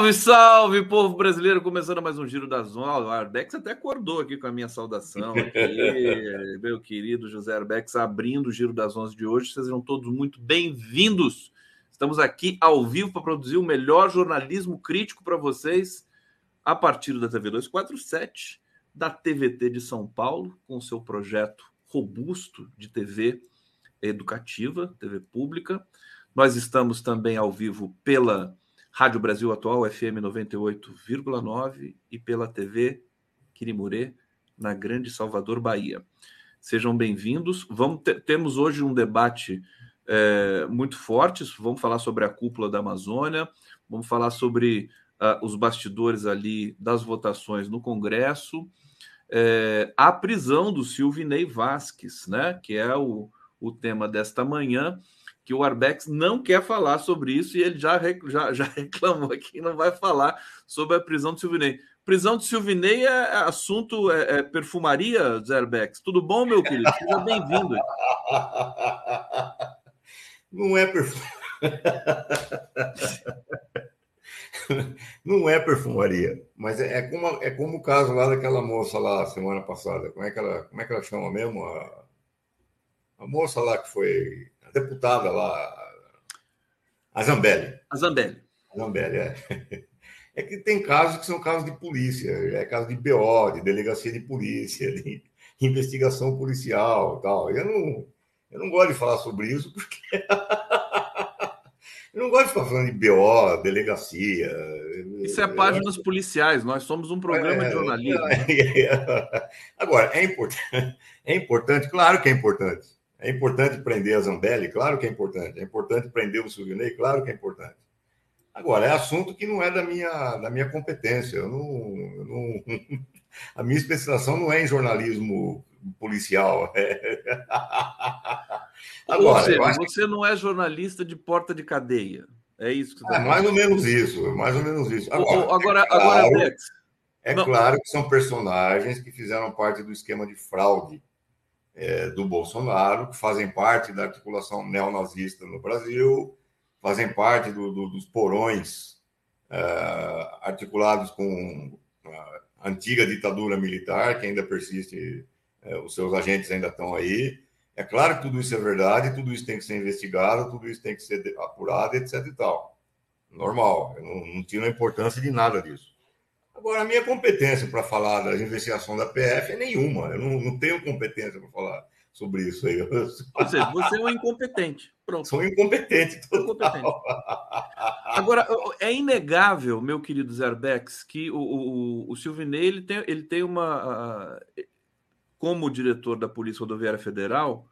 Salve, salve, povo brasileiro! Começando mais um Giro das Onze. O Arbex até acordou aqui com a minha saudação. Aqui, meu querido José Arbex, abrindo o Giro das Onze de hoje. Sejam todos muito bem-vindos. Estamos aqui ao vivo para produzir o melhor jornalismo crítico para vocês a partir da TV 247, da TVT de São Paulo, com seu projeto robusto de TV educativa, TV pública. Nós estamos também ao vivo pela Rádio Brasil Atual, FM 98,9 e pela TV Quirimurê, na Grande Salvador, Bahia. Sejam bem-vindos. Vamos ter, temos hoje um debate é, muito forte. Vamos falar sobre a cúpula da Amazônia, vamos falar sobre uh, os bastidores ali das votações no Congresso, é, a prisão do Silvinei Vasques, né, que é o, o tema desta manhã que o Arbex não quer falar sobre isso e ele já, já, já reclamou que não vai falar sobre a prisão do Silvinei. Prisão do Silvinei é, é assunto, é, é perfumaria, Zé Arbex. Tudo bom, meu querido? Seja bem-vindo. Não é perfumaria. Não é perfumaria, mas é, é, como, é como o caso lá daquela moça lá semana passada. Como é que ela, como é que ela chama mesmo? A, a moça lá que foi deputada lá, a Zambelli. A Zambelli. A Zambelli, é. É que tem casos que são casos de polícia, é caso de BO, de delegacia de polícia, de investigação policial tal. Eu não, eu não gosto de falar sobre isso porque. eu não gosto de ficar falando de BO, delegacia. Isso é páginas eu... policiais, nós somos um programa é, de jornalismo. Agora, é importante, é importante, claro que é importante. É importante prender a Zambelli? Claro que é importante. É importante prender o Silvinei? Claro que é importante. Agora, é assunto que não é da minha, da minha competência. Eu não, eu não, a minha especialização não é em jornalismo policial. Agora, seja, você não é jornalista de porta de cadeia. É isso que você está é, Mais ou menos isso, mais ou menos isso. Agora, agora, é claro, agora Alex, é claro que são personagens que fizeram parte do esquema de fraude é, do Bolsonaro, que fazem parte da articulação neonazista no Brasil, fazem parte do, do, dos porões uh, articulados com a antiga ditadura militar, que ainda persiste, uh, os seus agentes ainda estão aí. É claro que tudo isso é verdade, tudo isso tem que ser investigado, tudo isso tem que ser apurado, etc. e tal. Normal, eu não, não tiro a importância de nada disso. Agora, a minha competência para falar da investigação da PF é nenhuma. Eu não, não tenho competência para falar sobre isso aí. Ou seja, você é um incompetente. Pronto. Sou incompetente. incompetente. Agora, é inegável, meu querido Zerbex, que o, o, o Silvinei ele tem, ele tem uma. Como diretor da Polícia Rodoviária Federal,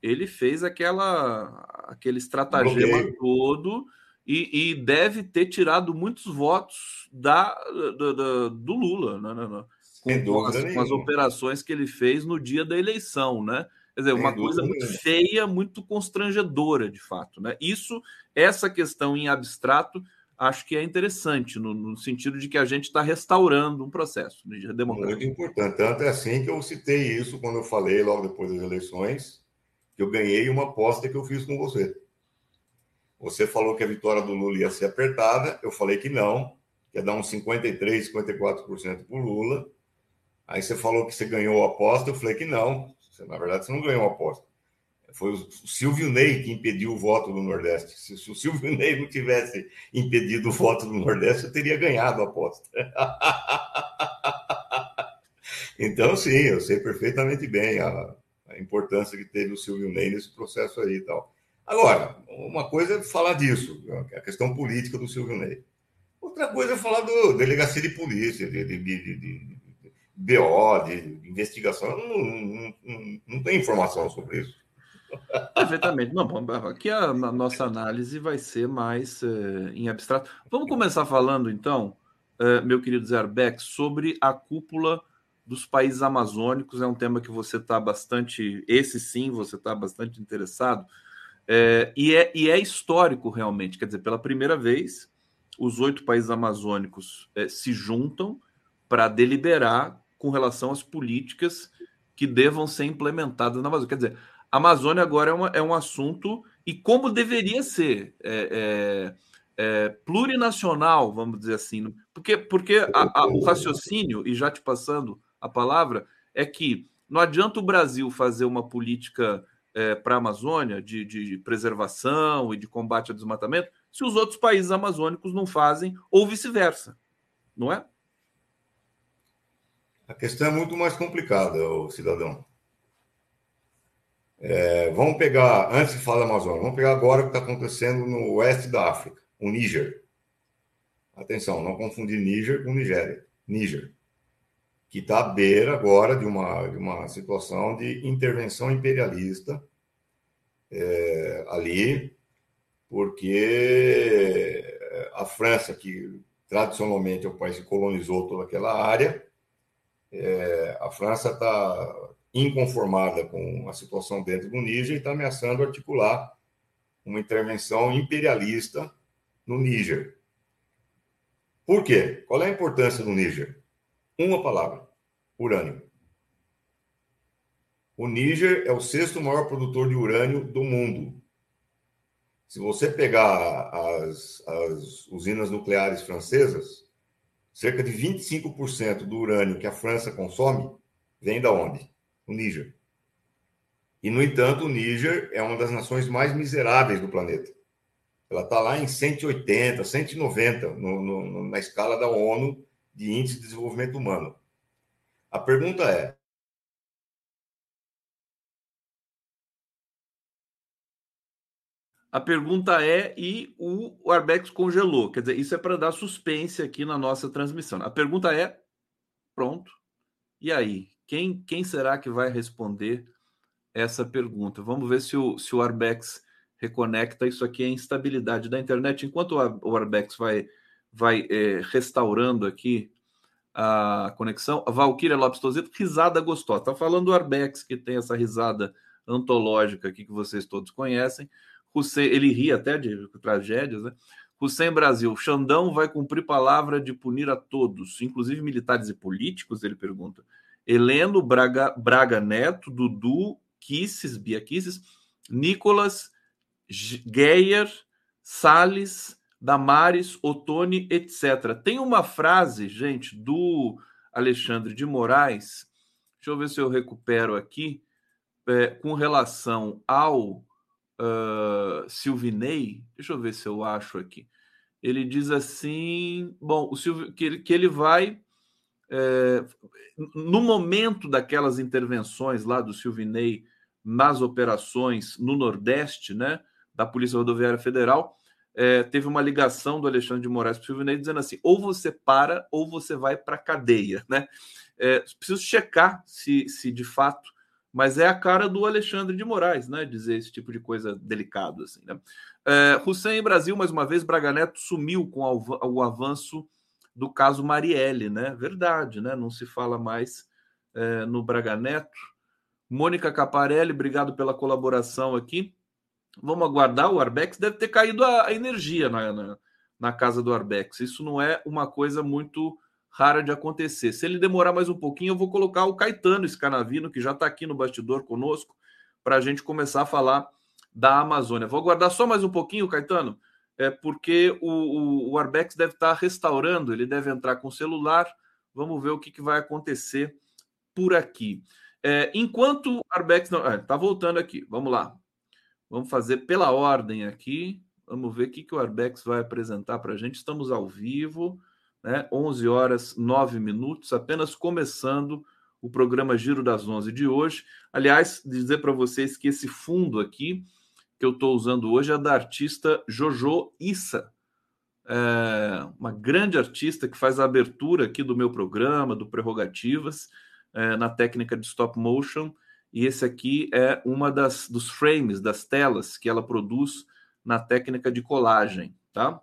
ele fez aquela, aquele estratagema todo e, e, deve ter tirado muitos votos da, da, da do Lula, né, né, né? Com, com, as, com, as, operações que ele fez no dia da eleição, né? Quer dizer, Sem uma coisa muito nenhuma. feia, muito constrangedora, de fato, né? Isso, essa questão em abstrato, acho que é interessante, no, no sentido de que a gente está restaurando um processo de democracia. Muito importante. Tanto é assim que eu citei isso quando eu falei, logo depois das eleições, que eu ganhei uma aposta que eu fiz com você. Você falou que a vitória do Lula ia ser apertada, eu falei que não, que ia dar uns 53, 54% para o Lula. Aí você falou que você ganhou a aposta, eu falei que não. Você, na verdade, você não ganhou a aposta. Foi o Silvio Ney que impediu o voto do Nordeste. Se, se o Silvio Ney não tivesse impedido o voto do Nordeste, eu teria ganhado a aposta. então, sim, eu sei perfeitamente bem a, a importância que teve o Silvio Ney nesse processo aí e tal. Agora, uma coisa é falar disso, é a questão política do Silvio Ney. Outra coisa é falar do delegacia de polícia, de, de, de, de BO, de investigação. Não, não, não, não tem informação sobre isso. Perfeitamente. Não, bom, aqui a, nossa análise vai ser mais uh, em abstrato. Vamos começar falando, então, uh, meu querido Zé Arbeck, sobre a cúpula dos países amazônicos. É um tema que você está bastante. Esse sim, você está bastante interessado. É, e, é, e é histórico, realmente. Quer dizer, pela primeira vez, os oito países amazônicos é, se juntam para deliberar com relação às políticas que devam ser implementadas na Amazônia. Quer dizer, a Amazônia agora é, uma, é um assunto, e como deveria ser, é, é, é plurinacional, vamos dizer assim, porque, porque a, a, o raciocínio, e já te passando a palavra, é que não adianta o Brasil fazer uma política é, para a Amazônia de, de preservação e de combate ao desmatamento se os outros países amazônicos não fazem, ou vice-versa, não é? A questão é muito mais complicada, o cidadão. É, vamos pegar, antes de falar da Amazônia, vamos pegar agora o que está acontecendo no oeste da África, o Níger. Atenção, não confundir Níger com Nigéria. Níger, que está à beira agora de uma, de uma situação de intervenção imperialista é, ali, porque a França, que tradicionalmente é o país que colonizou toda aquela área, é, a França está inconformada com a situação dentro do Níger e está ameaçando articular uma intervenção imperialista no Níger. Por quê? Qual é a importância do Níger? Uma palavra: urânio. O Níger é o sexto maior produtor de urânio do mundo. Se você pegar as, as usinas nucleares francesas, cerca de 25% do urânio que a França consome vem da onde? o Níger. E, no entanto, o Níger é uma das nações mais miseráveis do planeta. Ela está lá em 180, 190 no, no, na escala da ONU de Índice de Desenvolvimento Humano. A pergunta é: A pergunta é, e o Arbex congelou? Quer dizer, isso é para dar suspense aqui na nossa transmissão. A pergunta é: pronto. E aí? Quem, quem será que vai responder essa pergunta? Vamos ver se o, se o Arbex reconecta. Isso aqui é instabilidade da internet. Enquanto o Arbex vai, vai é, restaurando aqui a conexão, a Valkyria Lopes Tozito, risada gostosa. Está falando do Arbex, que tem essa risada antológica aqui que vocês todos conhecem. Hussein, ele ri até de tragédias, né? Hussein Brasil, Xandão vai cumprir palavra de punir a todos, inclusive militares e políticos? Ele pergunta. Heleno Braga, Braga Neto, Dudu, Kisses, Bia Kisses, Nicolas, Geyer, Sales, Damares, Otone, etc. Tem uma frase, gente, do Alexandre de Moraes, deixa eu ver se eu recupero aqui, é, com relação ao uh, Silvinei, deixa eu ver se eu acho aqui. Ele diz assim: bom, o Silvio, que, ele, que ele vai é, no momento daquelas intervenções lá do Silvinei nas operações no Nordeste, né, da Polícia Rodoviária Federal, é, teve uma ligação do Alexandre de Moraes para o Silvinei dizendo assim: ou você para ou você vai para a cadeia, né? É, preciso checar se, se de fato, mas é a cara do Alexandre de Moraes, né? Dizer esse tipo de coisa delicado assim, né? É, Hussein Brasil, mais uma vez, Braga Neto sumiu com o avanço do caso Marielle, né? Verdade, né? Não se fala mais é, no Braga Neto. Mônica Caparelli, obrigado pela colaboração aqui. Vamos aguardar. O Arbex deve ter caído a, a energia na, na, na, casa do Arbex. Isso não é uma coisa muito rara de acontecer. Se ele demorar mais um pouquinho, eu vou colocar o Caetano Scanavino, que já está aqui no bastidor conosco, para a gente começar a falar da Amazônia. Vou aguardar só mais um pouquinho, Caetano é porque o, o, o Arbex deve estar restaurando, ele deve entrar com o celular. Vamos ver o que, que vai acontecer por aqui. É, enquanto o Arbex. Está ah, voltando aqui, vamos lá. Vamos fazer pela ordem aqui. Vamos ver o que, que o Arbex vai apresentar para a gente. Estamos ao vivo, né? 11 horas 9 minutos, apenas começando o programa Giro das 11 de hoje. Aliás, dizer para vocês que esse fundo aqui que eu estou usando hoje é da artista Jojo Issa, é uma grande artista que faz a abertura aqui do meu programa, do Prerrogativas, é, na técnica de stop motion. E esse aqui é uma das dos frames, das telas que ela produz na técnica de colagem, tá?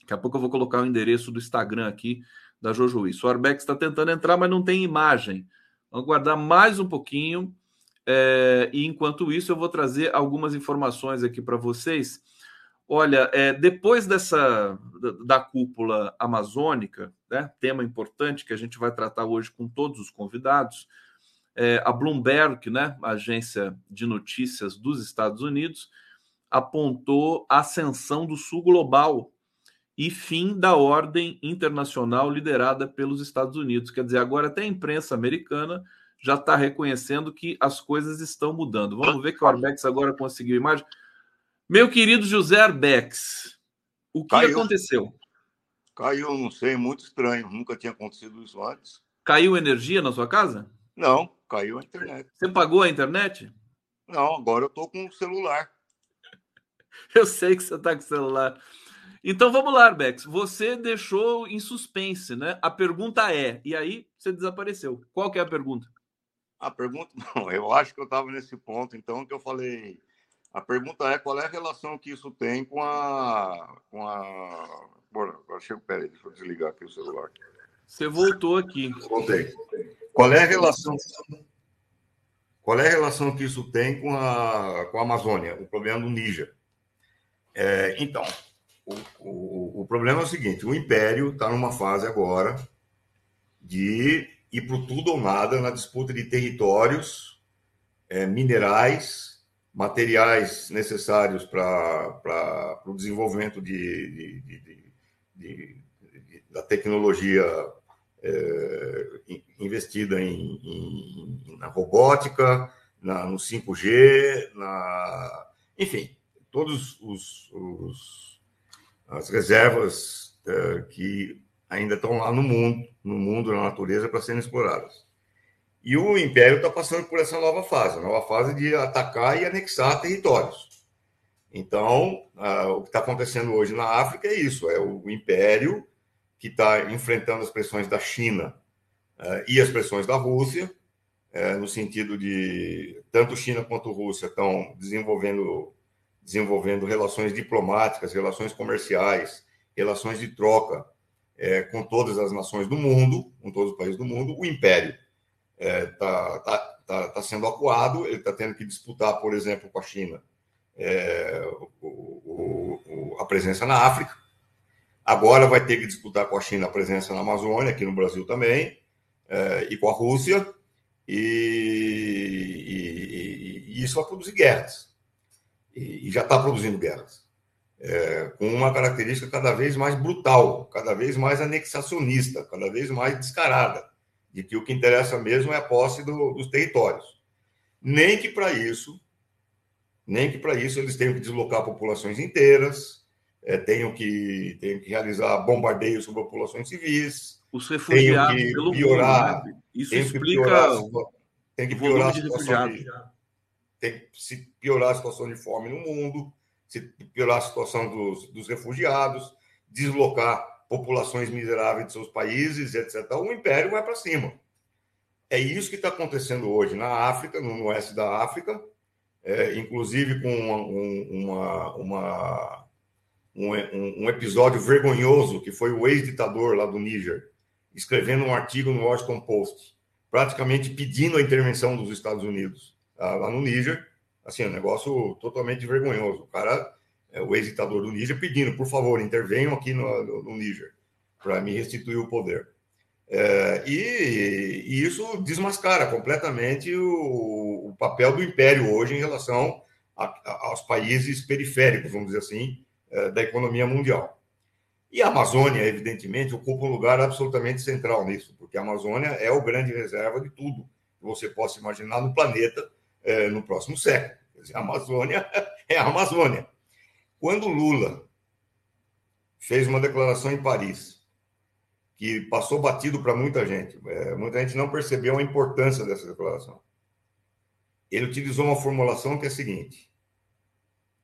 Daqui a pouco eu vou colocar o endereço do Instagram aqui da Jojo O Arbex está tentando entrar, mas não tem imagem. Vamos guardar mais um pouquinho. É, e enquanto isso, eu vou trazer algumas informações aqui para vocês. Olha, é, depois dessa da, da cúpula amazônica, né, tema importante que a gente vai tratar hoje com todos os convidados, é, a Bloomberg, né, a agência de notícias dos Estados Unidos, apontou a ascensão do Sul global e fim da ordem internacional liderada pelos Estados Unidos. Quer dizer, agora até a imprensa americana já está reconhecendo que as coisas estão mudando. Vamos ver que o Arbex agora conseguiu imagem. Meu querido José Arbex, o que Caiu. aconteceu? Caiu, não sei, muito estranho. Nunca tinha acontecido isso antes. Caiu energia na sua casa? Não, caiu a internet. Você pagou a internet? Não, agora eu estou com o celular. Eu sei que você está com o celular. Então vamos lá, Arbex. Você deixou em suspense, né? A pergunta é, e aí você desapareceu. Qual que é a pergunta? A pergunta, não, eu acho que eu estava nesse ponto, então, que eu falei. A pergunta é qual é a relação que isso tem com a. Com a... Bora, chego, peraí, deixa eu desligar aqui o celular. Você voltou aqui. Voltei. Qual é a relação? Qual é a relação que isso tem com a, com a Amazônia, o problema do Níger? É, então, o, o, o problema é o seguinte: o Império está numa fase agora de ir para tudo ou nada na disputa de territórios, é, minerais, materiais necessários para o desenvolvimento de, de, de, da tecnologia investida em, em, na robótica, na, no 5G, na, enfim, todos os, os as reservas é, que ainda estão lá no mundo, no mundo, na natureza, para serem exploradas. E o Império está passando por essa nova fase, a nova fase de atacar e anexar territórios. Então, o que está acontecendo hoje na África é isso: é o Império que está enfrentando as pressões da China é, e as pressões da Rússia, é, no sentido de tanto China quanto Rússia estão desenvolvendo desenvolvendo relações diplomáticas, relações comerciais, relações de troca é, com todas as nações do mundo, com todos os países do mundo, o império está tá, tá, tá, sendo acuado, ele está tendo que disputar, por exemplo, com a China é, o, o, a presença na África. Agora vai ter que disputar com a China a presença na Amazônia, aqui no Brasil também, é, e com a Rússia, e, e, e isso vai produzir guerras e, já está produzindo guerras, é, com uma característica cada vez mais brutal, cada vez mais anexacionista, cada vez mais descarada, de que o que interessa mesmo é a posse do, dos territórios. Nem que para isso, nem que para isso eles tenham que deslocar populações inteiras, é, tenham, que, tenham que realizar bombardeios sobre populações civis, os refugiados tenham que piorar, mundo, né? isso explica que piorar, tem que piorar a situação de, tem que se piorar a situação de fome no mundo, se piorar a situação dos, dos refugiados, deslocar populações miseráveis de seus países, etc. O império vai para cima. É isso que está acontecendo hoje na África, no oeste da África, é, inclusive com uma, uma, uma um, um, episódio vergonhoso que foi o ex-ditador lá do Níger escrevendo um artigo no Washington Post, praticamente pedindo a intervenção dos Estados Unidos lá no Níger. Assim, um negócio totalmente vergonhoso. O cara, é, o ex-ditador do Níger, pedindo, por favor, intervenham aqui no, no, no Níger para me restituir o poder. É, e, e, isso desmascara completamente o, o, papel do império hoje em relação a, a, aos países periféricos, vamos dizer assim, da economia mundial. E a Amazônia, evidentemente, ocupa um lugar absolutamente central nisso, porque a Amazônia é o grande reserva de tudo que você possa imaginar no planeta é, no próximo século. Dizer, a Amazônia é a Amazônia. Quando Lula fez uma declaração em Paris, que passou batido para muita gente, é, muita gente não percebeu a importância dessa declaração. Ele utilizou uma formulação que é a seguinte: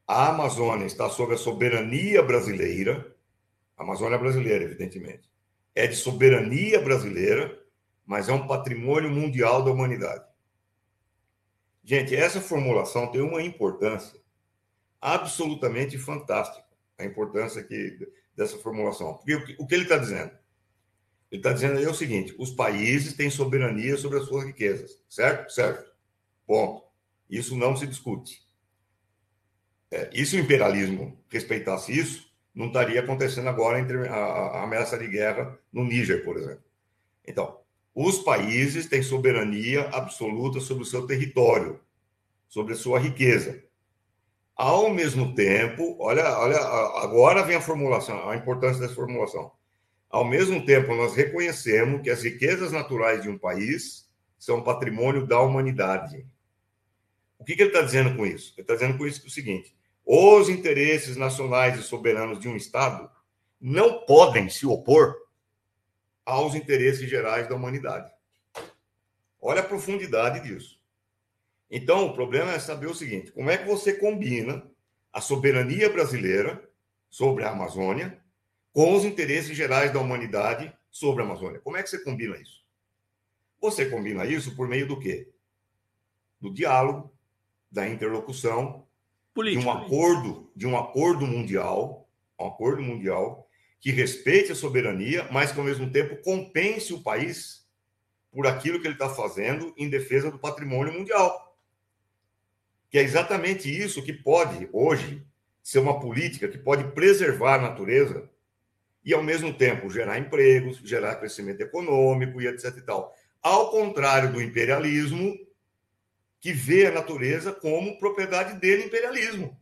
a Amazônia está sob a soberania brasileira, a Amazônia brasileira, evidentemente, é de soberania brasileira, mas é um patrimônio mundial da humanidade. Gente, essa formulação tem uma importância absolutamente fantástica, a importância que, dessa formulação. Porque o que, o que ele está dizendo? Ele está dizendo aí o seguinte: os países têm soberania sobre as suas riquezas, certo? Certo. Ponto. Isso não se discute. É, e se o imperialismo respeitasse isso, não estaria acontecendo agora a, a ameaça de guerra no Níger, por exemplo. Então, os países têm soberania absoluta sobre o seu território, sobre a sua riqueza. Ao mesmo tempo, olha, olha, agora vem a formulação, a importância dessa formulação. Ao mesmo tempo, nós reconhecemos que as riquezas naturais de um país são patrimônio da humanidade. O que, que ele está dizendo com isso? Ele está dizendo com isso o seguinte: os interesses nacionais e soberanos de um Estado não podem se opor aos interesses gerais da humanidade. Olha a profundidade disso. Então, o problema é saber o seguinte: como é que você combina a soberania brasileira sobre a Amazônia com os interesses gerais da humanidade sobre a Amazônia? Como é que você combina isso? Você combina isso por meio do quê? Do diálogo, da interlocução, Político. de um acordo, de um acordo mundial, um acordo mundial que respeite a soberania, mas que ao mesmo tempo compense o país por aquilo que ele está fazendo em defesa do patrimônio mundial. Que é exatamente isso que pode, hoje, ser uma política que pode preservar a natureza e, ao mesmo tempo, gerar empregos, gerar crescimento econômico e etc. E tal. Ao contrário do imperialismo, que vê a natureza como propriedade dele imperialismo.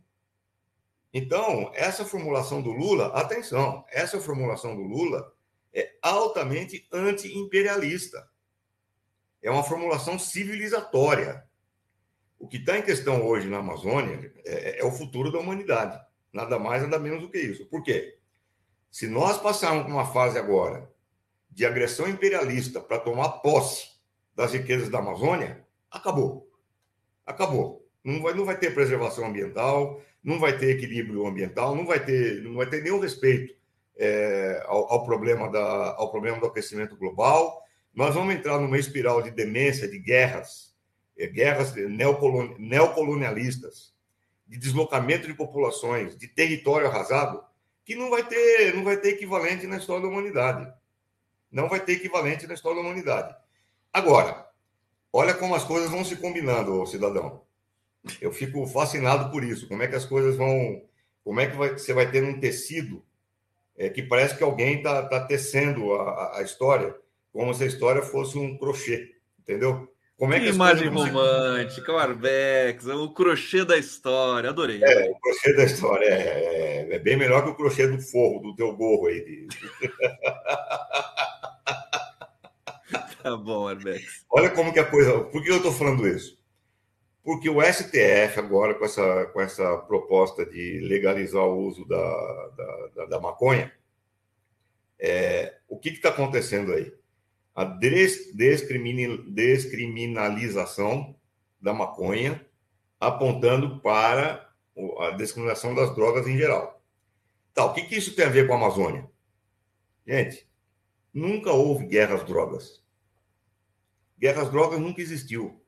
Então, essa formulação do Lula, atenção, essa formulação do Lula é altamente anti-imperialista. É uma formulação civilizatória. O que está em questão hoje na Amazônia é, é, o futuro da humanidade. Nada mais, nada menos do que isso. Por quê? Se nós passarmos por uma fase agora de agressão imperialista para tomar posse das riquezas da Amazônia, acabou. Acabou. Não vai, não vai ter preservação ambiental, não vai ter equilíbrio ambiental, não vai ter, não vai ter nenhum respeito é, ao, ao, problema da, ao problema do aquecimento global. Nós vamos entrar numa espiral de demência, de guerras, é, guerras neocolon, neocolonialistas, de deslocamento de populações, de território arrasado, que não vai ter, não vai ter equivalente na história da humanidade. Não vai ter equivalente na história da humanidade. Agora, olha como as coisas vão se combinando, cidadão. Eu fico fascinado por isso. Como é que as coisas vão. Como é que vai, você vai ter um tecido é, que parece que alguém está tá tecendo a, a, história como se a história fosse um crochê, entendeu? Como é que, que imagem romântica, o Arbex, o crochê da história, adorei. É, o crochê da história é, é, é, bem melhor que o crochê do forro, do teu gorro aí. tá bom, Arbex. Olha como que a coisa. Por que eu estou falando isso? porque o STF, agora, com essa, com essa proposta de legalizar o uso da, da, da, da maconha, é, o que está acontecendo aí? A des, descriminalização da maconha, apontando para a descriminalização das drogas em geral. Tá, o que, que isso tem a ver com a Amazônia? Gente, nunca houve guerras drogas. Guerras drogas nunca existiu.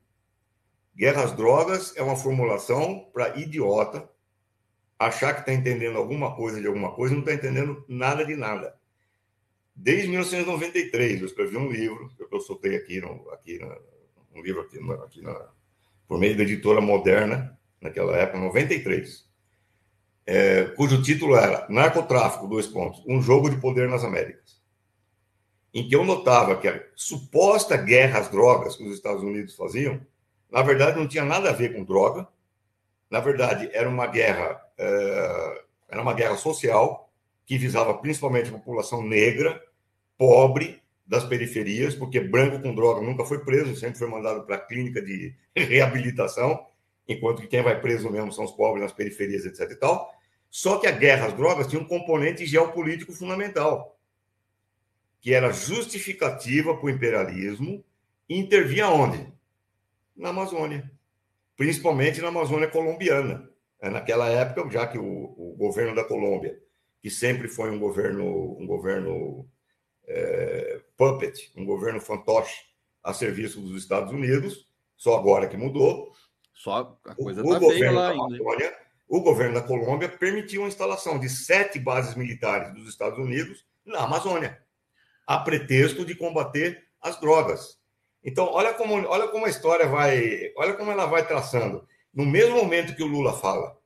Guerras drogas é uma formulação para idiota achar que está entendendo alguma coisa de alguma coisa e não está entendendo nada de nada. Desde 1993, eu escrevi um livro, que eu soltei aqui, no, aqui um livro aqui, aqui na, por meio da editora Moderna, naquela época, 93, é, cujo título era Narcotráfico, dois pontos, um jogo de poder nas Américas. Em que eu notava que a suposta guerra às drogas que os Estados Unidos faziam na verdade, não tinha nada a ver com droga. Na verdade, era uma guerra, é, era uma guerra social que visava principalmente a população negra, pobre, das periferias, porque branco com droga nunca foi preso, sempre foi mandado para a clínica de reabilitação, enquanto que quem vai preso mesmo são os pobres nas periferias, etc. e tal. Só que a guerra às drogas tinha um componente geopolítico fundamental, que era justificativa para o imperialismo intervir aonde? na Amazônia, principalmente na Amazônia colombiana. É, naquela época, já que o, o, governo da Colômbia, que sempre foi um governo, um governo é, puppet, um governo fantoche a serviço dos Estados Unidos, só agora que mudou, Só a coisa está feia lá ainda. Amazônia, o governo da Colômbia permitiu a instalação de sete bases militares dos Estados Unidos na Amazônia, a pretexto de combater as drogas. Então, olha como, olha como a história vai, olha como ela vai traçando. No mesmo momento que o Lula fala,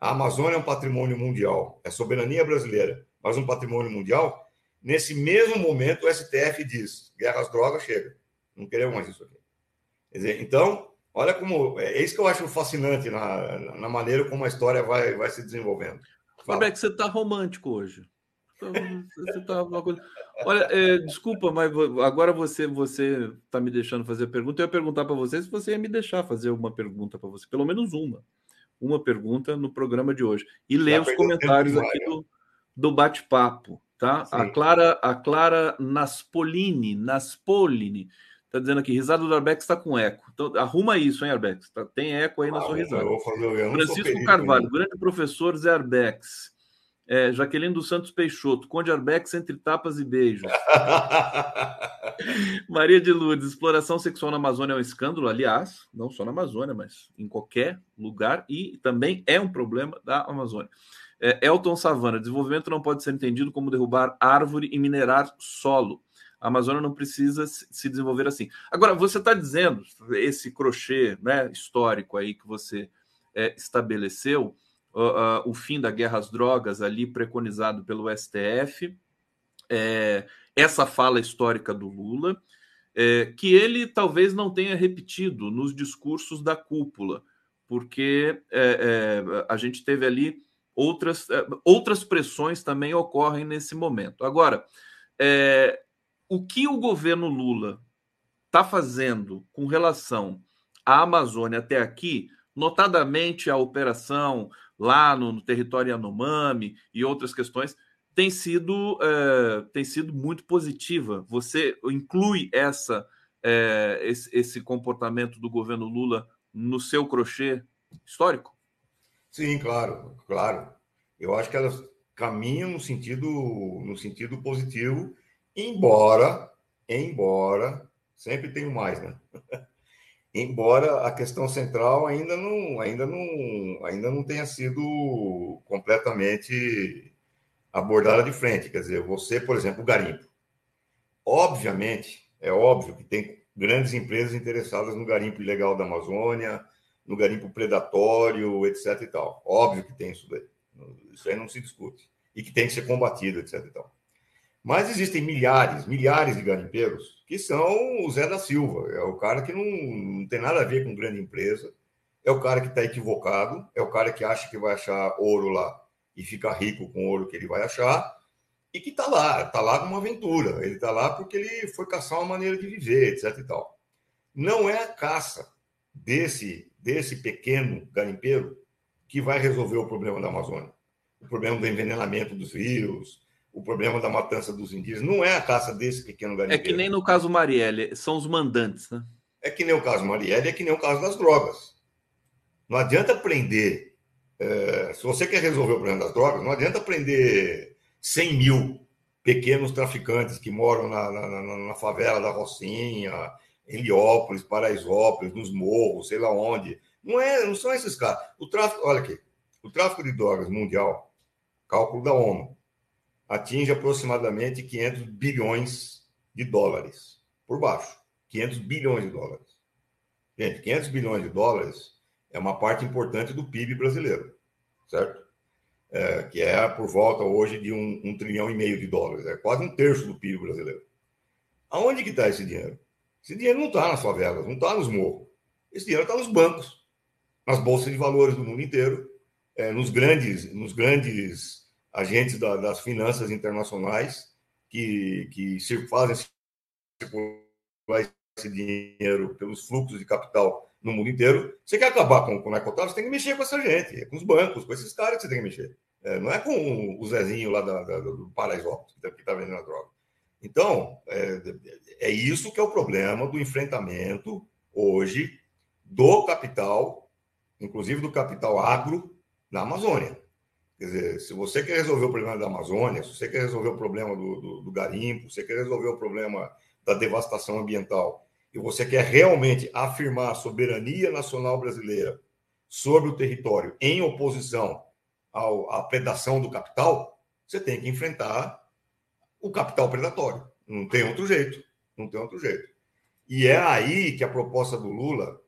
a Amazônia é um patrimônio mundial, é soberania brasileira, mas um patrimônio mundial, nesse mesmo momento o STF diz: guerra às drogas chega, não queremos mais isso aqui. Dizer, então, olha como. É, é isso que eu acho fascinante na, na maneira como a história vai, vai se desenvolvendo. Fala. que você está romântico hoje. Você tá uma coisa... Olha, é, desculpa, mas agora você você está me deixando fazer a pergunta. Eu ia perguntar para você se você ia me deixar fazer uma pergunta para você, pelo menos uma. Uma pergunta no programa de hoje. E ler os comentários aqui do, do bate-papo. Tá? A Clara, a Clara Naspolini, Naspolini, tá dizendo aqui, risada do Arbex está com eco. Então, arruma isso, hein, Arbex? Tá, tem eco aí na ah, sua risada. Francisco Carvalho, grande professor Zé Arbex. É, Jaqueline dos Santos Peixoto, Conde Arbex entre tapas e beijos. Maria de Lourdes, exploração sexual na Amazônia é um escândalo, aliás, não só na Amazônia, mas em qualquer lugar, e também é um problema da Amazônia. É, Elton Savana, desenvolvimento não pode ser entendido como derrubar árvore e minerar solo. A Amazônia não precisa se desenvolver assim. Agora, você está dizendo, esse crochê né, histórico aí que você é, estabeleceu, uh, uh, o fim da guerra às drogas ali preconizado pelo STF, é, essa fala histórica do Lula, é, que ele talvez não tenha repetido nos discursos da cúpula, porque é, é a gente teve ali outras, é, outras pressões também ocorrem nesse momento. Agora, é, o que o governo Lula está fazendo com relação à Amazônia até aqui, notadamente a operação lá no, no território Yanomami e outras questões, tem sido, é, tem sido muito positiva. Você inclui essa, é, esse, esse, comportamento do governo Lula no seu crochê histórico? Sim, claro, claro. Eu acho que elas caminham no sentido, no sentido positivo, embora, embora, sempre tem mais, né? embora a questão central ainda não, ainda não, ainda não tenha sido completamente abordada de frente. Quer dizer, você, por exemplo, o garimpo. Obviamente, é óbvio que tem grandes empresas interessadas no garimpo ilegal da Amazônia, no garimpo predatório, etc. e tal. Óbvio que tem isso daí. Isso aí não se discute. E que tem que ser combatido, etc. e tal. Mas existem milhares, milhares de garimpeiros que são o Zé da Silva. É o cara que não, não tem nada a ver com grande empresa. É o cara que está equivocado. É o cara que acha que vai achar ouro lá e fica rico com o ouro que ele vai achar. E que está lá, está lá numa aventura. Ele está lá porque ele foi caçar uma maneira de viver, etc. e tal. Não é a caça desse, desse pequeno garimpeiro que vai resolver o problema da Amazônia. O problema do envenenamento dos rios, o problema da matança dos indígenas. Não é a caça desse pequeno garimpeiro. É que nem no caso Marielle, são os mandantes, né? É que nem o caso Marielle, é que nem o caso das drogas. Não adianta prender. É, se você quer resolver o problema das drogas, não adianta prender 100 mil pequenos traficantes que moram na, na, na favela da Rocinha, Heliópolis, Paraisópolis, nos morros, sei lá onde. Não, é, não são esses caras. O tráfico, olha aqui, o tráfico de drogas mundial, cálculo da ONU, atinge aproximadamente 500 bilhões de dólares por baixo. 500 bilhões de dólares. Gente, 500 bilhões de dólares é uma parte importante do PIB brasileiro, certo? É, que é por volta hoje de um, um, trilhão e meio de dólares, é quase um terço do PIB brasileiro. Aonde que está esse dinheiro? Esse dinheiro não está nas favelas, não está nos morros. Esse dinheiro está nos bancos, nas bolsas de valores do mundo inteiro, é, nos grandes, nos grandes agentes da, das finanças internacionais que, que fazem circular esse dinheiro pelos fluxos de capital no mundo inteiro. Você quer acabar com, com o narcotráfico, você tem que mexer com essa gente, é com os bancos, com esses caras que você tem que mexer. É, não é com o Zezinho lá da, da, do Paraisópolis, que está tá vendendo a droga. Então, é, é isso que é o problema do enfrentamento hoje do capital, inclusive do capital agro, na Amazônia. Quer dizer, se você quer resolver o problema da Amazônia, se você quer resolver o problema do, do, do garimpo, se você quer resolver o problema da devastação ambiental e você quer realmente afirmar a soberania nacional brasileira sobre o território em oposição ao, à predação do capital, você tem que enfrentar o capital predatório. Não tem outro jeito. Não tem outro jeito. E é aí que a proposta do Lula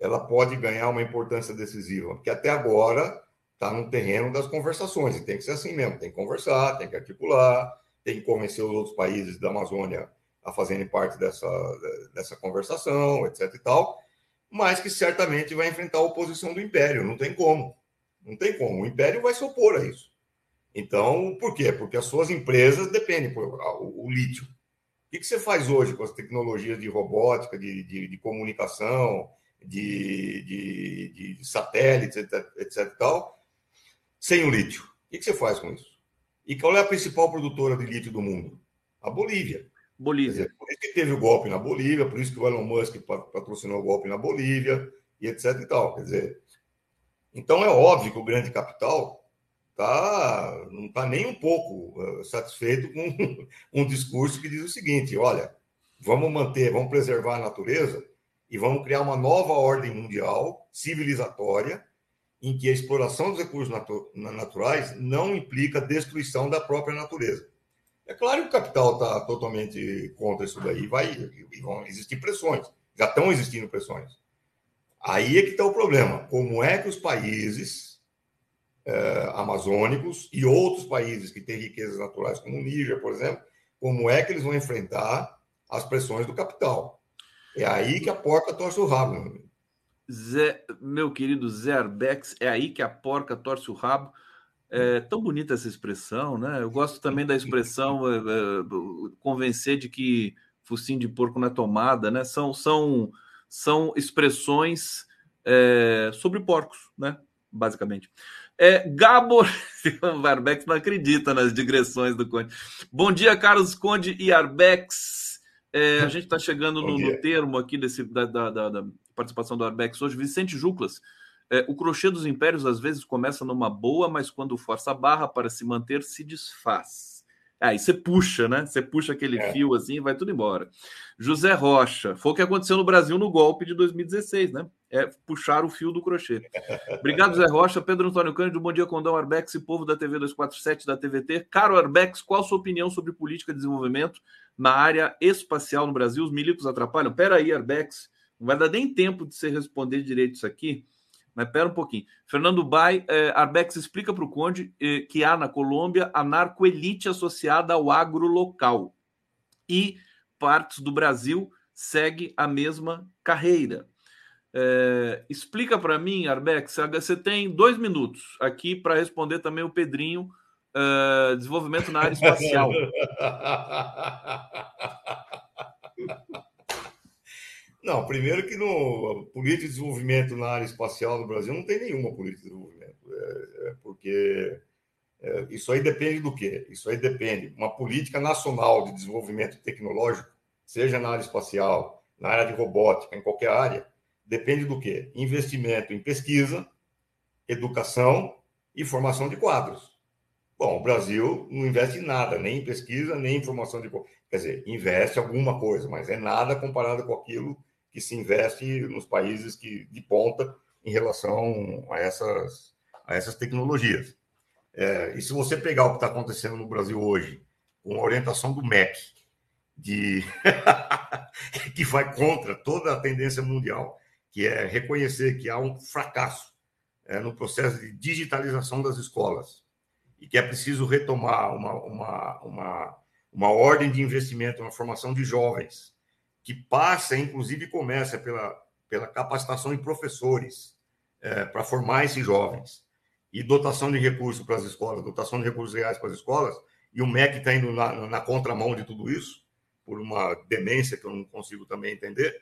ela pode ganhar uma importância decisiva, porque até agora está no terreno das conversações, e tem que ser assim mesmo, tem que conversar, tem que articular, tem que convencer os outros países da Amazônia a fazerem parte dessa, dessa conversação, etc e tal, mas que certamente vai enfrentar a oposição do Império, não tem como. Não tem como. O Império vai se opor a isso. Então, por quê? Porque as suas empresas dependem, por, o, o lítio. O que, que, você faz hoje com as tecnologias de robótica, de, de, de comunicação, de, de, de, satélites, etc, etc tal, sem o lítio? O que, você faz com isso? E qual é a principal produtora de lítio do mundo? A Bolívia. Bolívia. Dizer, por isso que teve o golpe na Bolívia, por isso que o Elon Musk patrocinou o golpe na Bolívia, e etc e tal. Quer dizer, então é óbvio que o grande capital tá, não está nem um pouco uh, satisfeito com um discurso que diz o seguinte: olha, vamos manter, vamos preservar a natureza e vamos criar uma nova ordem mundial civilizatória em que a exploração dos recursos natu naturais não implica destruição da própria natureza. É claro que o capital está totalmente contra isso daí, vai, e vão existir pressões, já estão existindo pressões. Aí é que está o problema. Como é que os países é, amazônicos e outros países que têm riquezas naturais, como o Níger, por exemplo, como é que eles vão enfrentar as pressões do capital? É aí que a porca torce o rabo. Zé, meu querido Zé Arbex, é aí que a porca torce o rabo. É tão bonita essa expressão, né? Eu gosto também da expressão é, é, convencer de que focinho de porco não é tomada, né? São, são, são expressões é, sobre porcos, né? Basicamente. É, Gabor Arbex não acredita nas digressões do Conde. Bom dia, Carlos Conde e Arbex. É, a gente está chegando no, no, termo aqui desse, da, da, da, da participação do Arbex hoje. Vicente Juclas é, o crochê dos impérios às vezes começa numa boa, mas quando força a barra para se manter, se desfaz. Aí você puxa, né? Você puxa aquele é. fio assim e vai tudo embora. José Rocha, foi o que aconteceu no Brasil no golpe de 2016, né? É puxar o fio do crochê. Obrigado, José Rocha. Pedro Antônio Cândido, bom dia, Condão Arbex e povo da TV 247 da TVT. Caro Arbex, qual a sua opinião sobre política de desenvolvimento na área espacial no Brasil? Os milicos atrapalham? Pera aí, Arbex, não vai dar nem tempo de você responder direito isso aqui. Mas pera um pouquinho. Fernando Bai, eh, Arbex explica para o Conde eh, que há na Colômbia a narcoelite associada ao agro local. E partes do Brasil segue a mesma carreira. Eh, explica para mim, Arbex, você tem dois minutos aqui para responder também o Pedrinho, eh, desenvolvimento na área espacial. Não, primeiro que no política de desenvolvimento na área espacial no Brasil não tem nenhuma política de desenvolvimento, é, é porque é, isso aí depende do quê? Isso aí depende uma política nacional de desenvolvimento tecnológico, seja na área espacial, na área de robótica, em qualquer área, depende do quê? Investimento em pesquisa, educação e formação de quadros. Bom, o Brasil não investe em nada, nem em pesquisa, nem em formação de. Quer dizer, investe alguma coisa, mas é nada comparado com aquilo que se investe nos países que, de ponta em relação a essas, a essas tecnologias. É, e se você pegar o que está acontecendo no Brasil hoje, com a orientação do MEC, de que vai contra toda a tendência mundial, que é reconhecer que há um fracasso é, no processo de digitalização das escolas e que é preciso retomar uma, uma, uma, uma ordem de investimento na formação de jovens que passa, inclusive começa pela, pela capacitação de professores é, para formar esses jovens, e dotação de recursos para as escolas, dotação de recursos reais para as escolas, e o MEC está indo na, na, contramão de tudo isso, por uma demência que eu não consigo também entender.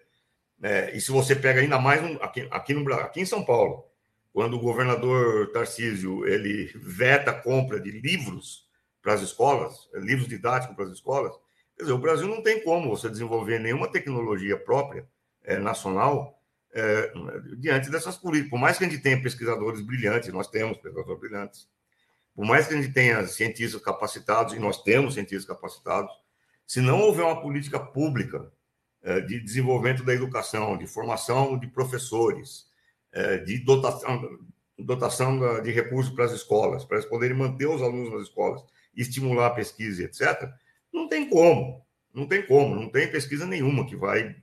É, e se você pega ainda mais um, aqui, aqui, no, aqui em São Paulo, quando o governador Tarcísio ele veta a compra de livros para as escolas, livros didáticos para as escolas, Quer dizer, o Brasil não tem como você desenvolver nenhuma tecnologia própria, é, nacional, é, diante dessas políticas. Por mais que a gente tenha pesquisadores brilhantes, nós temos pesquisadores brilhantes, por mais que a gente tenha cientistas capacitados, e nós temos cientistas capacitados, se não houver uma política pública é, de desenvolvimento da educação, de formação de professores, é, de dotação, dotação de recursos para as escolas, para eles poderem manter os alunos nas escolas, estimular a pesquisa, etc., não tem como. Não tem como, não tem pesquisa nenhuma que vai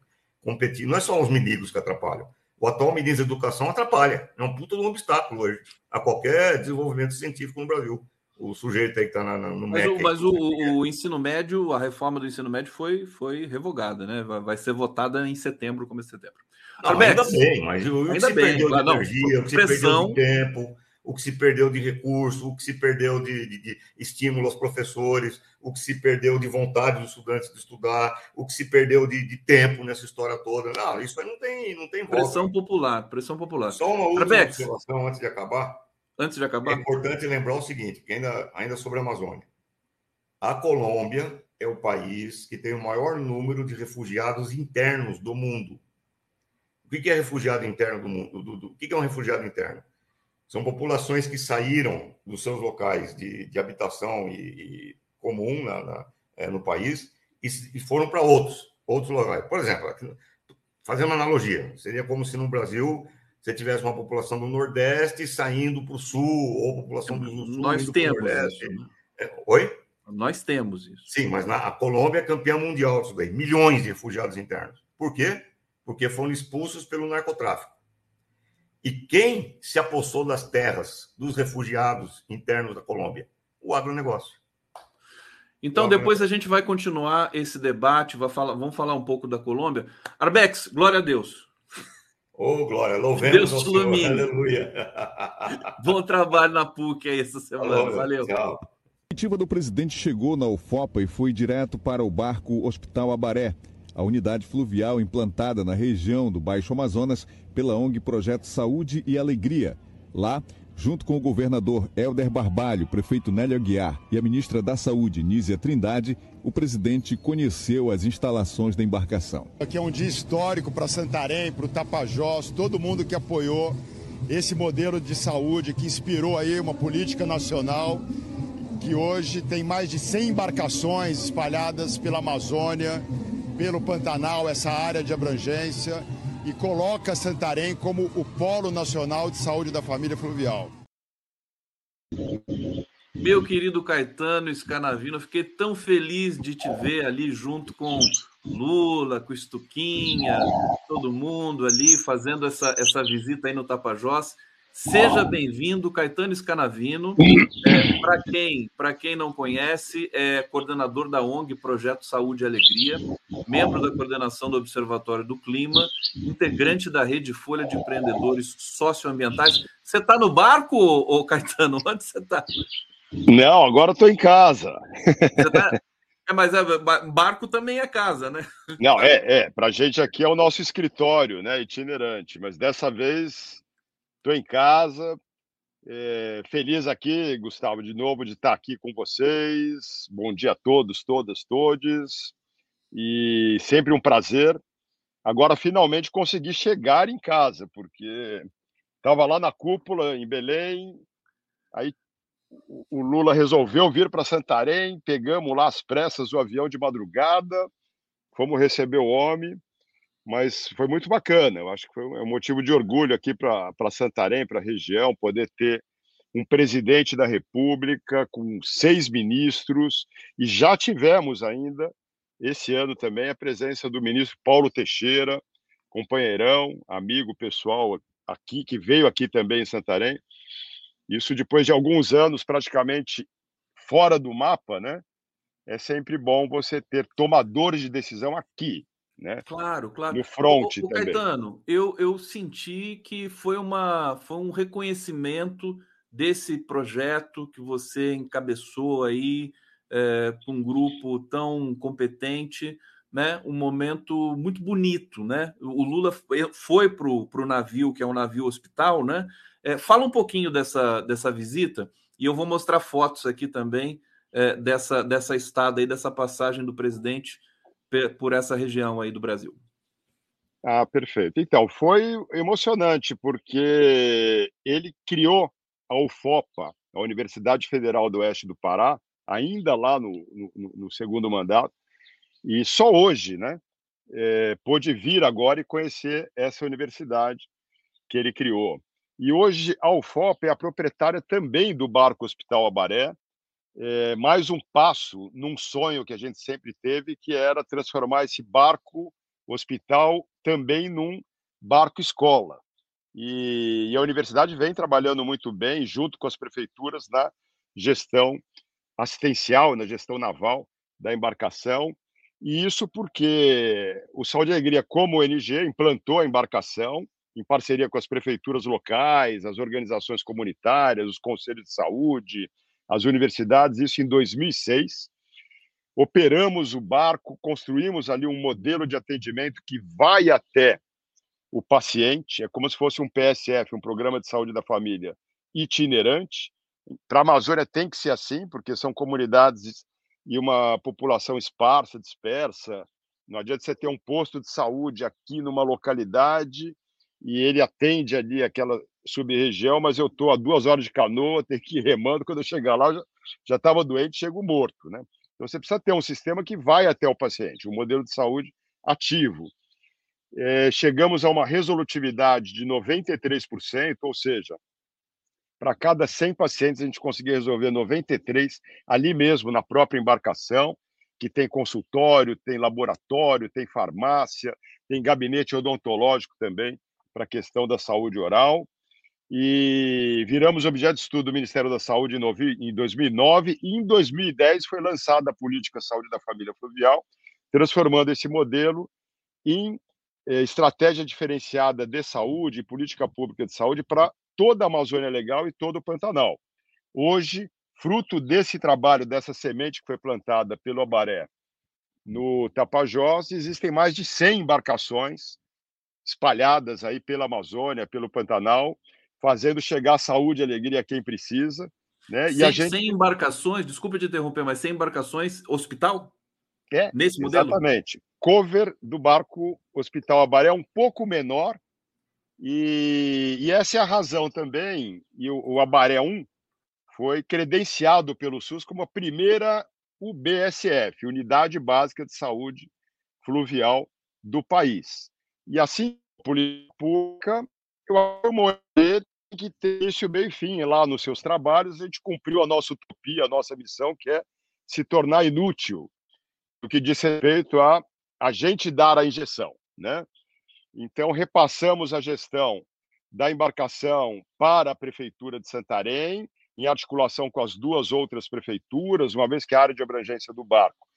competir. Não é só os mendigos que atrapalham. O atual ministro da Educação atrapalha. É um puta de um obstáculo hoje a qualquer desenvolvimento científico no Brasil. O sujeito aí que está no Mas, MEC, o, mas o, o, ensino médio, a reforma do ensino médio foi, foi revogada, né? Vai, vai ser votada em setembro, começo de setembro. Não, ainda bem, mas o, ainda que se bem, perdeu claro, de energia, não, o que se perdeu de tempo, o que se perdeu de recurso, o que se perdeu de, de, de, estímulo aos professores, o que se perdeu de vontade dos estudantes de estudar, o que se perdeu de, de tempo nessa história toda. Não, isso aí não tem, não tem volta. Pressão popular, pressão popular. Só uma última Arbex. observação antes de acabar. Antes de acabar. É importante lembrar o seguinte, que ainda, ainda sobre a Amazônia. A Colômbia é o país que tem o maior número de refugiados internos do mundo. O que é refugiado interno do mundo? Do, do, o que é um refugiado interno? São populações que saíram dos seus locais de, de habitação e, e comum na, na, é, no país e, e foram para outros, outros locais. Por exemplo, fazendo uma analogia, seria como se no Brasil você tivesse uma população do Nordeste saindo para o Sul, ou população do Sul Nós temos Nordeste. Isso, né? é, oi? Nós temos isso. Sim, mas na, a Colômbia é campeã mundial disso daí. Milhões de refugiados internos. Por quê? Porque foram expulsos pelo narcotráfico. E quem se apossou das terras dos refugiados internos da Colômbia? O agronegócio. Então, depois a gente vai continuar esse debate, vai falar, vamos falar um pouco da Colômbia. Arbex, glória a Deus. Ô, oh, glória, louvemos Deus te ilumine. Aleluia. Bom trabalho na PUC aí essa semana. Alô, Valeu. Tchau. A comitiva do presidente chegou na UFOPA e foi direto para o barco Hospital Abaré, a unidade fluvial implantada na região do Baixo Amazonas pela ONG Projeto Saúde e Alegria. Lá, junto com o governador Helder Barbalho, prefeito Nélio Aguiar e a ministra da Saúde, Nízia Trindade, o presidente conheceu as instalações da embarcação. Aqui é um dia histórico para Santarém, para o Tapajós, todo mundo que apoiou esse modelo de saúde que inspirou aí uma política nacional que hoje tem mais de 100 embarcações espalhadas pela Amazônia, pelo Pantanal, essa área de abrangência, e coloca Santarém como o polo nacional de saúde da família fluvial. Meu querido Caetano Scanavino, fiquei tão feliz de te ver ali junto com Lula, com Estuquinha, todo mundo ali fazendo essa, essa visita aí no Tapajós. Seja bem-vindo, Caetano Scanavino. É, para quem, quem não conhece, é coordenador da ONG Projeto Saúde e Alegria, membro da coordenação do Observatório do Clima, integrante da Rede Folha de Empreendedores Socioambientais. Você está no barco, ô, Caetano? Onde você está? Não, agora estou em casa. Tá... É, mas é, barco também é casa, né? Não, é, é. Para a gente aqui é o nosso escritório, né? Itinerante. Mas dessa vez Estou em casa, é, feliz aqui, Gustavo, de novo de estar aqui com vocês. Bom dia a todos, todas, todes. E sempre um prazer. Agora, finalmente, consegui chegar em casa, porque estava lá na cúpula, em Belém. Aí o Lula resolveu vir para Santarém, pegamos lá as pressas o avião de madrugada, fomos receber o homem mas foi muito bacana. Eu acho que foi um motivo de orgulho aqui para Santarém, para a região, poder ter um presidente da República com seis ministros, e já tivemos ainda, esse ano também, a presença do ministro Paulo Teixeira, companheirão, amigo pessoal aqui, que veio aqui também em Santarém. Isso depois de alguns anos praticamente fora do mapa, né? É sempre bom você ter tomadores de decisão aqui, né? Claro, claro. No front o, o, também. Caetano, eu, eu senti que foi, uma, foi um reconhecimento desse projeto que você encabeçou aí é, com um grupo tão competente, né? Um momento muito bonito, né? O Lula foi para o navio, que é um navio hospital, né? É, fala um pouquinho dessa, dessa visita e eu vou mostrar fotos aqui também é, dessa, dessa estada aí, dessa passagem do presidente por essa região aí do Brasil. Ah, perfeito. Então, foi emocionante, porque ele criou a UFOPA, a Universidade Federal do Oeste do Pará, ainda lá no, no, no segundo mandato, e só hoje, né, é, pôde vir agora e conhecer essa universidade que ele criou. E hoje a UFOP é a proprietária também do barco Hospital Abaré, é, mais um passo num sonho que a gente sempre teve, que era transformar esse barco hospital também num barco escola. E, e, a universidade vem trabalhando muito bem, junto com as prefeituras, na gestão assistencial, na gestão naval da embarcação. E isso porque o Saúde e Alegria, como ONG, implantou a embarcação em parceria com as prefeituras locais, as organizações comunitárias, os conselhos de saúde, as universidades, isso em 2006. Operamos o barco, construímos ali um modelo de atendimento que vai até o paciente, é como se fosse um PSF, um Programa de Saúde da Família itinerante. Para a Amazônia tem que ser assim, porque são comunidades e uma população esparsa, dispersa. Não adianta você ter um posto de saúde aqui numa localidade e ele atende ali aquela sub-região, mas eu estou a duas horas de canoa, tenho que ir remando. Quando eu chegar lá, já estava doente, chego morto. Né? Então você precisa ter um sistema que vai até o paciente, um modelo de saúde ativo é, chegamos a uma resolutividade de 93%, ou seja, para cada 100 pacientes a gente conseguia resolver 93 ali mesmo na própria embarcação, que tem consultório, tem laboratório, tem farmácia, tem gabinete odontológico também para a questão da saúde oral. E viramos objeto de estudo do Ministério da Saúde em 2009 e em 2010 foi lançada a Política Saúde da Família Fluvial, transformando esse modelo em é, estratégia diferenciada de saúde política pública de saúde para toda a Amazônia Legal e todo o Pantanal. Hoje, fruto desse trabalho, dessa semente que foi plantada pelo Abaré no Tapajós, existem mais de 100 embarcações espalhadas aí pela Amazônia, pelo Pantanal, fazendo chegar saúde e alegria a quem precisa. Né? 100, e a gente... 100 embarcações, desculpa te interromper, mas 100 embarcações hospital? É, nesse modelo? Exatamente. Cover do barco Hospital Abaré é um pouco menor, e, e, essa é a razão também, e o, o Abaré 1 foi credenciado pelo SUS como a primeira UBSF, Unidade Básica de Saúde Fluvial do país. E assim, a política pública, eu acho que ter isso meio fim lá nos seus trabalhos, a gente cumpriu a nossa utopia, a nossa missão, que é se tornar inútil no que diz respeito a a gente dar a injeção, né? Então repassamos a gestão da embarcação para a prefeitura de Santarém, em articulação com as duas outras prefeituras, uma vez que a área de abrangência do barco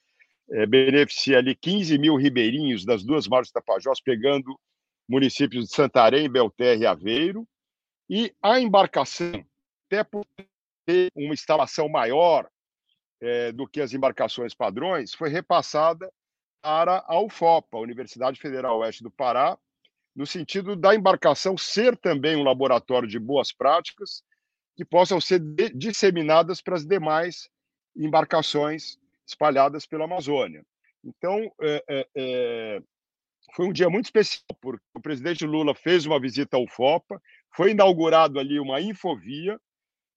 é, beneficia ali 15 mil ribeirinhos das duas margens da Tapajós, pegando municípios de Santarém, Belterra e Aveiro, e a embarcação, até por ter uma instalação maior é, do que as embarcações padrões, foi repassada para a UFOPA, Universidade Federal Oeste do Pará, no sentido da embarcação ser também um laboratório de boas práticas que possam ser disseminadas para as demais embarcações espalhadas pela Amazônia. Então, é, é, é, foi um dia muito especial, porque o presidente Lula fez uma visita à UFOPA, foi inaugurado ali uma infovia,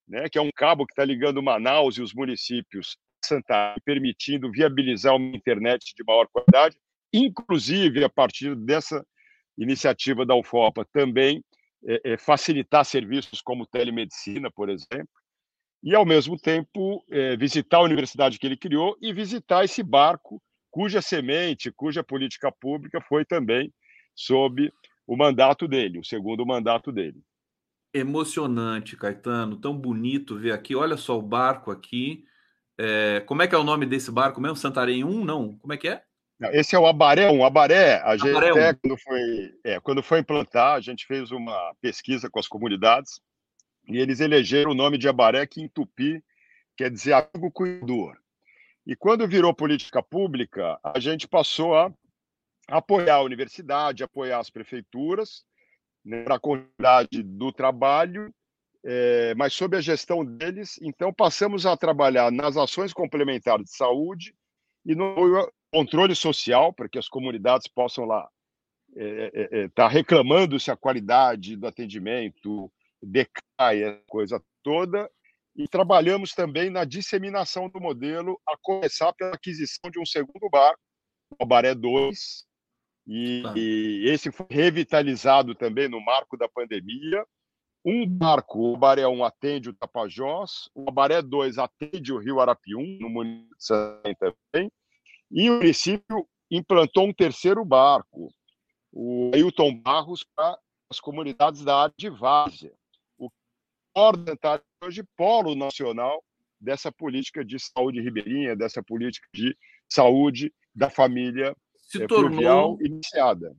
né, que é um cabo que está ligando Manaus e os municípios Santa permitindo viabilizar uma internet de maior qualidade, inclusive a partir dessa iniciativa da UFOPA também é, é, facilitar serviços como telemedicina, por exemplo, e ao mesmo tempo é, visitar a universidade que ele criou e visitar esse barco cuja semente, cuja política pública foi também sob o mandato dele, o segundo mandato dele. Emocionante, Caetano, tão bonito ver aqui. Olha só o barco aqui. É, como é que é o nome desse barco mesmo? Santarém 1? Não. Como é que é? Esse é o Abaré 1. Abaré, a gente Abaré até, quando, foi, é, quando foi implantar, a gente fez uma pesquisa com as comunidades e eles elegeram o nome de Abaré, que em tupi quer dizer amigo cuidador. E quando virou política pública, a gente passou a apoiar a universidade, apoiar as prefeituras né, para a continuidade do trabalho, é, mas sob a gestão deles, então passamos a trabalhar nas ações complementares de saúde e no controle social, para que as comunidades possam lá estar é, é, é tá reclamando se a qualidade do atendimento decai, a coisa toda, e trabalhamos também na disseminação do modelo, a começar pela aquisição de um segundo barco, o Baré 2, E, tá. e, esse foi revitalizado também no marco da pandemia. Um barco, o Abaré 1 atende o Tapajós, o Abaré 2 atende o Rio Arapium, no município também, e o município implantou um terceiro barco, o Ailton Barros, para as comunidades da área de Várzea. O Ordentário hoje polo nacional dessa política de saúde ribeirinha, dessa política de saúde da família se é, tornou iniciada.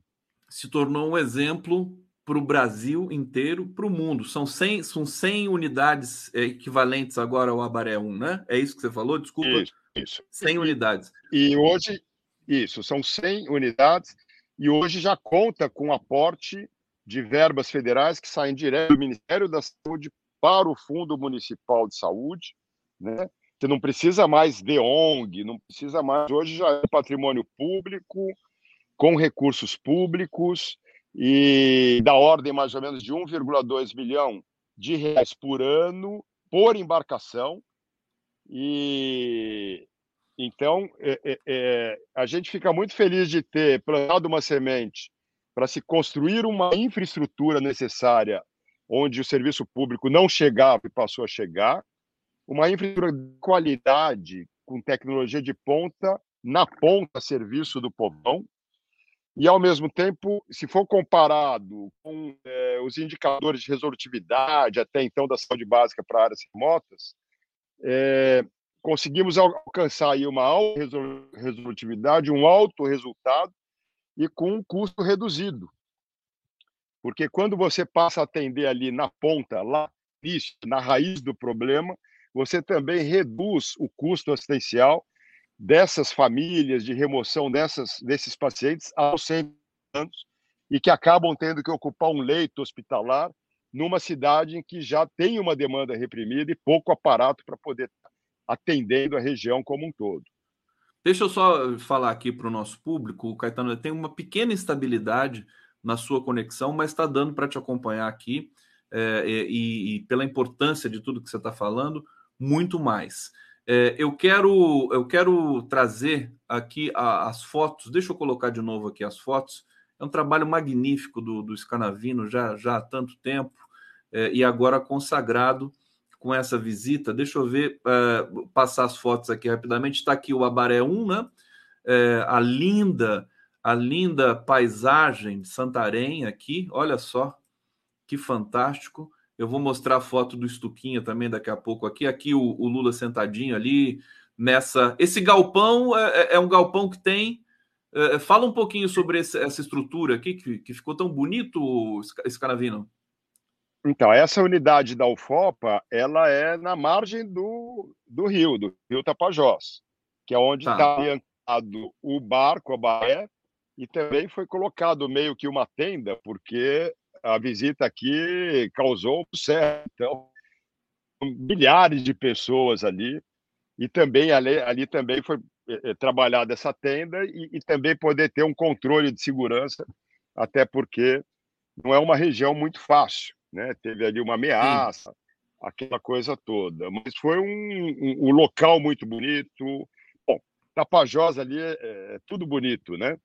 Se tornou um exemplo para o Brasil inteiro, para o mundo. São 100, são 100 unidades é, equivalentes agora ao Abaré 1, né? É isso que você falou? Desculpa. Isso, isso. 100 unidades. E hoje, isso, são 100 unidades e hoje já conta com aporte de verbas federais que saem direto do Ministério da Saúde para o Fundo Municipal de Saúde, né? Você não precisa mais de ONG, não precisa mais. Hoje já é patrimônio público, com recursos públicos, e da ordem mais ou menos de 1,2 milhão de reais por ano por embarcação. E então é, é, é, a gente fica muito feliz de ter plantado uma semente para se construir uma infraestrutura necessária onde o serviço público não chegava e passou a chegar uma infraestrutura de qualidade, com tecnologia de ponta, na ponta, a serviço do povão, e, ao mesmo tempo, se for comparado com é, os indicadores de resolutividade, até então, da saúde básica para áreas remotas, é, conseguimos alcançar aí uma alta resolutividade, um alto resultado e com um custo reduzido. Porque quando você passa a atender ali na ponta, lá, na raiz do problema, você também reduz o custo assistencial dessas famílias, de remoção dessas, desses pacientes aos 100 anos e que acabam tendo que ocupar um leito hospitalar numa cidade em que já tem uma demanda reprimida e pouco aparato para poder atendendo a região como um todo. Deixa eu só falar aqui para o nosso público, Caetano, tem uma pequena instabilidade na sua conexão, mas está dando para te acompanhar aqui é, e, e, pela importância de tudo que você está falando, muito mais. É, eu quero eu quero trazer aqui a, as fotos. Deixa eu colocar de novo aqui as fotos. É um trabalho magnífico do, do Scanavino já, já há tanto tempo é, e agora consagrado com essa visita. Deixa eu ver, é, passar as fotos aqui rapidamente. Está aqui o Abaré 1, né? É, a linda, a linda paisagem de Santarém aqui. Olha só que fantástico. Eu vou mostrar a foto do Estuquinha também daqui a pouco aqui. Aqui o, o Lula sentadinho ali nessa. Esse galpão é, é, é um galpão que tem. É, fala um pouquinho sobre esse, essa estrutura aqui que, que ficou tão bonito, Scanavino. Então, essa unidade da UFOPA, ela é na margem do, do rio, do rio Tapajós, que é onde está tá orientado o barco, a baé, e também foi colocado meio que uma tenda, porque a visita aqui causou certo. Então, milhares de pessoas ali e também ali, ali também foi é, trabalhada essa tenda e, e, também poder ter um controle de segurança, até porque não é uma região muito fácil, né? Teve ali uma ameaça, Sim. aquela coisa toda, mas foi um, um, um, local muito bonito. Bom, Tapajós ali é, é tudo bonito, né?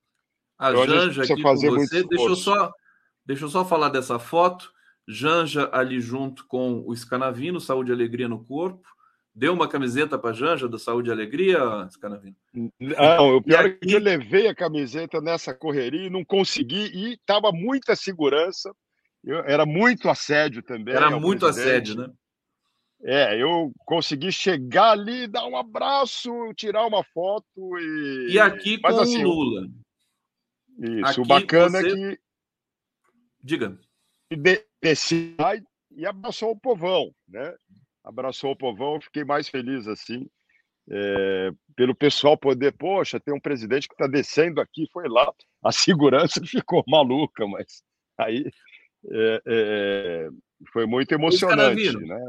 A então, Janja a aqui fazer com você, deixa eu só Deixa eu só falar dessa foto. Janja ali junto com o Scanavino, Saúde e Alegria no Corpo. Deu uma camiseta para Janja do Saúde e Alegria, Scanavino? Não, o pior aqui... é que eu levei a camiseta nessa correria e não consegui, e estava muita segurança, eu, era muito assédio também. Era muito presidente. assédio, né? É, eu consegui chegar ali, dar um abraço, tirar uma foto e. E aqui Mas, com assim, o Lula. Isso, aqui o bacana é você... é que Diga. Desci e abraçou o povão, né? Abraçou o povão, fiquei mais feliz assim, é, pelo pessoal poder, poxa, tem um presidente que está descendo aqui, foi lá, a segurança ficou maluca, mas aí é, é, foi muito emocionante, né?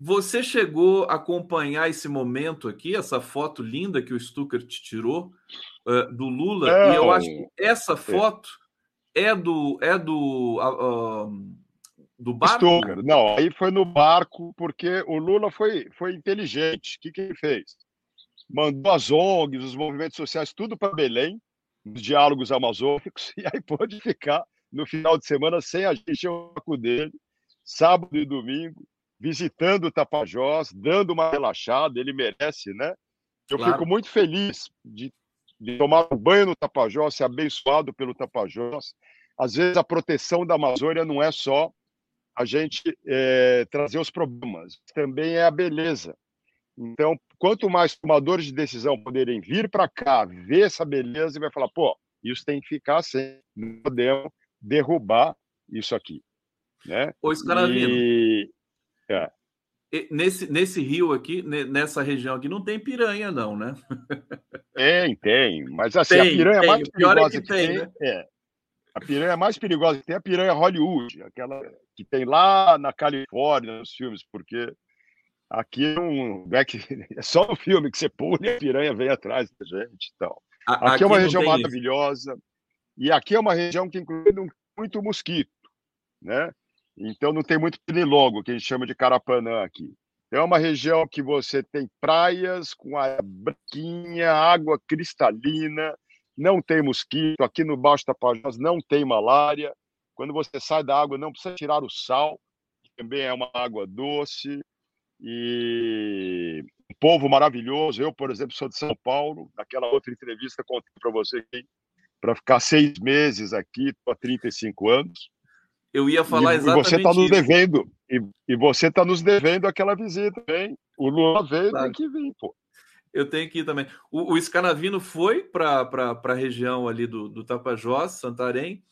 Você chegou a acompanhar esse momento aqui, essa foto linda que o Stucker te tirou uh, do Lula, Não. e eu acho que essa foto é do é do uh, do barco? Não, aí foi no barco porque o Lula foi foi inteligente. O que, que ele fez? Mandou as ONGs, os movimentos sociais, tudo para Belém, nos diálogos amazônicos, e aí pode ficar no final de semana sem a gente o saco dele, sábado e domingo, visitando o Tapajós, dando uma relaxada, ele merece, né? Eu claro. fico muito feliz de, de tomar um banho no Tapajós, ser abençoado pelo Tapajós. Às vezes a proteção da Amazônia não é só a gente é, trazer os problemas, também é a beleza. Então, quanto mais tomadores de decisão poderem vir para cá, ver essa beleza e vai falar, pô, isso tem que ficar assim, não podemos derrubar isso aqui. Né? Ô, Escaravino, e... é. Nesse, nesse rio aqui, nessa região aqui, não tem piranha, não, né? Tem, tem. Mas assim, tem, a piranha tem. mais é perigosa é que, tem, tem né? é. A piranha mais perigosa que tem é a piranha Hollywood, aquela que tem lá na Califórnia, nos filmes, porque aqui não é, que, é só no filme que você pula e a piranha vem atrás da gente. Aqui, aqui é uma região maravilhosa. Isso. E aqui é uma região que inclui muito mosquito, né? Então não tem muito pernilongo, que a gente chama de carapanã aqui. É uma região que você tem praias com a branquinha, água cristalina, não tem mosquito. Aqui no Baixo Tapajós não tem malária. Quando você sai da água, não precisa tirar o sal, também é uma água doce. E um povo maravilhoso. Eu, por exemplo, sou de São Paulo. Naquela outra entrevista, contei para você para ficar seis meses aqui, estou há 35 anos. Eu ia falar e, exatamente e você está nos devendo. E, e você está nos devendo aquela visita, hein? O Lula veio, claro. tem que vir, pô. Eu tenho que ir também. O, o Scanavino foi para a região ali do, do Tapajós, Santarém,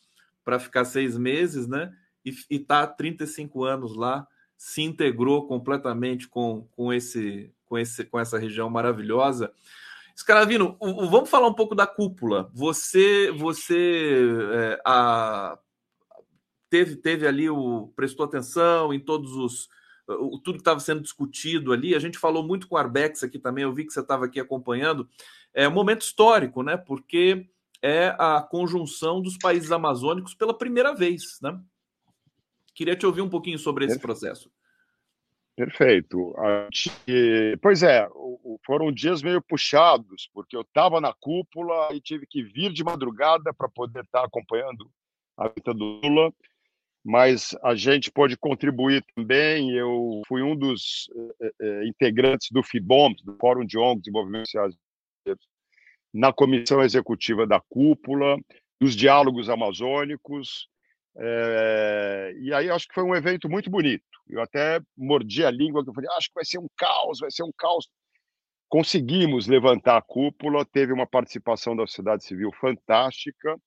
para ficar seis meses, né? E está há 35 anos lá, se integrou completamente com, com, esse, com, esse, com essa região maravilhosa. Scaravino, vamos falar um pouco da cúpula. Você, você é, a, teve, teve ali o prestou atenção em todos os o, tudo que estava sendo discutido ali. A gente falou muito com o Arbex aqui também. Eu vi que você estava aqui acompanhando. É um momento histórico, né? Porque é a conjunção dos países amazônicos pela primeira vez, né? Queria te ouvir um pouquinho sobre esse processo. Perfeito. Pois é, foram dias meio puxados, porque eu estava na cúpula e tive que vir de madrugada para poder estar tá acompanhando a visita do Lula, mas a gente pôde contribuir também. Eu fui um dos é, integrantes do FIBOM, do Fórum de ONGs Desenvolvimento Sociais, na comissão executiva da cúpula, dos diálogos amazônicos, e aí acho que foi um evento muito bonito. Eu até mordi a língua, eu falei, acho que vai ser um caos, vai ser um caos. Conseguimos levantar a cúpula, teve uma participação da sociedade civil fantástica,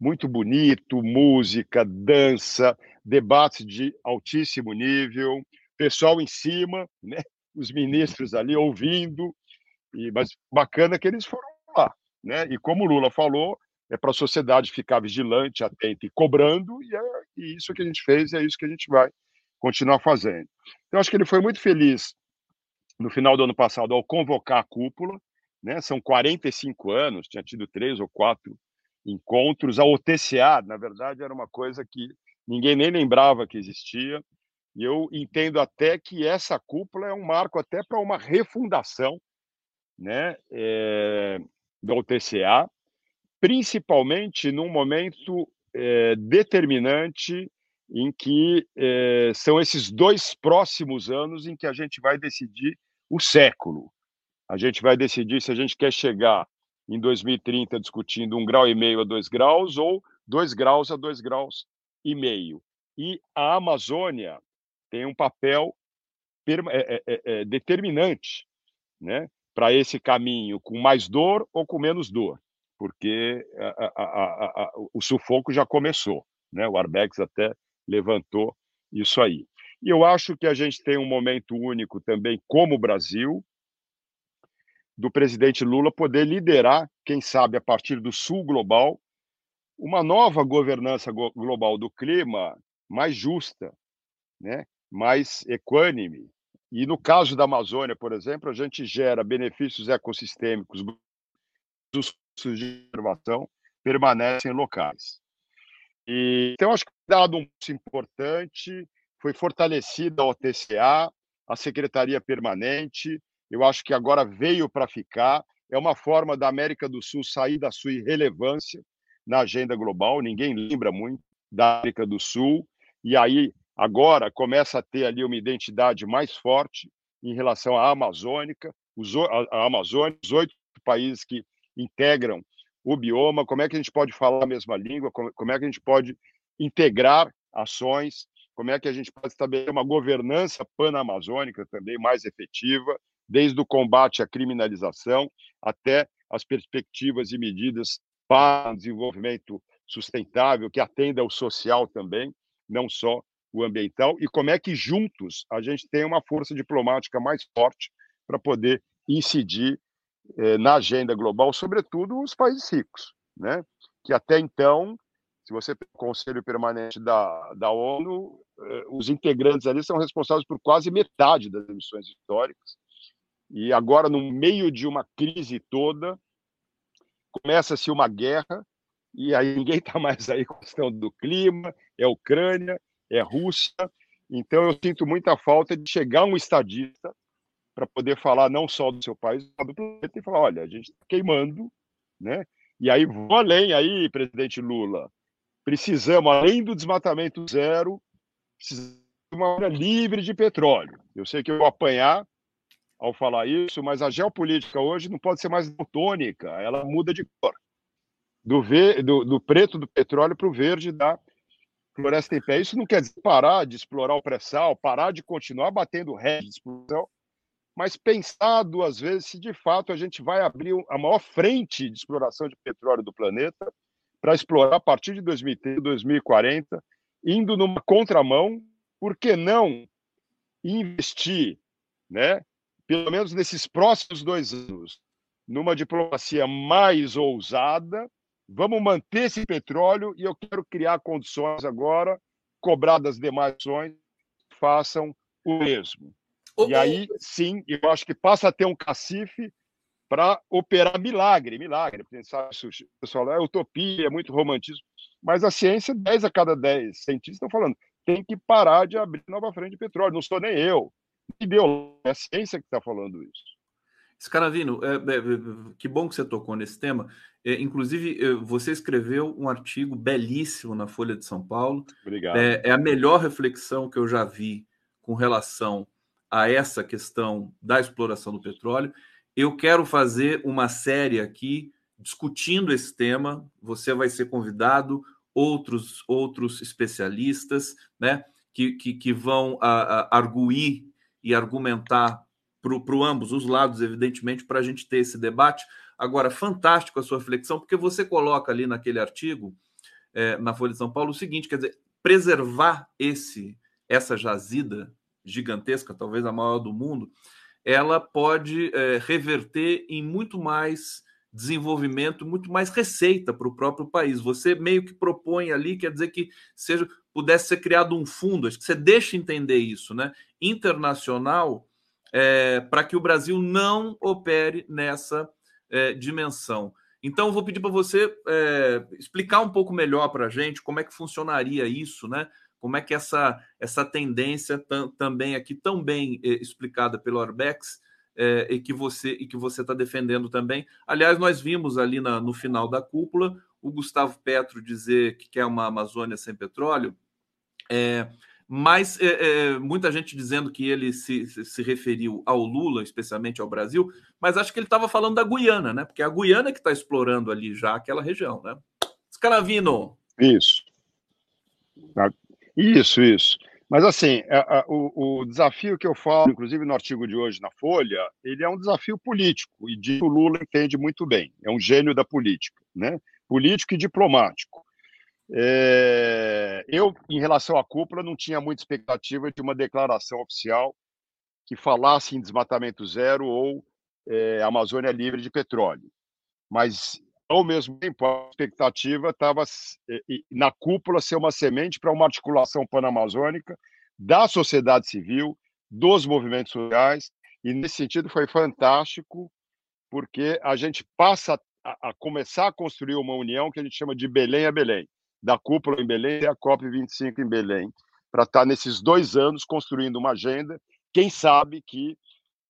muito bonito, música, dança, debates de altíssimo nível, pessoal em cima, né? os ministros ali ouvindo, e, mas bacana que eles foram lá. Né? E como o Lula falou, é para a sociedade ficar vigilante, atenta e cobrando, e é e isso que a gente fez e é isso que a gente vai continuar fazendo. Então, acho que ele foi muito feliz no final do ano passado ao convocar a cúpula, né? são 45 anos, tinha tido três ou quatro encontros. A OTCA, na verdade, era uma coisa que ninguém nem lembrava que existia, e eu entendo até que essa cúpula é um marco até para uma refundação né, é, da OTCA, principalmente num momento é, determinante em que é, são esses dois próximos anos em que a gente vai decidir o século. A gente vai decidir se a gente quer chegar em 2030 discutindo um grau e meio a dois graus ou dois graus a dois graus e meio. E a Amazônia tem um papel é, é, é, determinante né, para esse caminho, com mais dor ou com menos dor porque a, a, a, o sufoco já começou. Né? O Arbex até levantou isso aí. E eu acho que a gente tem um momento único também, como Brasil, do presidente Lula poder liderar, quem sabe a partir do Sul Global, uma nova governança global do clima mais justa, né? mais equânime. E no caso da Amazônia, por exemplo, a gente gera benefícios ecossistêmicos dos de observação permanecem locais. E, então, acho que dado um passo importante, foi fortalecida a OTCA, a Secretaria Permanente, eu acho que agora veio para ficar, é uma forma da América do Sul sair da sua irrelevância na agenda global, ninguém lembra muito da América do Sul, e aí agora começa a ter ali uma identidade mais forte em relação à Amazônica, os, a, Amazônia, os oito países que integram o bioma, como é que a gente pode falar a mesma língua, como, como é que a gente pode integrar ações, como é que a gente pode estabelecer uma governança pan-amazônica também mais efetiva, desde o combate à criminalização até as perspectivas e medidas para o desenvolvimento sustentável, que atenda ao social também, não só o ambiental, e como é que juntos a gente tem uma força diplomática mais forte para poder incidir eh, na agenda global, sobretudo os países ricos, né? que até então, se você o Conselho Permanente da, da ONU, eh, os integrantes ali são responsáveis por quase metade das emissões históricas, e agora, no meio de uma crise toda, começa-se uma guerra, e aí ninguém está mais aí com a questão do clima, é Ucrânia, é Rússia. Então, eu sinto muita falta de chegar um estadista para poder falar não só do seu país, mas do planeta e falar: olha, a gente está queimando, né? E aí, vou além aí, presidente Lula. Precisamos, além do desmatamento zero, precisamos de uma área livre de petróleo. Eu sei que eu vou apanhar ao falar isso, mas a geopolítica hoje não pode ser mais tônica, ela muda de cor. Do, ver, do, do preto do petróleo para o verde da floresta em pé. Isso não quer dizer parar de explorar o pré-sal, parar de continuar batendo ré de exploração, mas pensar duas vezes se de fato a gente vai abrir a maior frente de exploração de petróleo do planeta para explorar a partir de 2030, 2040, indo numa contramão, por que não investir, né, pelo menos nesses próximos dois anos, numa diplomacia mais ousada. Vamos manter esse petróleo e eu quero criar condições agora, cobrar das demais ações, façam o mesmo. e aí, sim, eu acho que passa a ter um cacife para operar milagre, milagre. Porque sabe, o pessoal é utopia, é muito romantismo. Mas a ciência, 10 a cada 10 cientistas estão falando, tem que parar de abrir nova frente de petróleo. Não sou nem eu, ideologia, é a ciência que está falando isso. Scaravino, é, é, que bom que você tocou nesse tema. É, inclusive, é, você escreveu um artigo belíssimo na Folha de São Paulo. Obrigado. É, é, a melhor reflexão que eu já vi com relação a essa questão da exploração do petróleo. Eu quero fazer uma série aqui discutindo esse tema. Você vai ser convidado, outros outros especialistas, né, que, que, que vão a, a, arguir e argumentar para ambos os lados, evidentemente, para a gente ter esse debate. Agora, fantástico a sua reflexão, porque você coloca ali naquele artigo, é, na Folha de São Paulo, o seguinte: quer dizer, preservar esse essa jazida gigantesca, talvez a maior do mundo, ela pode é, reverter em muito mais desenvolvimento, muito mais receita para o próprio país. Você meio que propõe ali, quer dizer que seja pudesse ser criado um fundo, acho que você deixa entender isso, né? Internacional, é, para que o Brasil não opere nessa é, dimensão. Então, vou pedir para você é, explicar um pouco melhor para a gente como é que funcionaria isso, né? Como é que essa, essa tendência também aqui tão bem é, explicada pelo Arbex é, e que você e que você está defendendo também. Aliás, nós vimos ali na, no final da cúpula o Gustavo Petro dizer que quer uma Amazônia sem petróleo. É, mas é, é, muita gente dizendo que ele se, se referiu ao Lula, especialmente ao Brasil, mas acho que ele estava falando da Guiana, né? Porque é a Guiana que está explorando ali já aquela região, né? Scaravino. Isso. Isso, isso. Mas assim, a, a, o, o, desafio que eu falo, inclusive no artigo de hoje na Folha, ele é um desafio político, e o Lula entende muito bem. É um gênio da política, né? Político e diplomático. É, eu, em relação à cúpula, não tinha muita expectativa de uma declaração oficial que falasse em desmatamento zero ou é, Amazônia livre de petróleo. Mas, ao mesmo tempo, a expectativa estava na cúpula ser uma semente para uma articulação panamazônica da sociedade civil, dos movimentos sociais, e nesse sentido foi fantástico, porque a gente passa a, a começar a construir uma união que a gente chama de Belém a Belém da cúpula em Belém e a COP25 em Belém, para estar nesses dois anos construindo uma agenda, quem sabe que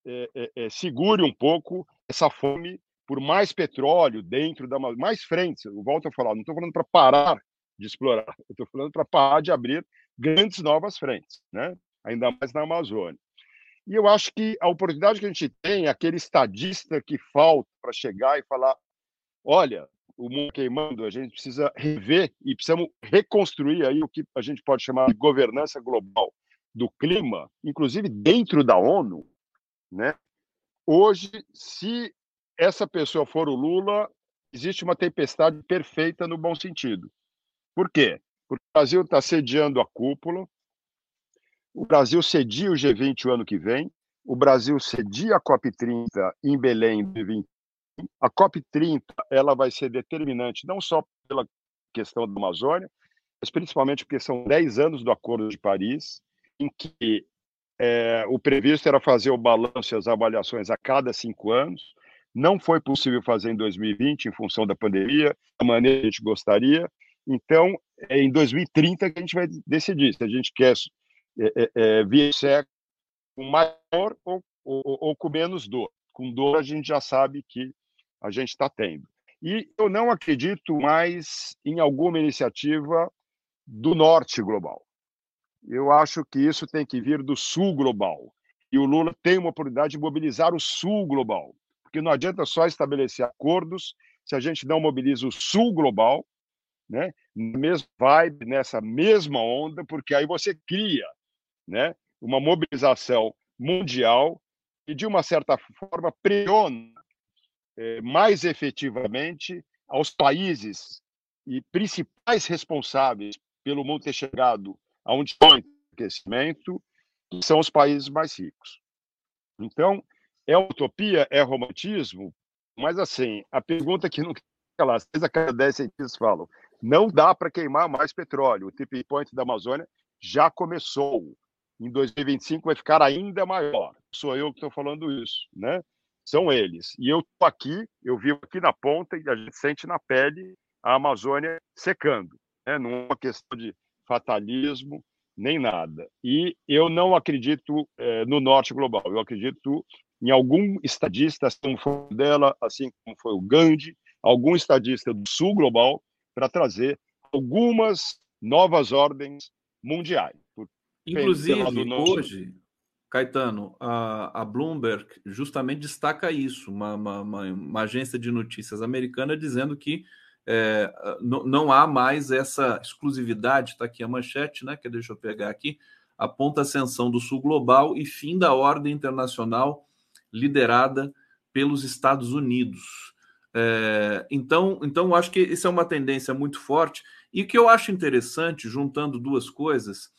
é, é, segure um pouco essa fome por mais petróleo dentro da mais frentes. Eu volto a falar, não estou falando para parar de explorar, estou falando para parar de abrir grandes novas frentes, né? ainda mais na Amazônia. E eu acho que a oportunidade que a gente tem, aquele estadista que falta para chegar e falar: olha, o mundo queimando, a gente precisa rever e precisamos reconstruir aí o que a gente pode chamar de governança global do clima, inclusive dentro da ONU, né? Hoje, se essa pessoa for o Lula, existe uma tempestade perfeita no bom sentido. Por quê? Porque o Brasil está sediando a cúpula, o Brasil cedia o G20 o ano que vem, o Brasil cedia a COP30 em Belém em 2021. A COP30 ela vai ser determinante não só pela questão da Amazônia, mas principalmente porque são 10 anos do Acordo de Paris, em que é, o previsto era fazer o balanço e as avaliações a cada cinco anos. Não foi possível fazer em 2020 em função da pandemia, da maneira que a gente gostaria. Então, é em 2030 que a gente vai decidir se a gente quer é, é, é via com maior ou, ou, ou com menos dor. Com dor, a gente já sabe que a gente está tendo. E eu não acredito mais em alguma iniciativa do norte global. Eu acho que isso tem que vir do sul global. E o Lula tem uma oportunidade de mobilizar o sul global. Porque não adianta só estabelecer acordos se a gente não mobiliza o sul global, né? mesma vibe, nessa mesma onda, porque aí você cria né? uma mobilização mundial e, de uma certa forma, pressiona eh, mais efetivamente aos países e principais responsáveis pelo mundo ter chegado aonde foi o aquecimento, que são os países mais ricos. Então, é utopia, é romantismo, mas assim, a pergunta que não lá, seis a cada dez cientistas falam, não dá para queimar mais petróleo. O tipping point da Amazônia já começou. Em 2025 vai ficar ainda maior. Sou eu que estou falando isso, né? São eles. E eu estou aqui, eu vivo aqui na ponta e a gente sente na pele a Amazônia secando. Né? Não é uma questão de fatalismo, nem nada. E eu não acredito é, no norte global, eu acredito em algum estadista, assim como foi dela, assim como foi o Gandhi, algum estadista do sul global, para trazer algumas novas ordens mundiais. Inclusive, hoje, Caetano, a, a, Bloomberg justamente destaca isso, uma, uma, uma agência de notícias americana dizendo que é, não há mais essa exclusividade, está aqui a manchete, né? Que deixa eu pegar aqui, aponta ascensão do Sul global e fim da ordem internacional liderada pelos Estados Unidos. É, então, então, acho que isso é uma tendência muito forte. E o que eu acho interessante, juntando duas coisas,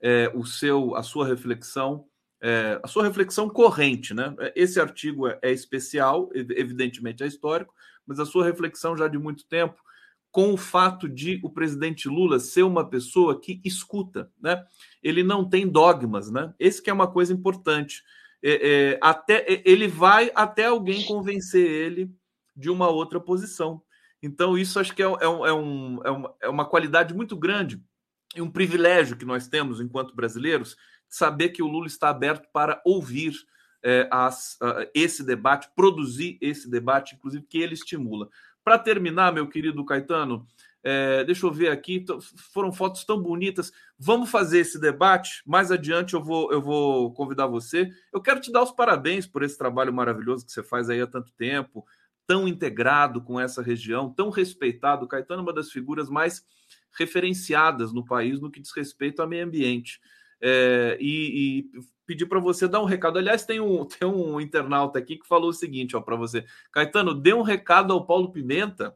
é, o seu, a sua reflexão, é, a sua reflexão corrente, né? Esse artigo é, é especial, evidentemente é histórico, mas a sua reflexão já de muito tempo com o fato de o presidente Lula ser uma pessoa que escuta, né? Ele não tem dogmas, né? Esse que é uma coisa importante. É, é, até ele vai até alguém convencer ele de uma outra posição. Então isso acho que é, é, um, é, um, é, uma, é uma qualidade muito grande e um privilégio que nós temos enquanto brasileiros saber que o Lula está aberto para ouvir é, as, uh, esse debate, produzir esse debate, inclusive que ele estimula. Para terminar, meu querido Caetano, é, deixa eu ver aqui, foram fotos tão bonitas. Vamos fazer esse debate. Mais adiante eu vou, eu vou convidar você. Eu quero te dar os parabéns por esse trabalho maravilhoso que você faz aí há tanto tempo, tão integrado com essa região, tão respeitado. O Caetano é uma das figuras mais referenciadas no país no que diz respeito ao meio ambiente. É, e, e pedir para você dar um recado. Aliás, tem um, tem um internauta aqui que falou o seguinte para você: Caetano, dê um recado ao Paulo Pimenta.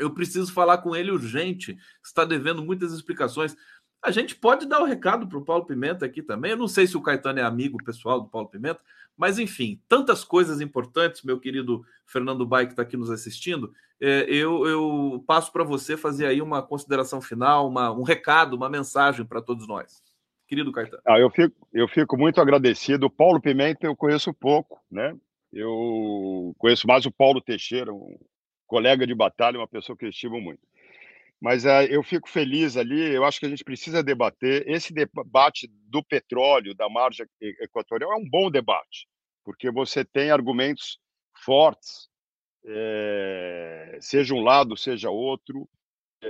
Eu preciso falar com ele urgente. Está devendo muitas explicações. A gente pode dar o um recado para o Paulo Pimenta aqui também. Eu não sei se o Caetano é amigo pessoal do Paulo Pimenta, mas enfim, tantas coisas importantes, meu querido Fernando Bai, que está aqui nos assistindo. É, eu, eu passo para você fazer aí uma consideração final, uma, um recado, uma mensagem para todos nós querido Caetano? Ah, eu, fico, eu fico muito agradecido. Paulo Pimenta eu conheço pouco, né? Eu conheço mais o Paulo Teixeira, um colega de batalha, uma pessoa que eu estimo muito. Mas uh, eu fico feliz ali, eu acho que a gente precisa debater. Esse debate do petróleo, da margem equatorial, é um bom debate, porque você tem argumentos fortes é, seja um lado, seja outro.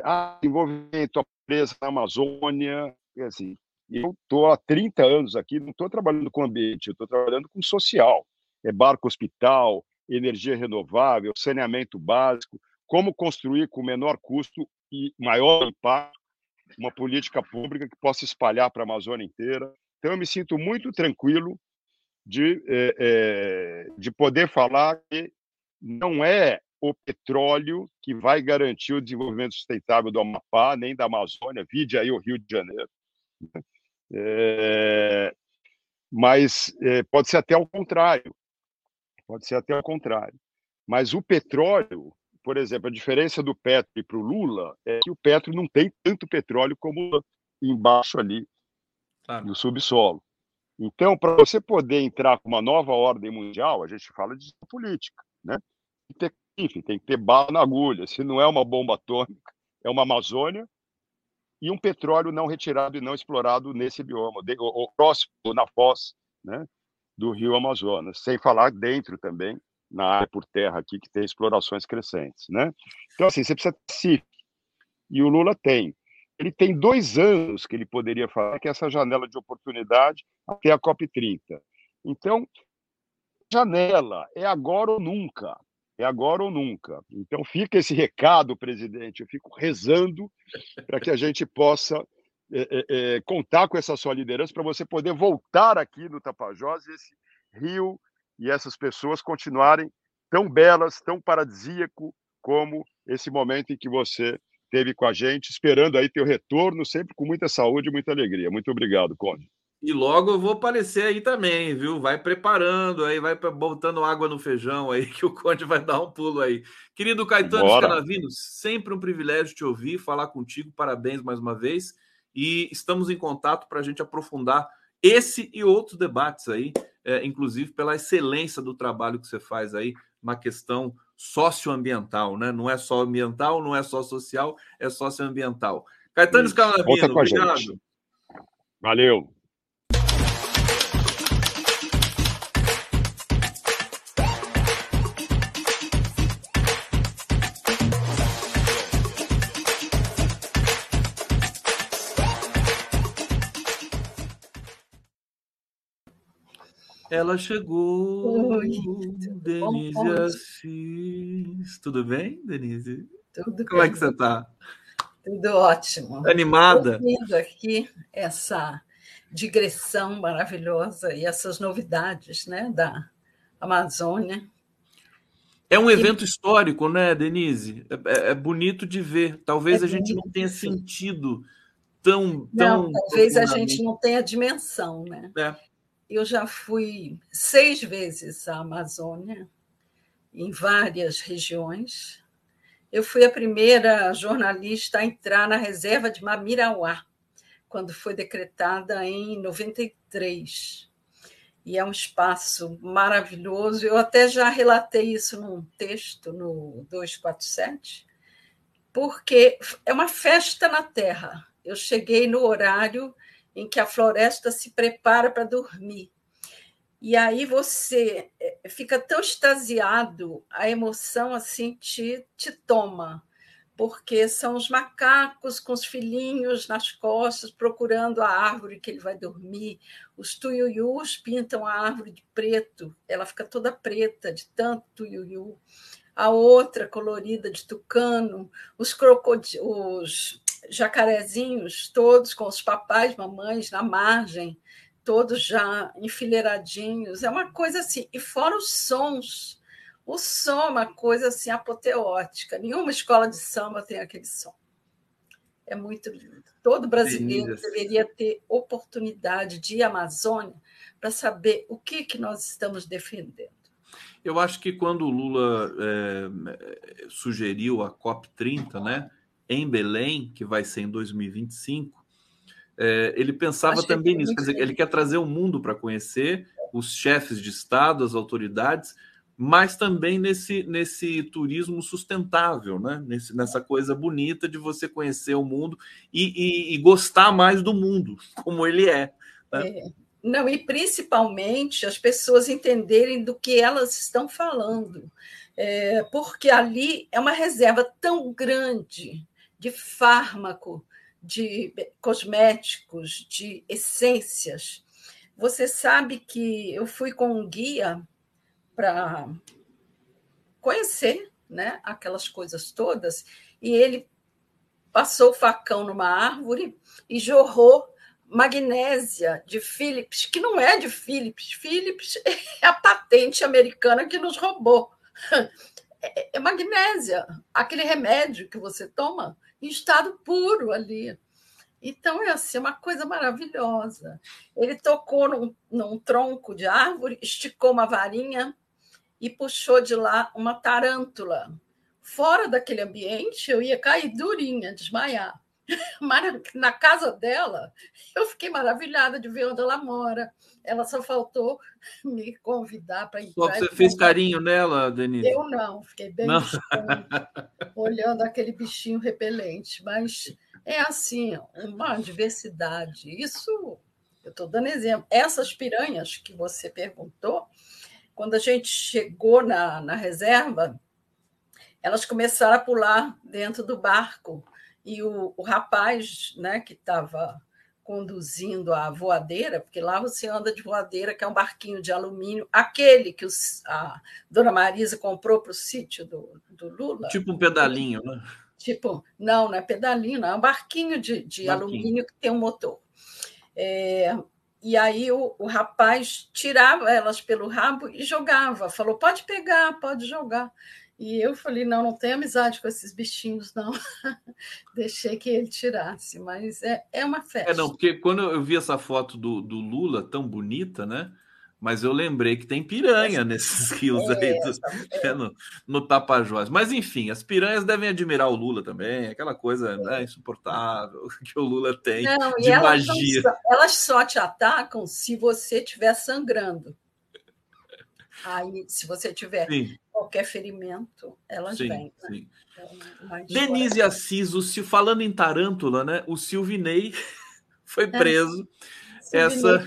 Ah, desenvolvimento, a presa na Amazônia, assim, eu estou há 30 anos aqui, não estou trabalhando com ambiente, eu estou trabalhando com social. É barco hospital, energia renovável, saneamento básico, como construir com menor custo e maior impacto uma política pública que possa espalhar para a Amazônia inteira. Então, eu me sinto muito tranquilo de, é, é, de poder falar que não é o petróleo que vai garantir o desenvolvimento sustentável do Amapá, nem da Amazônia, vide aí o Rio de Janeiro. É, mas é, pode ser até o contrário. Pode ser até o contrário. Mas o petróleo, por exemplo, a diferença do Petro para o Lula é que o Petro não tem tanto petróleo como embaixo ali claro. no subsolo. Então, para você poder entrar com uma nova ordem mundial, a gente fala de política, né? Tem que ter, tem que ter bala na agulha. Se não é uma bomba atômica, é uma Amazônia e um petróleo não retirado e não explorado nesse bioma, o, o próximo, na foz, né? Do Rio Amazonas, sem falar dentro também na área por terra aqui que tem explorações crescentes, né? Então assim, você precisa ter e o Lula tem. Ele tem dois anos que ele poderia falar que é essa janela de oportunidade até a COP 30. Então, janela é agora ou nunca. É agora ou nunca. Então fica esse recado, presidente. Eu fico rezando para que a gente possa é, é, é, contar com essa sua liderança para você poder voltar aqui no Tapajós e esse rio e essas pessoas continuarem tão belas, tão paradisíaco como esse momento em que você teve com a gente, esperando aí teu retorno, sempre com muita saúde e muita alegria. Muito obrigado, Conde. E logo eu vou aparecer aí também, viu? Vai preparando aí, vai botando água no feijão aí, que o Conde vai dar um pulo aí. Querido Caetano Canavinos, sempre um privilégio te ouvir, falar contigo. Parabéns mais uma vez. E estamos em contato para a gente aprofundar esse e outros debates aí, é, inclusive pela excelência do trabalho que você faz aí na questão socioambiental, né? Não é só ambiental, não é só social, é socioambiental. Caetano Scalavino, obrigado. Gente. Valeu. Ela chegou, Oi, Denise bom, Assis. Tudo bem, Denise? Tudo Como bem. é que você está? Tudo ótimo. Animada? Ouvindo aqui essa digressão maravilhosa e essas novidades né, da Amazônia. É um evento histórico, né, Denise? É, é, é bonito de ver. Talvez é a gente não tenha sentido tão. tão não, talvez a gente não tenha dimensão, né? É eu já fui seis vezes à Amazônia, em várias regiões. Eu fui a primeira jornalista a entrar na reserva de Mamirauá, quando foi decretada em 93. E é um espaço maravilhoso. Eu até já relatei isso num texto no 247, porque é uma festa na terra. Eu cheguei no horário em que a floresta se prepara para dormir. E aí você eh, fica tão extasiado, a emoção assim te, te toma, porque são os macacos com os filhinhos nas costas procurando a árvore que ele vai dormir. Os tuiuius pintam a árvore de preto, ela fica toda preta de tanto tuiuiu. A outra colorida de tucano, os crocodilos, jacarezinhos, todos com os papais, mamães na margem, todos já enfileiradinhos. É uma coisa assim. E fora os sons. O som é uma coisa assim apoteótica. Nenhuma escola de samba tem aquele som. É muito lindo. Todo brasileiro deveria ter oportunidade de ir à Amazônia para saber o que, que nós estamos defendendo. Eu acho que quando o Lula é, sugeriu a COP30, né? Em Belém, que vai ser em 2025, é, ele pensava também nisso. Quer dizer, ele quer trazer o mundo para conhecer os chefes de Estado, as autoridades, mas também nesse, nesse turismo sustentável, né? Nesse, nessa coisa bonita de você conhecer o mundo e, e, e gostar mais do mundo, como ele é. Né? é. Não, e principalmente as pessoas entenderem do que elas estão falando é, porque ali é uma reserva tão grande de fármaco, de cosméticos, de essências. Você sabe que eu fui com um guia para conhecer né, aquelas coisas todas, e ele passou o facão numa árvore e jorrou magnésia de Philips, que não é de Philips. Philips é a patente americana que nos roubou. É, é magnésia, aquele remédio que você toma em estado puro ali. Então, é assim, uma coisa maravilhosa. Ele tocou num, num tronco de árvore, esticou uma varinha e puxou de lá uma tarântula. Fora daquele ambiente, eu ia cair durinha, desmaiar. Na casa dela, eu fiquei maravilhada de ver onde ela mora. Ela só faltou me convidar para entrar. Só que você fez carinho nela, Denise? Eu não, fiquei bem olhando aquele bichinho repelente. Mas é assim, uma diversidade. Isso, eu estou dando exemplo. Essas piranhas que você perguntou, quando a gente chegou na, na reserva, elas começaram a pular dentro do barco. E o, o rapaz né, que estava conduzindo a voadeira, porque lá você anda de voadeira, que é um barquinho de alumínio, aquele que os, a dona Marisa comprou para o sítio do, do Lula. Tipo um pedalinho, né? Tipo, não, não é pedalinho, não, é um barquinho de, de barquinho. alumínio que tem um motor. É, e aí o, o rapaz tirava elas pelo rabo e jogava, falou: pode pegar, pode jogar. E eu falei, não, não tenho amizade com esses bichinhos, não. Deixei que ele tirasse, mas é, é uma festa. É, não, porque quando eu vi essa foto do, do Lula tão bonita, né? Mas eu lembrei que tem piranha nesses rios é, aí do, é. no, no Tapajós. Mas enfim, as piranhas devem admirar o Lula também, aquela coisa né, insuportável que o Lula tem Não, de elas magia. Só, elas só te atacam se você estiver sangrando. Aí, se você tiver sim. qualquer ferimento, elas sim, vêm. Né? Então, Denise Assis, o, falando em Tarântula, né? O Silvinei foi preso. É essa,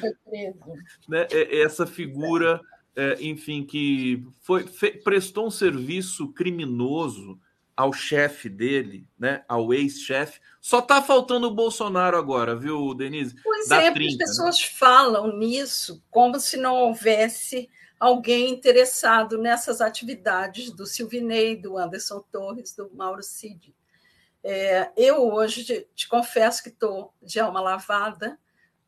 né, essa figura, é, enfim, que foi, fe, prestou um serviço criminoso ao chefe dele, né, ao ex-chefe. Só está faltando o Bolsonaro agora, viu, Denise? Pois da é, 30, as né? pessoas né? falam nisso como se não houvesse alguém interessado nessas atividades do Silvinei, do Anderson Torres, do Mauro Cid. É, eu hoje te, te confesso que estou de alma lavada,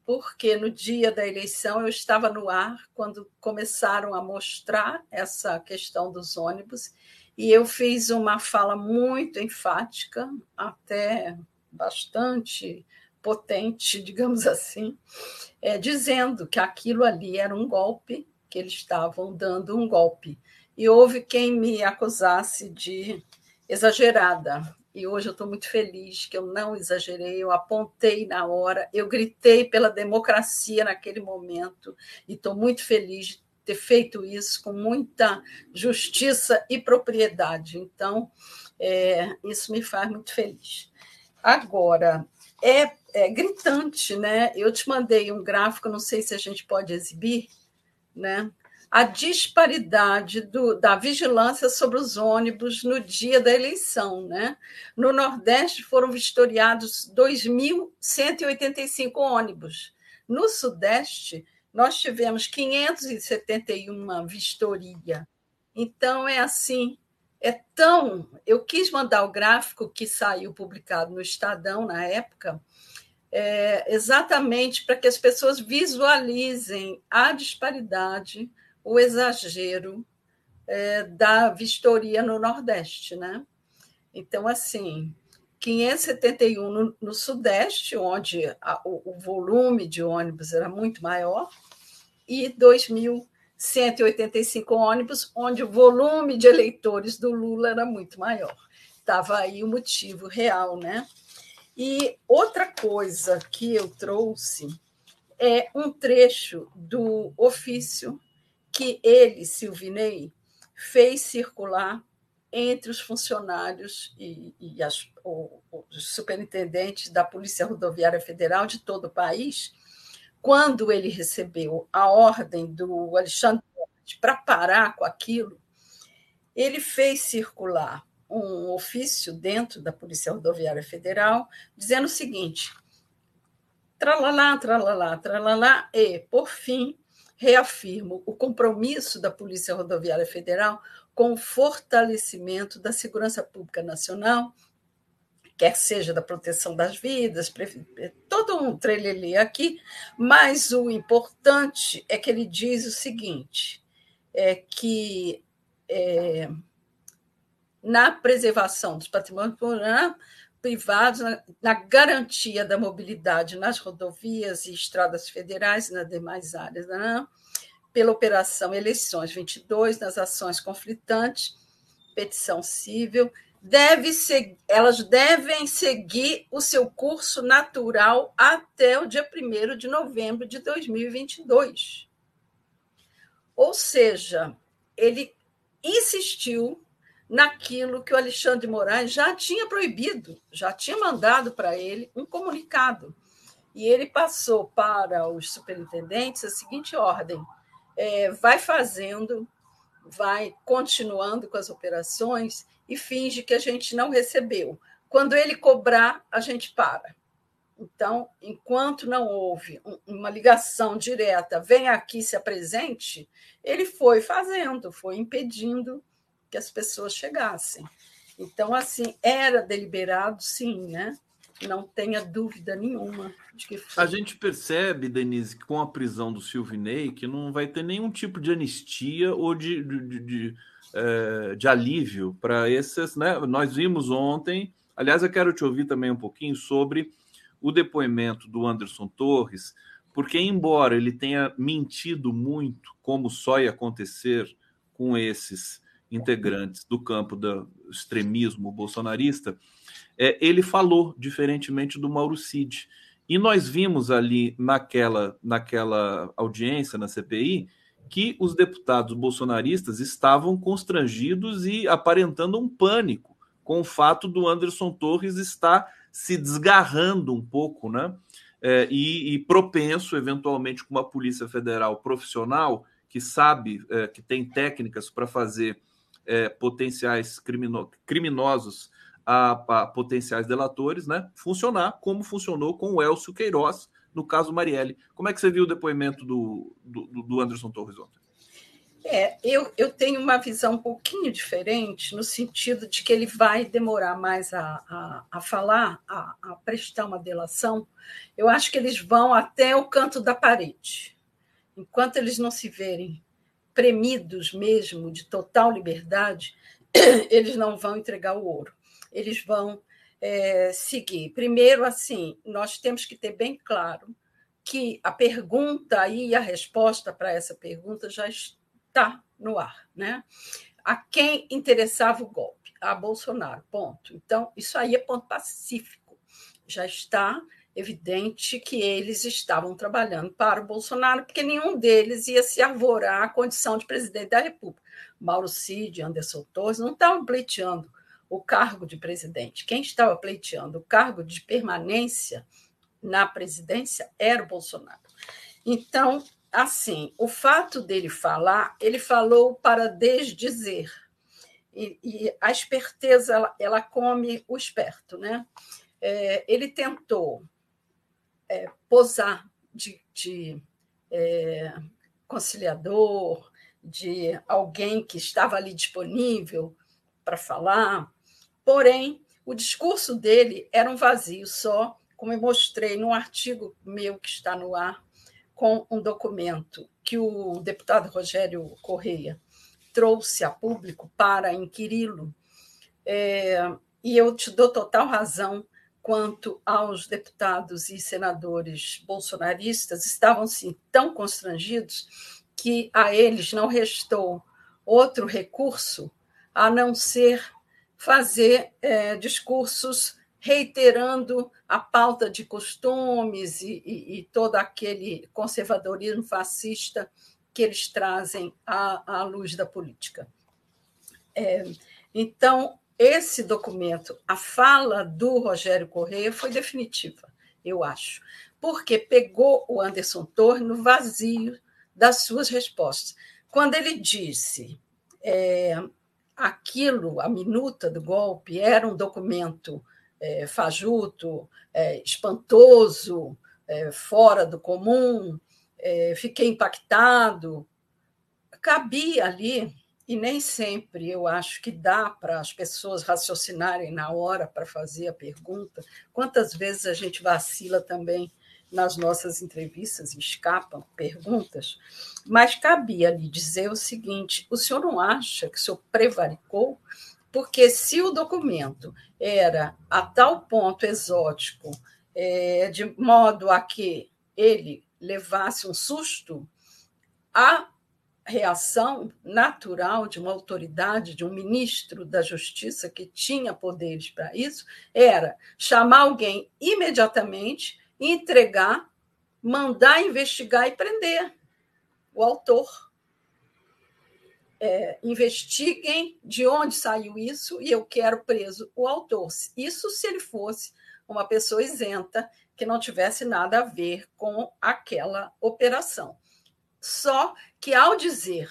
porque no dia da eleição eu estava no ar quando começaram a mostrar essa questão dos ônibus e eu fiz uma fala muito enfática, até bastante potente, digamos assim, é, dizendo que aquilo ali era um golpe, que eles estavam dando um golpe. E houve quem me acusasse de exagerada. E hoje eu estou muito feliz que eu não exagerei, eu apontei na hora, eu gritei pela democracia naquele momento, e estou muito feliz de ter feito isso com muita justiça e propriedade. Então, é, isso me faz muito feliz. Agora, é, é gritante, né? Eu te mandei um gráfico, não sei se a gente pode exibir, né? a disparidade do, da vigilância sobre os ônibus no dia da eleição. Né? No Nordeste foram vistoriados 2.185 ônibus. No Sudeste, nós tivemos 571 vistoria. Então, é assim, é tão. Eu quis mandar o gráfico que saiu publicado no Estadão na época, é, exatamente para que as pessoas visualizem a disparidade o exagero é, da vistoria no Nordeste, né? Então, assim, 571 no, no Sudeste, onde a, o, o, volume de ônibus era muito maior, e 2.185 ônibus, onde o volume de eleitores do Lula era muito maior. Estava aí o motivo real, né? E outra coisa que eu trouxe é um trecho do ofício que ele, Silvinei, fez circular entre os funcionários e, e as, o, os superintendentes da Polícia Rodoviária Federal de todo o país, quando ele recebeu a ordem do Alexandre para parar com aquilo, ele fez circular um ofício dentro da Polícia Rodoviária Federal dizendo o seguinte: tralalá, tralalá, tralalá, e, por fim, reafirmo o compromisso da Polícia Rodoviária Federal com o fortalecimento da segurança pública nacional, quer seja da proteção das vidas, todo um trelelê aqui, mas o importante é que ele diz o seguinte: é que é, na preservação dos patrimônios privados, na, na, garantia da mobilidade nas rodovias e estradas federais e nas demais áreas, né? pela Operação Eleições 22, nas ações conflitantes, petição civil, deve ser, elas devem seguir o seu curso natural até o dia 1 de novembro de 2022. Ou seja, ele insistiu naquilo que o Alexandre de Moraes já tinha proibido, já tinha mandado para ele um comunicado. E ele passou para os superintendentes a seguinte ordem: é, vai fazendo, vai continuando com as operações e finge que a gente não recebeu. Quando ele cobrar, a gente para. Então, enquanto não houve uma ligação direta, vem aqui, se apresente, ele foi fazendo, foi impedindo que as pessoas chegassem. Então, assim, era deliberado, sim, né? Não tenha dúvida nenhuma de que foi. A gente percebe, Denise, que com a prisão do Silvinei, que não vai ter nenhum tipo de anistia ou de, de, de, de, é, de alívio para esses. Né? Nós vimos ontem, aliás, eu quero te ouvir também um pouquinho sobre o depoimento do Anderson Torres, porque, embora ele tenha mentido muito, como só ia acontecer com esses integrantes do campo do extremismo bolsonarista, é, ele falou, diferentemente do Mauro Cid. E nós vimos ali naquela, naquela audiência na CPI que os deputados bolsonaristas estavam constrangidos e aparentando um pânico com o fato do Anderson Torres estar se desgarrando um pouco, né? É, e, e, propenso, eventualmente, com uma Polícia Federal profissional que sabe, é, que tem técnicas para fazer é, potenciais crimino criminosos a, a, potenciais delatores, né? Funcionar como funcionou com o Elcio Queiroz, no caso Marielle. Como é que você viu o depoimento do, do, do Anderson Torres ontem? É, eu, eu tenho uma visão um pouquinho diferente, no sentido de que ele vai demorar mais a, a, a falar, a, a prestar uma delação. Eu acho que eles vão até o canto da parede. Enquanto eles não se verem premidos mesmo de total liberdade, eles não vão entregar o ouro. Eles vão é, seguir. Primeiro, assim, nós temos que ter bem claro que a pergunta e a resposta para essa pergunta já está no ar. Né? A quem interessava o golpe? A Bolsonaro, ponto. Então, isso aí é ponto pacífico. Já está evidente que eles estavam trabalhando para o Bolsonaro, porque nenhum deles ia se arvorar à condição de presidente da República. Mauro Cid, Anderson Torres não estavam pleiteando o cargo de presidente. Quem estava pleiteando o cargo de permanência na presidência era o Bolsonaro. Então, assim, o fato dele falar, ele falou para desdizer. E, e a esperteza, ela, ela, come o esperto, né? É, ele tentou é, posar de, de é, conciliador, de alguém que estava ali disponível para falar, porém, o discurso dele era um vazio só, como eu mostrei num artigo meu que está no ar, com um documento que o deputado Rogério Correia trouxe a público para inquiri-lo. É, e eu te dou total razão quanto aos deputados e senadores bolsonaristas estavam sim tão constrangidos que a eles não restou outro recurso a não ser fazer é, discursos reiterando a pauta de costumes e, e, e, todo aquele conservadorismo fascista que eles trazem à, à luz da política. É, então, esse documento, a fala do Rogério Correia foi definitiva, eu acho, porque pegou o Anderson Torres no vazio das suas respostas. Quando ele disse é, aquilo, a minuta do golpe, era um documento é, fajuto, é, espantoso, é, fora do comum, é, fiquei impactado. Cabia ali, e nem sempre eu acho que dá para as pessoas raciocinarem na hora para fazer a pergunta. Quantas vezes a gente vacila também nas nossas entrevistas e escapam perguntas, mas cabia lhe dizer o seguinte: o senhor não acha que o senhor prevaricou? Porque se o documento era a tal ponto exótico, é, de modo a que ele levasse um susto, a reação natural de uma autoridade, de um ministro da Justiça que tinha poderes para isso, era chamar alguém imediatamente entregar, mandar investigar e prender o autor. É, investiguem de onde saiu isso e eu quero preso o autor. Isso se ele fosse uma pessoa isenta, que não tivesse nada a ver com aquela operação. Só que ao dizer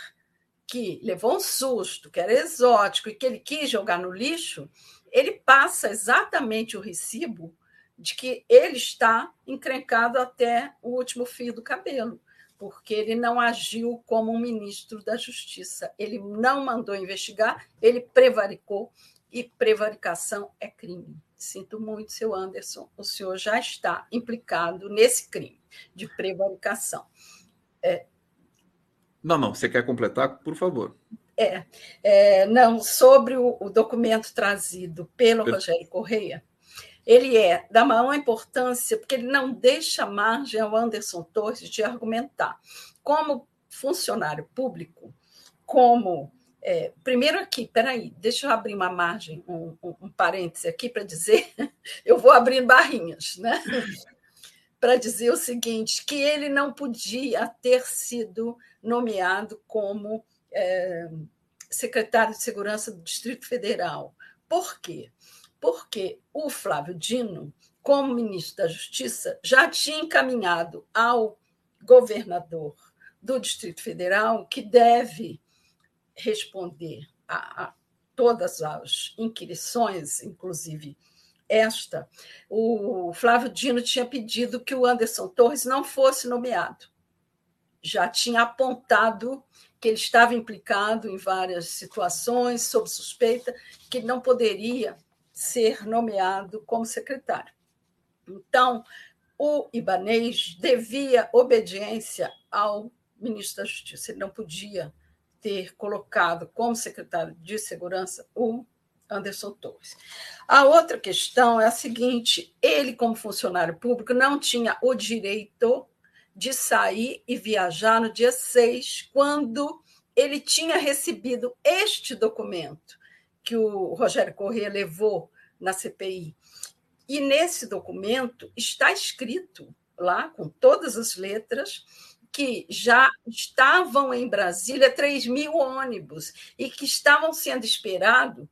que levou um susto, que era exótico e que ele quis jogar no lixo, ele passa exatamente o recibo de que ele está encrencado até o último fio do cabelo, porque ele não agiu como um ministro da Justiça. Ele não mandou investigar, ele prevaricou, e prevaricação é crime. Sinto muito, seu Anderson, o senhor já está implicado nesse crime de prevaricação. É... Não, não, você quer completar, por favor. É, é não, sobre o, o documento trazido pelo Rogério Correia, ele é da maior importância porque ele não deixa margem ao Anderson Torres de argumentar. Como funcionário público, como. É, primeiro aqui, peraí, deixa eu abrir uma margem, um, um, um parêntese aqui para dizer, eu vou abrindo barrinhas, né? Para dizer o seguinte: que ele não podia ter sido nomeado como é, secretário de Segurança do Distrito Federal. Por quê? porque o Flávio Dino, como ministro da Justiça, já tinha encaminhado ao governador do Distrito Federal que deve responder a, a todas as inquirições, inclusive esta, o Flávio Dino tinha pedido que o Anderson Torres não fosse nomeado. Já tinha apontado que ele estava implicado em várias situações, sob suspeita, que não poderia ser nomeado como secretário. Então, o Ibanês devia obediência ao ministro da Justiça. Ele não podia ter colocado como secretário de Segurança o Anderson Torres. A outra questão é a seguinte: ele, como funcionário público, não tinha o direito de sair e viajar no dia 6, quando ele tinha recebido este documento que o Rogério Corrêa levou na CPI. E nesse documento está escrito lá, com todas as letras, que já estavam em Brasília 3 mil ônibus e que estavam sendo esperado,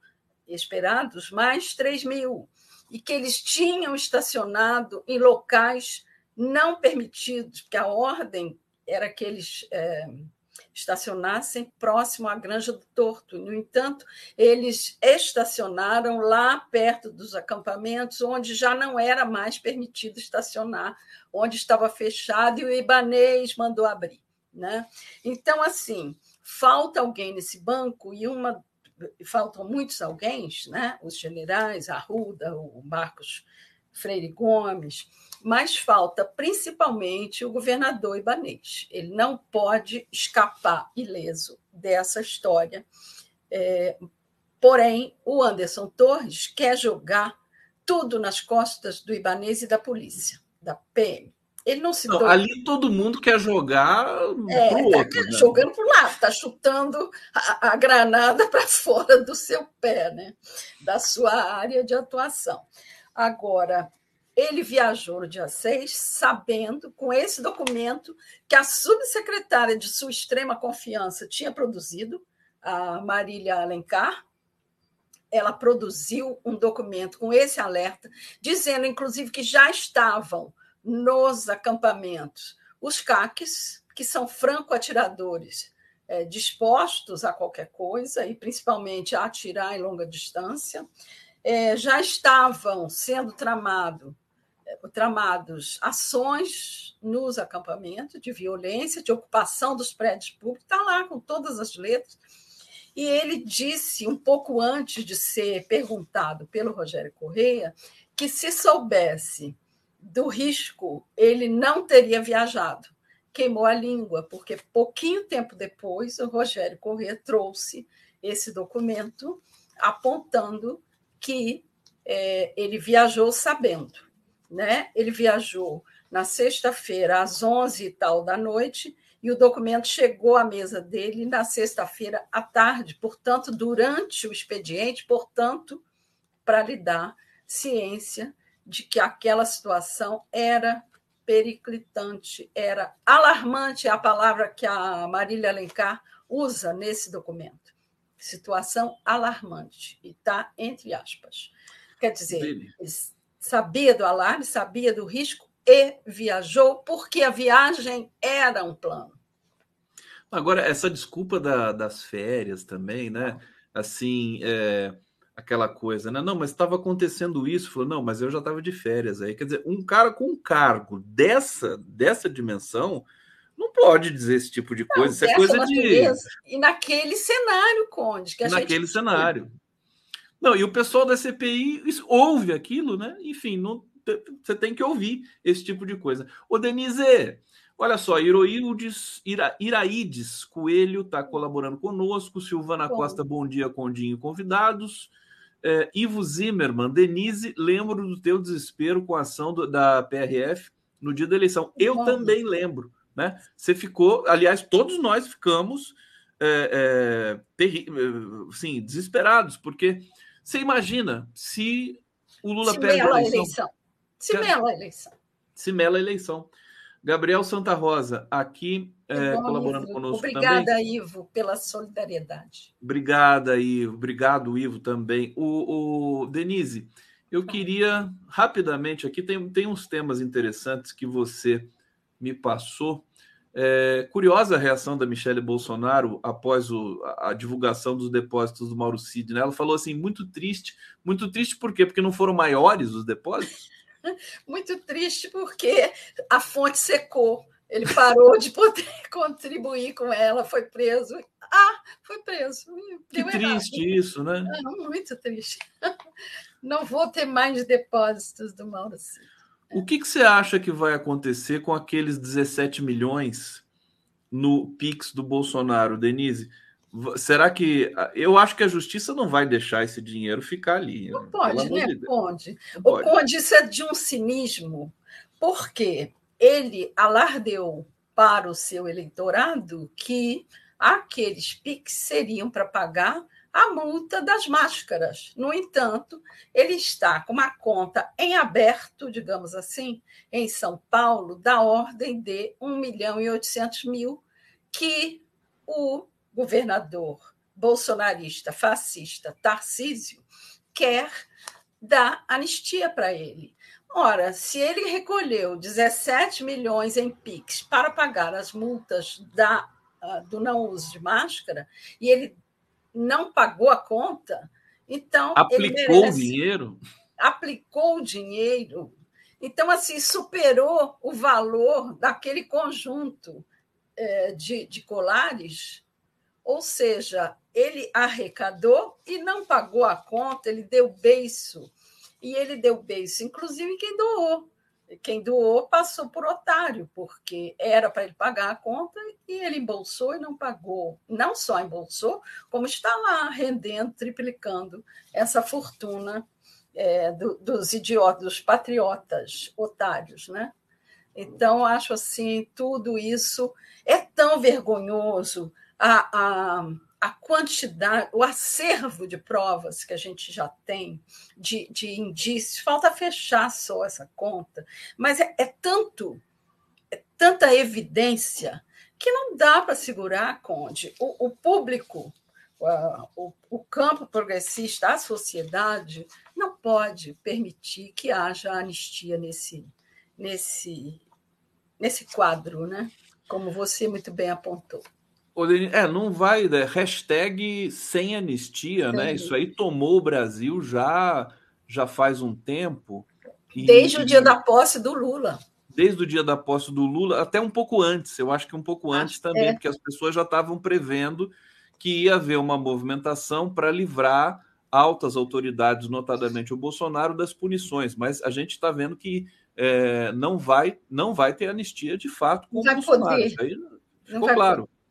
esperados mais 3 mil, e que eles tinham estacionado em locais não permitidos, porque a ordem era que eles. É, estacionassem próximo à Granja do Torto. No entanto, eles estacionaram lá perto dos acampamentos, onde já não era mais permitido estacionar, onde estava fechado e o Ibanês mandou abrir. Né? Então, assim, falta alguém nesse banco e uma faltam muitos alguém, né? os generais, Arruda, o Marcos Freire Gomes, mas falta principalmente o governador Ibanês. Ele não pode escapar ileso dessa história. É, porém, o Anderson Torres quer jogar tudo nas costas do Ibanês e da polícia, da PM. Ele não se não, Ali todo mundo quer jogar é, para o tá outro. Tá né? Jogando para o lado, está chutando a, a granada para fora do seu pé, né? da sua área de atuação. Agora, ele viajou no dia 6, sabendo, com esse documento, que a subsecretária de sua extrema confiança tinha produzido, a Marília Alencar. Ela produziu um documento com esse alerta, dizendo, inclusive, que já estavam nos acampamentos os caques, que são franco-atiradores é, dispostos a qualquer coisa, e principalmente a atirar em longa distância. É, já estavam sendo tramado, é, tramados ações nos acampamentos de violência, de ocupação dos prédios públicos, está lá com todas as letras. E ele disse, um pouco antes de ser perguntado pelo Rogério Correia, que se soubesse do risco, ele não teria viajado. Queimou a língua, porque pouquinho tempo depois o Rogério Corrêa trouxe esse documento apontando que é, ele viajou sabendo. Né? Ele viajou na sexta-feira, às 11 e tal da noite, e o documento chegou à mesa dele na sexta-feira à tarde, portanto, durante o expediente, portanto, para lhe dar ciência de que aquela situação era periclitante, era alarmante, é a palavra que a Marília Alencar usa nesse documento. Situação alarmante, e está entre aspas. Quer dizer, sabia do alarme, sabia do risco e viajou porque a viagem era um plano. Agora, essa desculpa da, das férias também, né? Assim, é, aquela coisa, né? Não, mas estava acontecendo isso. Falou, não, mas eu já estava de férias aí. Quer dizer, um cara com um cargo dessa, dessa dimensão não pode dizer esse tipo de coisa. Não, isso é coisa de. E naquele cenário, Conde, que a naquele gente... cenário. Não, e o pessoal da CPI ouve aquilo, né? Enfim, não, você tem que ouvir esse tipo de coisa. Ô, Denise, olha só, Iroildes, Ira, Iraídes Coelho está colaborando conosco, Silvana bom. Costa, bom dia, Condinho, convidados. É, Ivo Zimmermann, Denise, lembro do teu desespero com a ação do, da PRF no dia da eleição. Eu Bom. também lembro, né? Você ficou, aliás, todos nós ficamos é, é, sim, desesperados, porque você imagina se o Lula se perde a eleição. eleição. Se mela a eleição. Se mela a eleição. Gabriel Santa Rosa, aqui é, bom, colaborando Ivo. conosco Obrigada, também. Ivo, pela solidariedade. Obrigada, Ivo. Obrigado, Ivo, também. O, o Denise, eu queria rapidamente aqui tem, tem uns temas interessantes que você me passou. É, curiosa a reação da Michelle Bolsonaro após o, a, divulgação dos depósitos do Mauro Cid. Né? Ela falou assim: muito triste. Muito triste por quê? Porque não foram maiores os depósitos? muito triste porque a fonte secou. Ele parou de poder contribuir com ela, foi preso. Ah, foi preso. que triste errado. isso, né? Não, muito triste. Não vou ter mais depósitos do Mauro Cid. O que, que você acha que vai acontecer com aqueles 17 milhões no Pix do Bolsonaro, Denise? Será que. Eu acho que a justiça não vai deixar esse dinheiro ficar ali. Não pode, né, de Conde? Não o pode. Conde, isso é de um cinismo, porque ele alardeou para o seu eleitorado que aqueles PIX seriam para pagar a multa das máscaras. No entanto, ele está com uma conta em aberto, digamos assim, em São Paulo, da ordem de 1 milhão e 800 mil, que o governador bolsonarista, fascista, Tarcísio, quer dar anistia para ele. Ora, se ele recolheu 17 milhões em PIX para pagar as multas da, uh, do não uso de máscara, e ele não pagou a conta, então. Aplicou o dinheiro? Aplicou o dinheiro. Então, assim, superou o valor daquele conjunto é, de, de colares ou seja, ele arrecadou e não pagou a conta, ele deu beiço. E ele deu beiço, inclusive, quem doou. Quem doou passou por otário, porque era para ele pagar a conta e ele embolsou e não pagou. Não só embolsou, como está lá rendendo, triplicando essa fortuna é, do, dos idiotas, dos patriotas otários, né? Então, acho assim, tudo isso é tão vergonhoso a, a, a quantidade, o acervo de provas que a gente já tem, de, de indícios, falta fechar só essa conta, mas é, é tanto, é tanta evidência que não dá para segurar, Conde. O, o público, uh, o, o campo progressista, a sociedade, não pode permitir que haja anistia nesse, nesse, nesse quadro, né? como você muito bem apontou. É, não vai, né? hashtag sem anistia, Sim. né? Isso aí tomou o Brasil já, já faz um tempo. E... Desde o dia da posse do Lula. Desde o dia da posse do Lula, até um pouco antes, eu acho que um pouco antes também, é. porque as pessoas já estavam prevendo que ia haver uma movimentação para livrar altas autoridades, notadamente o Bolsonaro, das punições. Mas a gente está vendo que é, não vai não vai ter anistia de fato com vai o Bolsonaro. Poder. Isso aí ficou claro. Poder.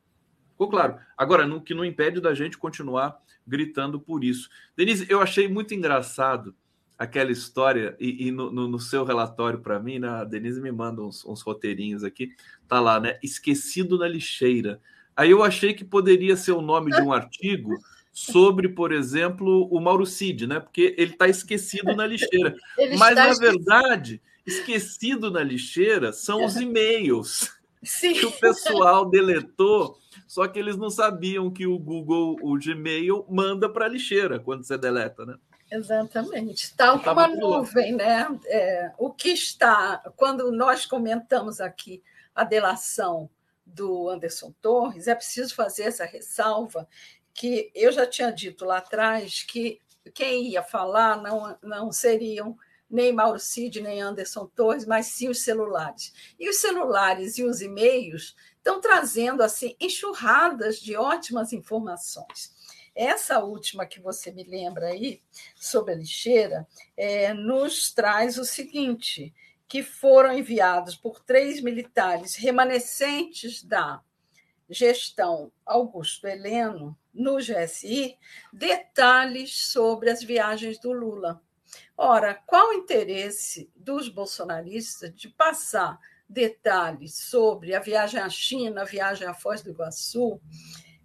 Ficou claro. Agora, no que não impede da gente continuar gritando por isso. Denise, eu achei muito engraçado aquela história, e, e no, no, no, seu relatório para mim, né, a Denise me manda uns, uns, roteirinhos aqui, tá lá, né? Esquecido na lixeira. Aí eu achei que poderia ser o nome de um artigo sobre, por exemplo, o Mauro Cid, né? Porque ele está esquecido na lixeira. Ele Mas, na verdade, esquecido na lixeira são os e-mails Sim. que o pessoal deletou só que eles não sabiam que o Google, o Gmail, manda para a lixeira quando você deleta, né? Exatamente. Tal como a nuvem, né? É, o que está. Quando nós comentamos aqui a delação do Anderson Torres, é preciso fazer essa ressalva que eu já tinha dito lá atrás que quem ia falar não, não seriam nem Mauro Cid, nem Anderson Torres, mas sim os celulares. E os celulares e os e-mails estão trazendo assim enxurradas de ótimas informações. Essa última que você me lembra aí, sobre a lixeira, é, nos traz o seguinte: que foram enviados por três militares remanescentes da gestão Augusto Heleno no GSI detalhes sobre as viagens do Lula. Ora, qual o interesse dos bolsonaristas de passar detalhes sobre a viagem à China, a viagem à Foz do Iguaçu,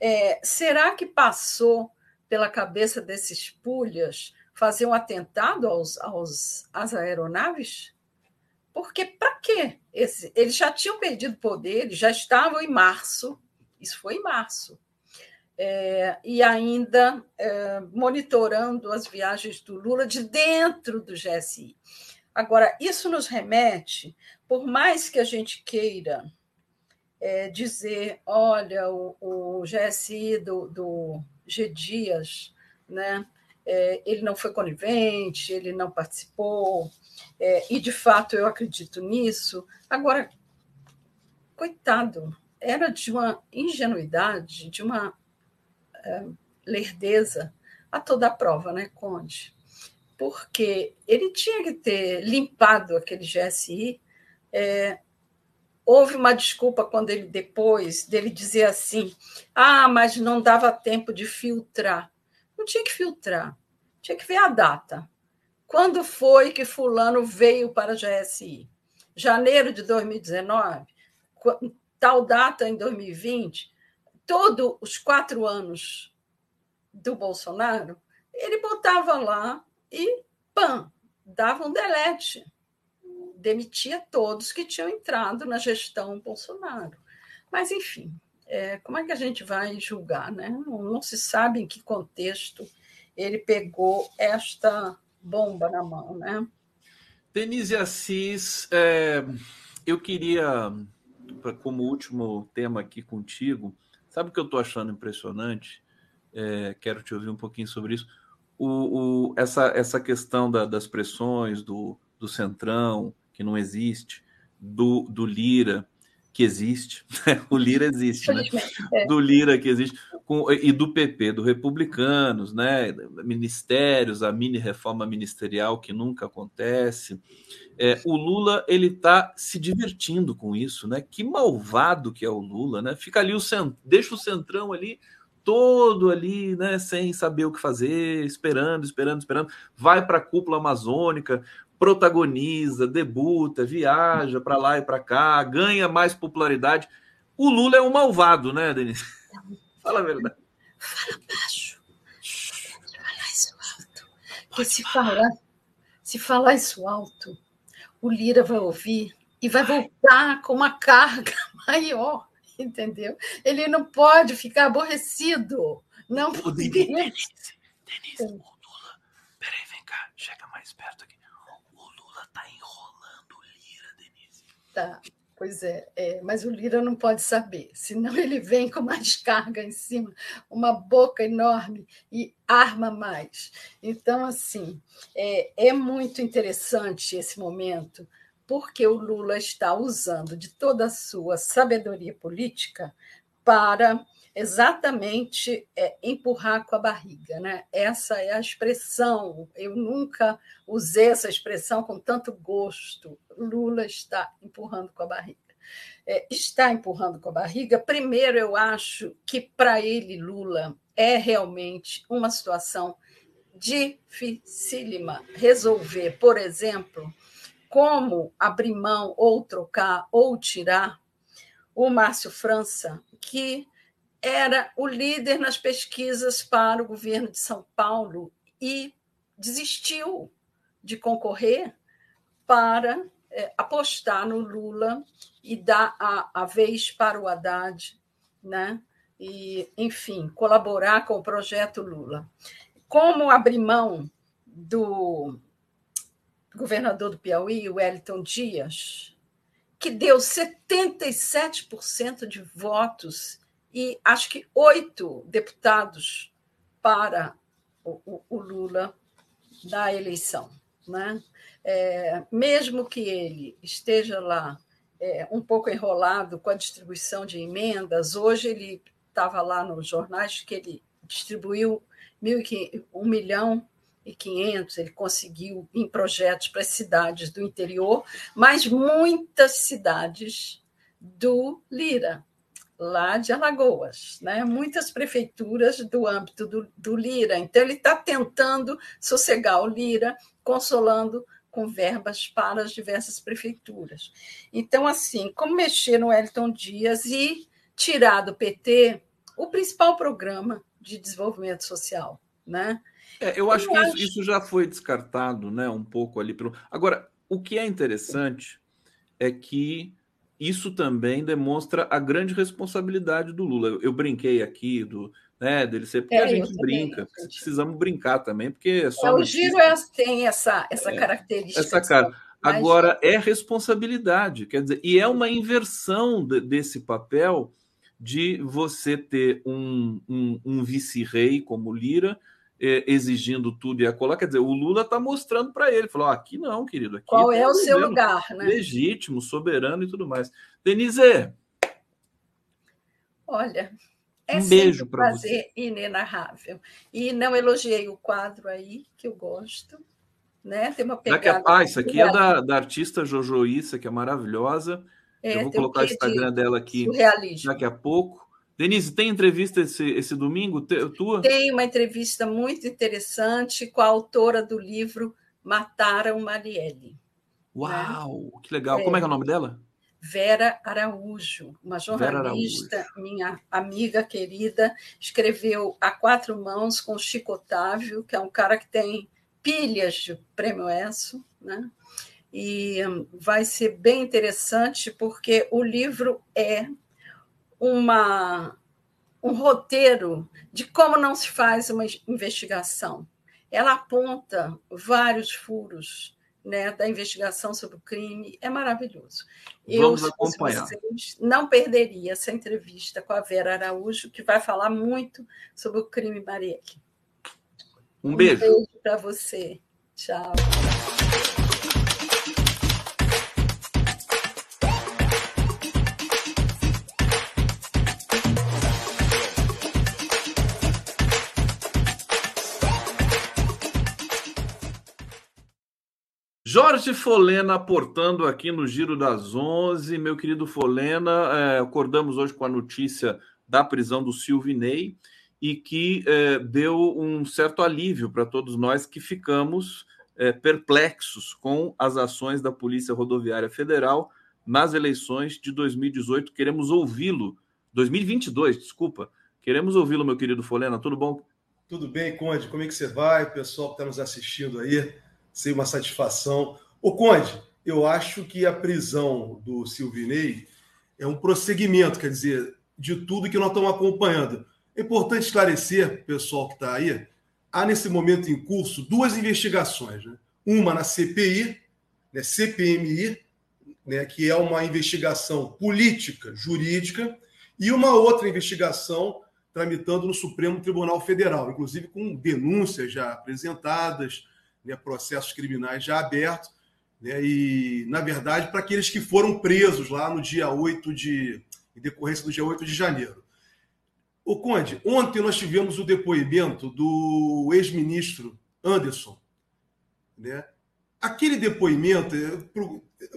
é, será que passou pela cabeça desses pulhas fazer um atentado aos, aos, às aeronaves? Porque para quê? Eles já tinham perdido poder, eles já estavam em março, isso foi em março, é, e ainda é, monitorando as viagens do Lula de dentro do GSI. Agora, isso nos remete, por mais que a gente queira é, dizer, olha, o, o GSI do, do G. Dias, né, é, ele não foi conivente, ele não participou, é, e de fato eu acredito nisso. Agora, coitado, era de uma ingenuidade, de uma lerdeza a toda a prova, né, Conde? porque ele tinha que ter limpado aquele GSI. É, houve uma desculpa quando ele depois dele dizer assim: ah, mas não dava tempo de filtrar. Não tinha que filtrar, tinha que ver a data. Quando foi que Fulano veio para a GSI? Janeiro de 2019? Tal data em 2020? Todos os quatro anos do Bolsonaro, ele botava lá e pam, dava um delete. Demitia todos que tinham entrado na gestão Bolsonaro. Mas, enfim, é, como é que a gente vai julgar? Né? Não, não se sabe em que contexto ele pegou esta bomba na mão. Né? Denise Assis, é, eu queria, como último tema aqui contigo, sabe o que eu estou achando impressionante? É, quero te ouvir um pouquinho sobre isso o, o, essa, essa questão da, das pressões do, do Centrão, que não existe, do, do Lira, que existe, né? o Lira existe, né? É. Do Lira que existe, com, e do PP, do Republicanos, né? Ministérios, a mini reforma ministerial que nunca acontece. É, o Lula ele está se divertindo com isso, né? Que malvado que é o Lula, né? Fica ali o cent... deixa o centrão ali todo ali, né, sem saber o que fazer, esperando, esperando, esperando, vai para a cúpula amazônica, protagoniza, debuta, viaja para lá e para cá, ganha mais popularidade. O Lula é um malvado, né, Denise? Fala a verdade. Fala baixo. Fala isso alto. se falar, se falar isso alto, o Lira vai ouvir e vai voltar com uma carga maior entendeu? Ele não pode ficar aborrecido. Não Denise, Denise, Denise, o Lula. Peraí, vem cá, chega mais perto aqui. O Lula tá. Pois é, é, mas o Lira não pode saber, senão ele vem com uma descarga em cima, uma boca enorme e arma mais. Então, assim, é, é muito interessante esse momento, porque o Lula está usando de toda a sua sabedoria política para exatamente é, empurrar com a barriga. Né? Essa é a expressão. Eu nunca usei essa expressão com tanto gosto. Lula está empurrando com a barriga. É, está empurrando com a barriga. Primeiro, eu acho que para ele, Lula, é realmente uma situação dificílima resolver, por exemplo, como abrir mão ou trocar ou tirar o Márcio França, que era o líder nas pesquisas para o governo de São Paulo e desistiu de concorrer para é, apostar no Lula e dar a, a vez para o Haddad, né? e, enfim, colaborar com o projeto Lula. Como abrir mão do governador do Piauí, Wellington Dias, que deu 77% de votos e acho que oito deputados para o, o, o Lula da eleição. Né? É, mesmo que ele esteja lá é, um pouco enrolado com a distribuição de emendas, hoje ele estava lá nos jornais que ele distribuiu mil, um milhão e quinhentos, ele conseguiu em projetos para as cidades do interior, mas muitas cidades do Lira, lá de Alagoas, né? muitas prefeituras do âmbito do, do Lira. Então, ele está tentando sossegar o Lira, consolando com verbas para as diversas prefeituras. Então, assim, como mexer no Elton Dias e tirar do PT o principal programa de desenvolvimento social, né? É, eu acho eu que acho... Isso, isso, já foi descartado, né? Um pouco ali pelo. Agora, o que é interessante é que isso também demonstra a grande responsabilidade do Lula. Eu, eu brinquei aqui do, né, dele ser porque é, a gente brinca, também, precisamos brincar também, porque é só. É, o giro é, tem essa, essa é, característica. Essa cara. Agora é responsabilidade, quer dizer, e é uma inversão de, desse papel de você ter um, um, um vice-rei como Lira exigindo tudo e acolá. Quer dizer, o Lula está mostrando para ele, falou: aqui não, querido. Aqui Qual é o seu lugar, né? Legítimo, soberano e tudo mais. Denise. Olha, é um beijo para você. inenarrável. E não elogiei o quadro aí, que eu gosto. Né? Tem uma pegada. Ah, isso aqui é da, da artista Jojo Issa, que é maravilhosa. É, eu vou colocar o Instagram dela aqui daqui a pouco. Denise, tem entrevista esse, esse domingo tua? Tem uma entrevista muito interessante com a autora do livro Mataram Marielle. Né? Uau, né? que legal. É, Como é é o nome dela? Vera Araújo, uma jornalista, Araújo. minha amiga querida, escreveu A Quatro Mãos com Chico Otávio, que é um cara que tem pilhas de prêmio ESSO, né? E vai ser bem interessante, porque o livro é uma, um roteiro de como não se faz uma investigação. Ela aponta vários furos né, da investigação sobre o crime, é maravilhoso. Vamos Eu, acompanhar. Vocês, não perderia essa entrevista com a Vera Araújo, que vai falar muito sobre o crime Marielle. Um beijo. Um beijo para você. Tchau. Jorge Folena aportando aqui no Giro das Onze. Meu querido Folena, é, acordamos hoje com a notícia da prisão do Silvinei e que é, deu um certo alívio para todos nós que ficamos é, perplexos com as ações da Polícia Rodoviária Federal nas eleições de 2018. Queremos ouvi-lo, 2022, desculpa. Queremos ouvi-lo, meu querido Folena. Tudo bom? Tudo bem, Conde. Como é que você vai? Pessoal que está nos assistindo aí ser uma satisfação. O Conde, eu acho que a prisão do Silvinei é um prosseguimento, quer dizer, de tudo que nós estamos acompanhando. É importante esclarecer, pessoal que está aí, há nesse momento em curso duas investigações. Né? Uma na CPI, né, CPMI, né, que é uma investigação política, jurídica, e uma outra investigação tramitando no Supremo Tribunal Federal, inclusive com denúncias já apresentadas, né, processos criminais já abertos, né, e, na verdade, para aqueles que foram presos lá no dia 8 de. em decorrência do dia 8 de janeiro. O Conde, ontem nós tivemos o depoimento do ex-ministro Anderson. Né? Aquele depoimento,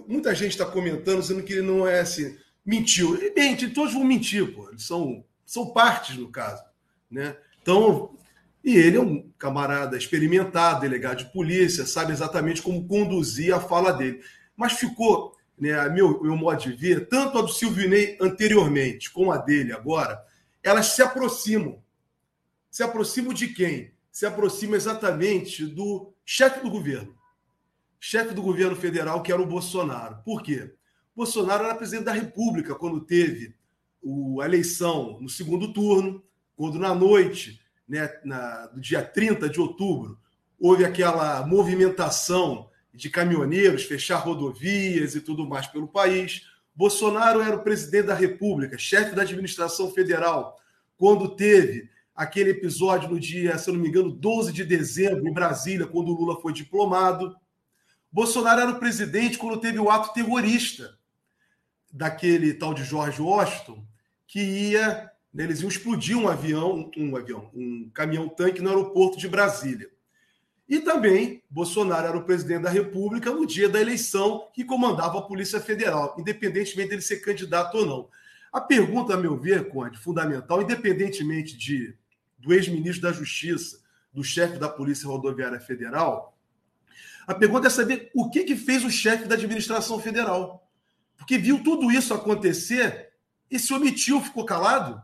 muita gente está comentando, dizendo que ele não é assim, mentiu. E, bem, todos vão mentir, pô. Eles são, são partes no caso. Né? Então, e ele é um camarada experimentado, delegado de polícia, sabe exatamente como conduzir a fala dele. Mas ficou, né, meu, meu modo de ver, tanto a do Silvio Ney anteriormente como a dele agora, elas se aproximam. Se aproximam de quem? Se aproximam exatamente do chefe do governo. Chefe do governo federal, que era o Bolsonaro. Por quê? Bolsonaro era presidente da República quando teve a eleição no segundo turno, quando na noite né, na, do dia 30 de outubro, houve aquela movimentação de caminhoneiros, fechar rodovias e tudo mais pelo país. Bolsonaro era o presidente da República, chefe da administração federal, quando teve aquele episódio no dia, se eu não me engano, 12 de dezembro, em Brasília, quando o Lula foi diplomado. Bolsonaro era o presidente quando teve o ato terrorista daquele tal de George Washington, que ia eles iam explodir um avião, um avião, um caminhão-tanque no aeroporto de Brasília. E também Bolsonaro era o presidente da República no dia da eleição que comandava a Polícia Federal, independentemente dele ser candidato ou não. A pergunta, a meu ver, Conde, fundamental, independentemente de, do ex-ministro da Justiça, do chefe da Polícia Rodoviária Federal, a pergunta é saber o que, que fez o chefe da administração federal. Porque viu tudo isso acontecer e se omitiu, ficou calado.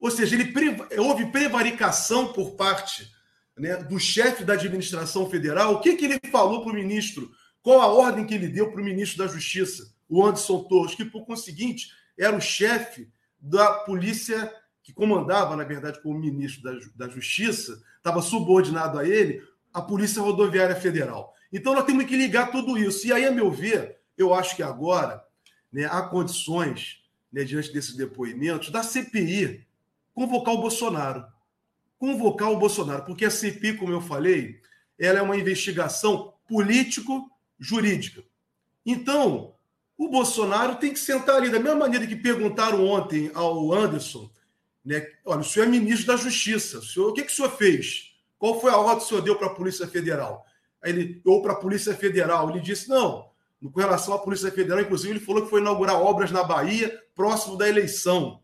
Ou seja, ele, houve prevaricação por parte né, do chefe da administração federal. O que, que ele falou para o ministro? Qual a ordem que ele deu para o ministro da Justiça, o Anderson Torres, que, por conseguinte, era o chefe da polícia que comandava, na verdade, como ministro da, da Justiça, estava subordinado a ele, a Polícia Rodoviária Federal. Então, nós temos que ligar tudo isso. E aí, a meu ver, eu acho que agora né, há condições, né, diante desses depoimentos, da CPI convocar o Bolsonaro. Convocar o Bolsonaro, porque a CPI, como eu falei, ela é uma investigação político-jurídica. Então, o Bolsonaro tem que sentar ali, da mesma maneira que perguntaram ontem ao Anderson, né? Olha, o senhor é ministro da Justiça, o, senhor, o que, que o senhor fez? Qual foi a ordem que o senhor deu para a Polícia Federal? Aí ele, ou para a Polícia Federal, ele disse: não, com relação à Polícia Federal, inclusive, ele falou que foi inaugurar obras na Bahia próximo da eleição.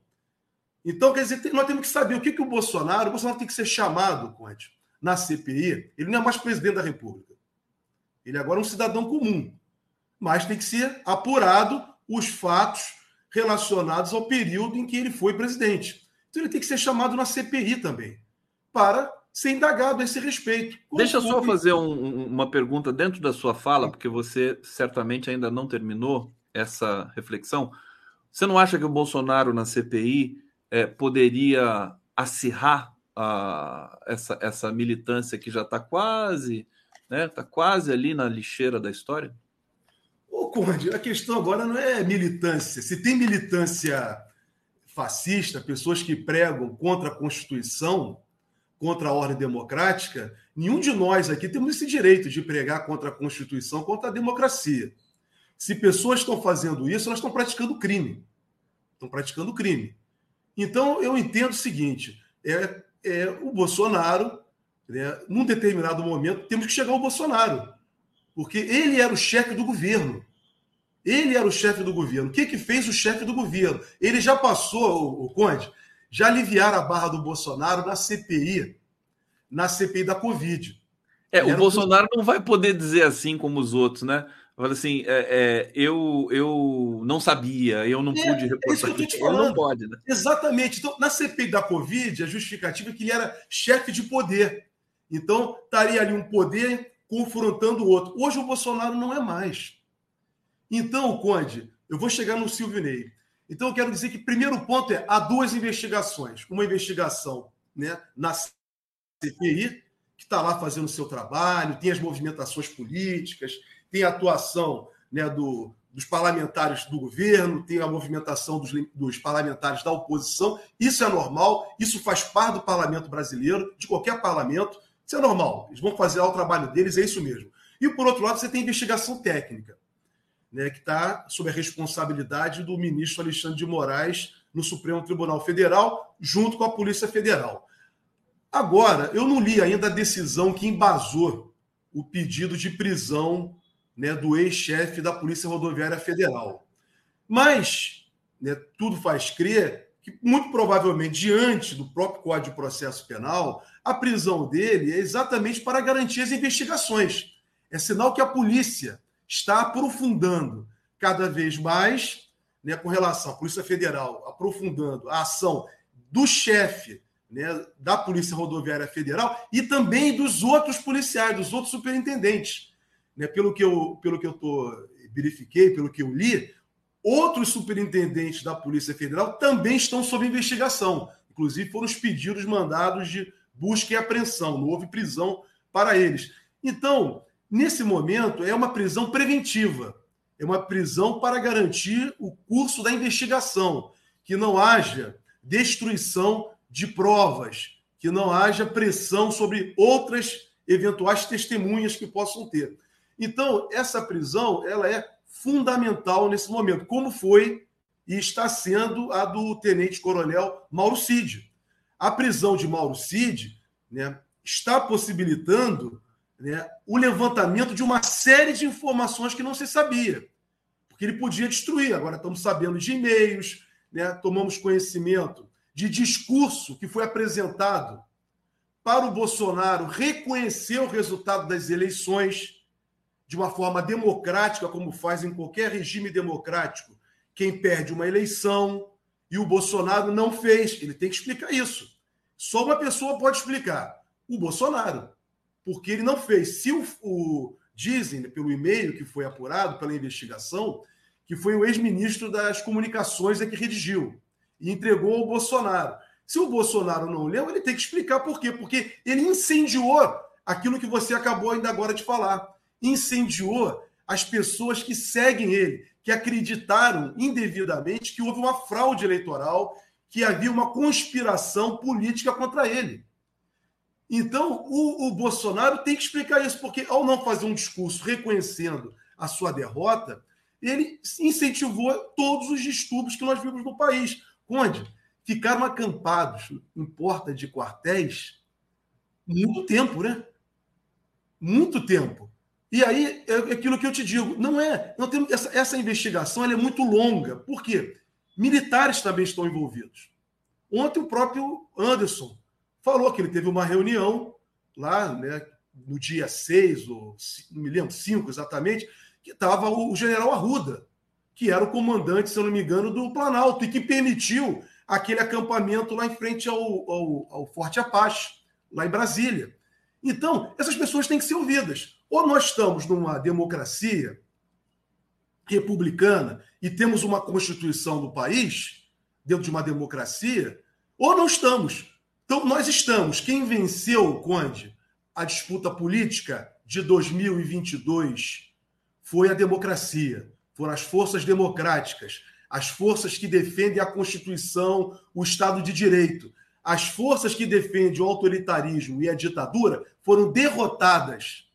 Então, quer dizer, nós temos que saber o que, que o Bolsonaro, o Bolsonaro tem que ser chamado, Conte, na CPI. Ele não é mais presidente da República. Ele agora é um cidadão comum. Mas tem que ser apurado os fatos relacionados ao período em que ele foi presidente. Então, ele tem que ser chamado na CPI também, para ser indagado a esse respeito. Deixa eu só fazer um, uma pergunta dentro da sua fala, porque você certamente ainda não terminou essa reflexão. Você não acha que o Bolsonaro na CPI é, poderia acirrar a, essa, essa militância que já está quase, né, tá quase ali na lixeira da história? Ô, Conde, a questão agora não é militância. Se tem militância fascista, pessoas que pregam contra a Constituição, contra a ordem democrática, nenhum de nós aqui temos esse direito de pregar contra a Constituição, contra a democracia. Se pessoas estão fazendo isso, elas estão praticando crime. Estão praticando crime. Então, eu entendo o seguinte: é, é o Bolsonaro, né, num determinado momento, temos que chegar ao Bolsonaro, porque ele era o chefe do governo. Ele era o chefe do governo. O que, que fez o chefe do governo? Ele já passou, o, o Conde, já aliviaram a barra do Bolsonaro na CPI, na CPI da Covid. É, o Bolsonaro não vai poder dizer assim como os outros, né? Fala assim, é, é, eu, eu não sabia, eu não é, pude reportar. É isso não pode, né? Exatamente. Então, na CPI da Covid, a justificativa é que ele era chefe de poder. Então, estaria ali um poder confrontando o outro. Hoje o Bolsonaro não é mais. Então, Conde, eu vou chegar no Silvio Ney. Então, eu quero dizer que primeiro ponto é há duas investigações. Uma investigação né, na CPI, que está lá fazendo o seu trabalho, tem as movimentações políticas, tem a atuação né, do, dos parlamentares do governo, tem a movimentação dos, dos, parlamentares da oposição. Isso é normal, isso faz parte do parlamento brasileiro, de qualquer parlamento. Isso é normal. Eles vão fazer lá o trabalho deles, é isso mesmo. E por outro lado, você tem investigação técnica, né, que está sob a responsabilidade do ministro Alexandre de Moraes no Supremo Tribunal Federal, junto com a Polícia Federal. Agora, eu não li ainda a decisão que embasou o pedido de prisão né, do ex-chefe da Polícia Rodoviária Federal. Mas né, tudo faz crer que, muito provavelmente, diante do próprio Código de Processo Penal, a prisão dele é exatamente para garantir as investigações. É sinal que a polícia está aprofundando cada vez mais, né, com relação à Polícia Federal, aprofundando a ação do chefe né, da Polícia Rodoviária Federal e também dos outros policiais, dos outros superintendentes. Né, pelo que eu pelo que eu tô, verifiquei, pelo que eu li, outros superintendentes da Polícia Federal também estão sob investigação. Inclusive foram os pedidos mandados de busca e apreensão, não houve prisão para eles. Então, nesse momento, é uma prisão preventiva, é uma prisão para garantir o curso da investigação, que não haja destruição de provas, que não haja pressão sobre outras eventuais testemunhas que possam ter. Então, essa prisão ela é fundamental nesse momento, como foi e está sendo a do tenente-coronel Mauro Cid. A prisão de Mauro Cid né, está possibilitando né, o levantamento de uma série de informações que não se sabia, porque ele podia destruir. Agora estamos sabendo de e-mails, né, tomamos conhecimento de discurso que foi apresentado para o Bolsonaro reconhecer o resultado das eleições de uma forma democrática, como faz em qualquer regime democrático, quem perde uma eleição e o Bolsonaro não fez. Ele tem que explicar isso. Só uma pessoa pode explicar: o Bolsonaro. Porque ele não fez. Se o, o dizem, pelo e-mail que foi apurado pela investigação, que foi o ex-ministro das comunicações é que redigiu e entregou ao Bolsonaro. Se o Bolsonaro não leu, ele tem que explicar por quê. Porque ele incendiou aquilo que você acabou ainda agora de falar. Incendiou as pessoas que seguem ele, que acreditaram indevidamente que houve uma fraude eleitoral, que havia uma conspiração política contra ele. Então, o, o Bolsonaro tem que explicar isso, porque ao não fazer um discurso reconhecendo a sua derrota, ele incentivou todos os distúrbios que nós vimos no país. Conde, ficaram acampados em porta de quartéis muito tempo, né? Muito tempo. E aí é aquilo que eu te digo, não é, não tem essa, essa investigação é muito longa. Por quê? Militares também estão envolvidos. Ontem o próprio Anderson falou que ele teve uma reunião lá, né, no dia 6, ou não me lembro, 5 exatamente, que estava o general Arruda, que era o comandante, se eu não me engano, do Planalto, e que permitiu aquele acampamento lá em frente ao, ao, ao Forte Apache, lá em Brasília. Então, essas pessoas têm que ser ouvidas. Ou nós estamos numa democracia republicana e temos uma constituição do país, dentro de uma democracia, ou não estamos. Então, nós estamos. Quem venceu, Conde, a disputa política de 2022 foi a democracia foram as forças democráticas, as forças que defendem a Constituição, o Estado de Direito. As forças que defendem o autoritarismo e a ditadura foram derrotadas,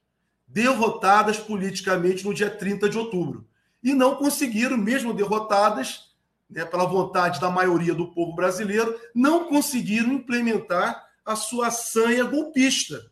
derrotadas politicamente no dia 30 de outubro. E não conseguiram, mesmo derrotadas, né, pela vontade da maioria do povo brasileiro, não conseguiram implementar a sua sanha golpista,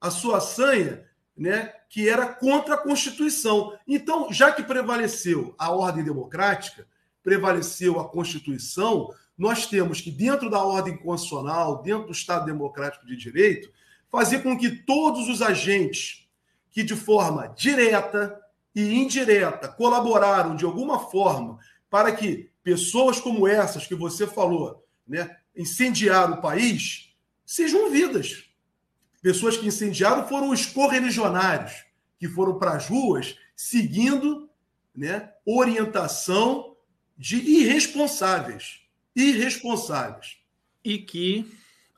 a sua sanha né, que era contra a Constituição. Então, já que prevaleceu a ordem democrática, prevaleceu a Constituição, nós temos que, dentro da ordem constitucional, dentro do Estado Democrático de Direito, fazer com que todos os agentes que, de forma direta e indireta, colaboraram de alguma forma para que pessoas como essas que você falou, né, incendiar o país, sejam vidas. Pessoas que incendiaram foram os correligionários, que foram para as ruas seguindo né, orientação de irresponsáveis. Irresponsáveis. E que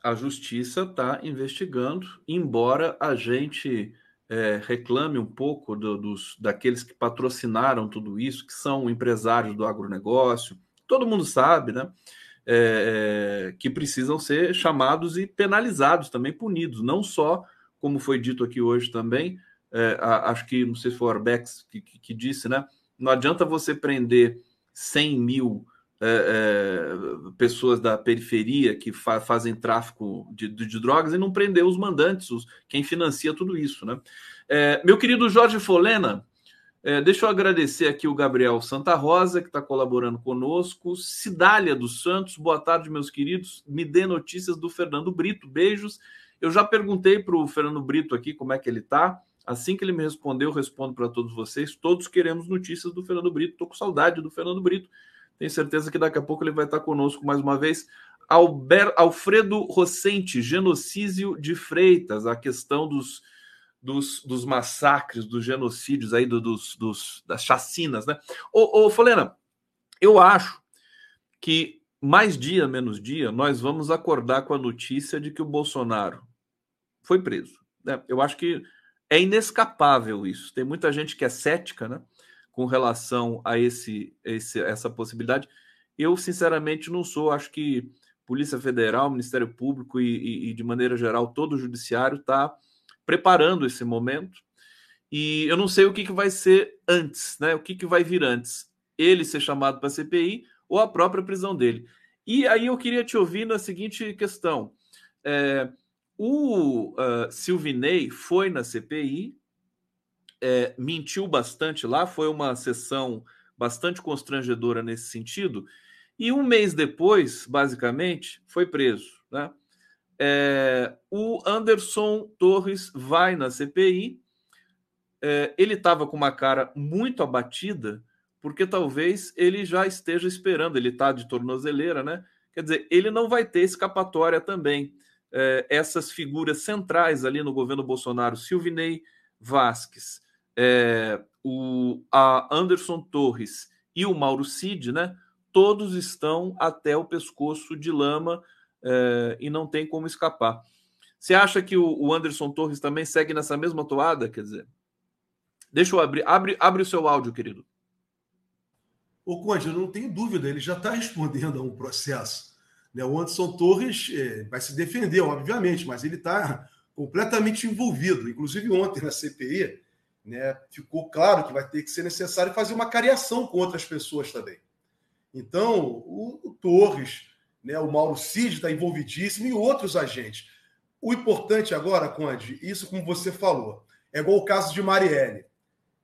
a justiça está investigando, embora a gente é, reclame um pouco do, dos, daqueles que patrocinaram tudo isso, que são empresários do agronegócio. Todo mundo sabe, né? É, é, que precisam ser chamados e penalizados também, punidos, não só, como foi dito aqui hoje também, é, a, acho que, não sei se foi o Arbex que, que, que, disse, né? Não adianta você prender 100 mil é, é, pessoas da periferia que fa fazem tráfico de, de, de, drogas e não prender os mandantes, os, quem financia tudo isso, né? É, meu querido Jorge Folena, é, deixa eu agradecer aqui o Gabriel Santa Rosa, que está colaborando conosco. Cidália dos Santos, boa tarde, meus queridos. Me dê notícias do Fernando Brito. Beijos. Eu já perguntei para o Fernando Brito aqui como é que ele está. Assim que ele me respondeu, eu respondo para todos vocês. Todos queremos notícias do Fernando Brito. Estou com saudade do Fernando Brito. Tenho certeza que daqui a pouco ele vai estar conosco mais uma vez. Albert, Alfredo Rossente, genocídio de Freitas, a questão dos dos, dos massacres, dos genocídios aí, do, dos, dos, das chacinas, né? Ô, ô Folena, eu acho que mais dia, menos dia, nós vamos acordar com a notícia de que o Bolsonaro foi preso. Né? Eu acho que é inescapável isso. Tem muita gente que é cética, né? Com relação a esse, esse essa possibilidade. Eu, sinceramente, não sou. Acho que Polícia Federal, Ministério Público e, e, e de maneira geral, todo o Judiciário está preparando esse momento. E eu não sei o que, que vai ser antes, né? O que, que vai vir antes? Ele ser chamado para a CPI ou a própria prisão dele. E aí eu queria te ouvir na seguinte questão. É, o uh, Silvinei foi na CPI, é, mentiu bastante lá, foi uma sessão bastante constrangedora nesse sentido, e um mês depois, basicamente, foi preso. Né? É, o Anderson Torres vai na CPI. É, ele estava com uma cara muito abatida, porque talvez ele já esteja esperando. Ele está de tornozeleira, né? Quer dizer, ele não vai ter escapatória também. É, essas figuras centrais ali no governo Bolsonaro, Silvinei Vasques, é, o a Anderson Torres e o Mauro Cid, né? Todos estão até o pescoço de lama é, e não tem como escapar. Você acha que o, o, Anderson Torres também segue nessa mesma toada? Quer dizer, deixa eu abrir. Abre, abre o seu áudio, querido. O Conde, eu não tenho dúvida, ele já está respondendo a um processo. Né? O Anderson Torres é, vai se defender, obviamente, mas ele está completamente envolvido. Inclusive, ontem na CPI, né, ficou claro que vai ter que ser necessário fazer uma cariação com outras pessoas também. Então, o, o Torres né? O Mauro Cid está envolvidíssimo e outros agentes. O importante agora, Conde, isso como você falou, é igual o caso de Marielle.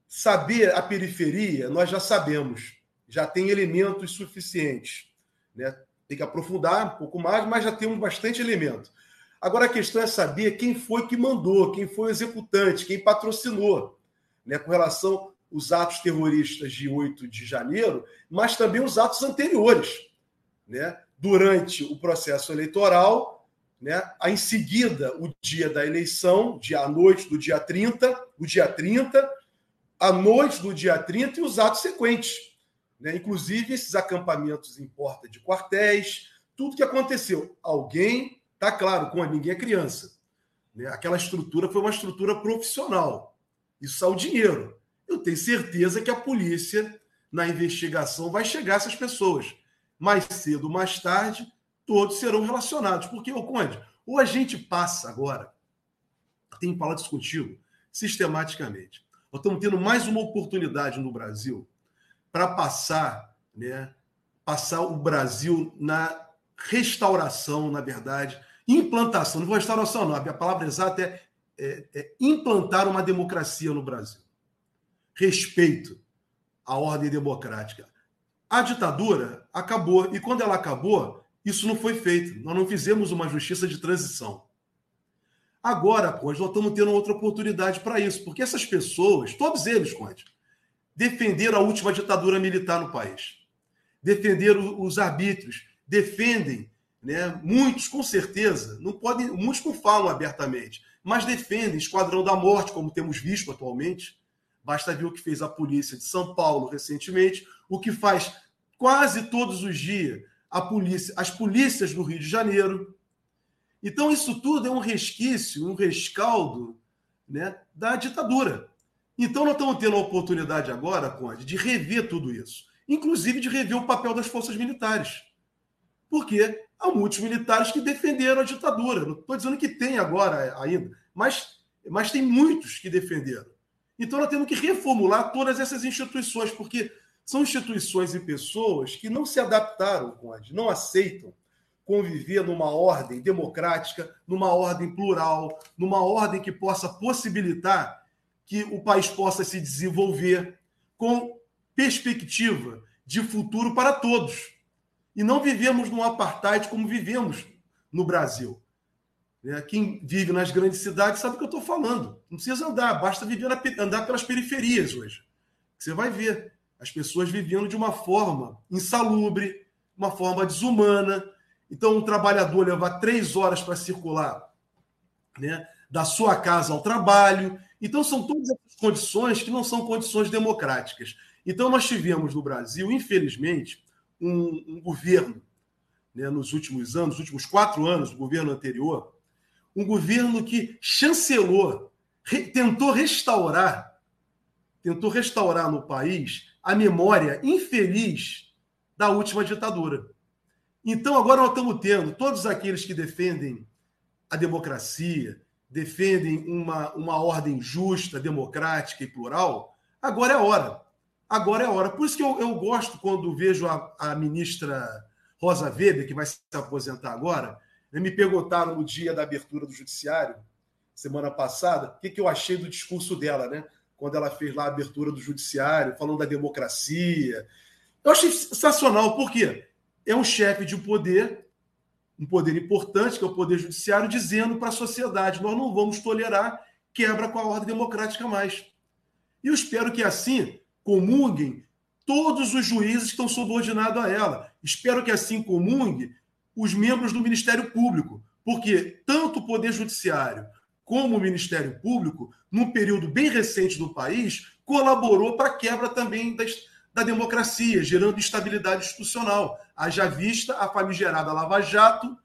Saber a periferia, nós já sabemos, já tem elementos suficientes. Né? Tem que aprofundar um pouco mais, mas já temos bastante elemento. Agora a questão é saber quem foi que mandou, quem foi o executante, quem patrocinou, né? com relação aos atos terroristas de 8 de janeiro, mas também os atos anteriores. Né? durante o processo eleitoral, né? em seguida, o dia da eleição, dia à noite do dia 30, o dia 30, a noite do dia 30 e os atos sequentes. Né? Inclusive esses acampamentos em porta de quartéis, tudo que aconteceu. Alguém, tá claro, com ninguém é criança. Né? Aquela estrutura foi uma estrutura profissional. Isso é o dinheiro. Eu tenho certeza que a polícia, na investigação, vai chegar a essas pessoas mais cedo ou mais tarde, todos serão relacionados. Porque, ô Conde, ou a gente passa agora, tenho que falar disso contigo, sistematicamente. Nós estamos tendo mais uma oportunidade no Brasil para passar, né, passar o Brasil na restauração, na verdade, implantação, não vou restauração, não, a palavra exata é, é, é implantar uma democracia no Brasil. Respeito à ordem democrática. A ditadura acabou, e quando ela acabou, isso não foi feito. Nós não fizemos uma justiça de transição. Agora, nós estamos tendo outra oportunidade para isso, porque essas pessoas, todos eles, Conde, defenderam a última ditadura militar no país, defenderam os arbítrios, defendem, né, muitos com certeza, não podem, muitos não falam abertamente, mas defendem Esquadrão da Morte, como temos visto atualmente. Basta ver o que fez a polícia de São Paulo recentemente, o que faz quase todos os dias a polícia, as polícias do Rio de Janeiro. Então, isso tudo é um resquício, um rescaldo né, da ditadura. Então, nós estamos tendo a oportunidade agora, Conde, de rever tudo isso, inclusive de rever o papel das forças militares. Porque há muitos militares que defenderam a ditadura. Não estou dizendo que tem agora ainda, mas, mas tem muitos que defenderam. Então, nós temos que reformular todas essas instituições, porque são instituições e pessoas que não se adaptaram, Conde, não aceitam conviver numa ordem democrática, numa ordem plural, numa ordem que possa possibilitar que o país possa se desenvolver com perspectiva de futuro para todos. E não vivemos num apartheid como vivemos no Brasil. Né? Quem vive nas grandes cidades sabe o que eu estou falando. Não precisa andar, basta viver na, andar pelas periferias hoje. Você vai ver as pessoas vivendo de uma forma insalubre, uma forma desumana, então, um trabalhador levar três horas para circular né, da sua casa ao trabalho. Então, são todas essas condições que não são condições democráticas. Então, nós tivemos no Brasil, infelizmente, um, um governo, né, nos últimos anos, nos últimos quatro anos do governo anterior, um governo que chancelou, re, tentou restaurar, tentou restaurar no país a memória infeliz da última ditadura. Então, agora nós estamos tendo todos aqueles que defendem a democracia, defendem uma, uma ordem justa, democrática e plural. Agora é a hora. Agora é hora. Por isso que eu, eu gosto quando vejo a, a ministra Rosa Weber, que vai se aposentar agora, né, me perguntaram no dia da abertura do judiciário, semana passada, o que, que eu achei do discurso dela, né? Quando ela fez lá a abertura do judiciário, falando da democracia. Eu achei sensacional, por quê? é um chefe de poder, um poder importante, que é o poder judiciário, dizendo para a sociedade: nós não vamos tolerar quebra com a ordem democrática mais. E eu espero que assim comunguem todos os juízes que estão subordinados a ela. Espero que assim comunguem os membros do Ministério Público, porque tanto o Poder Judiciário como o Ministério Público, num período bem recente do país, colaborou para a quebra também das, da democracia, gerando instabilidade institucional. Haja vista a famigerada Lava Jato,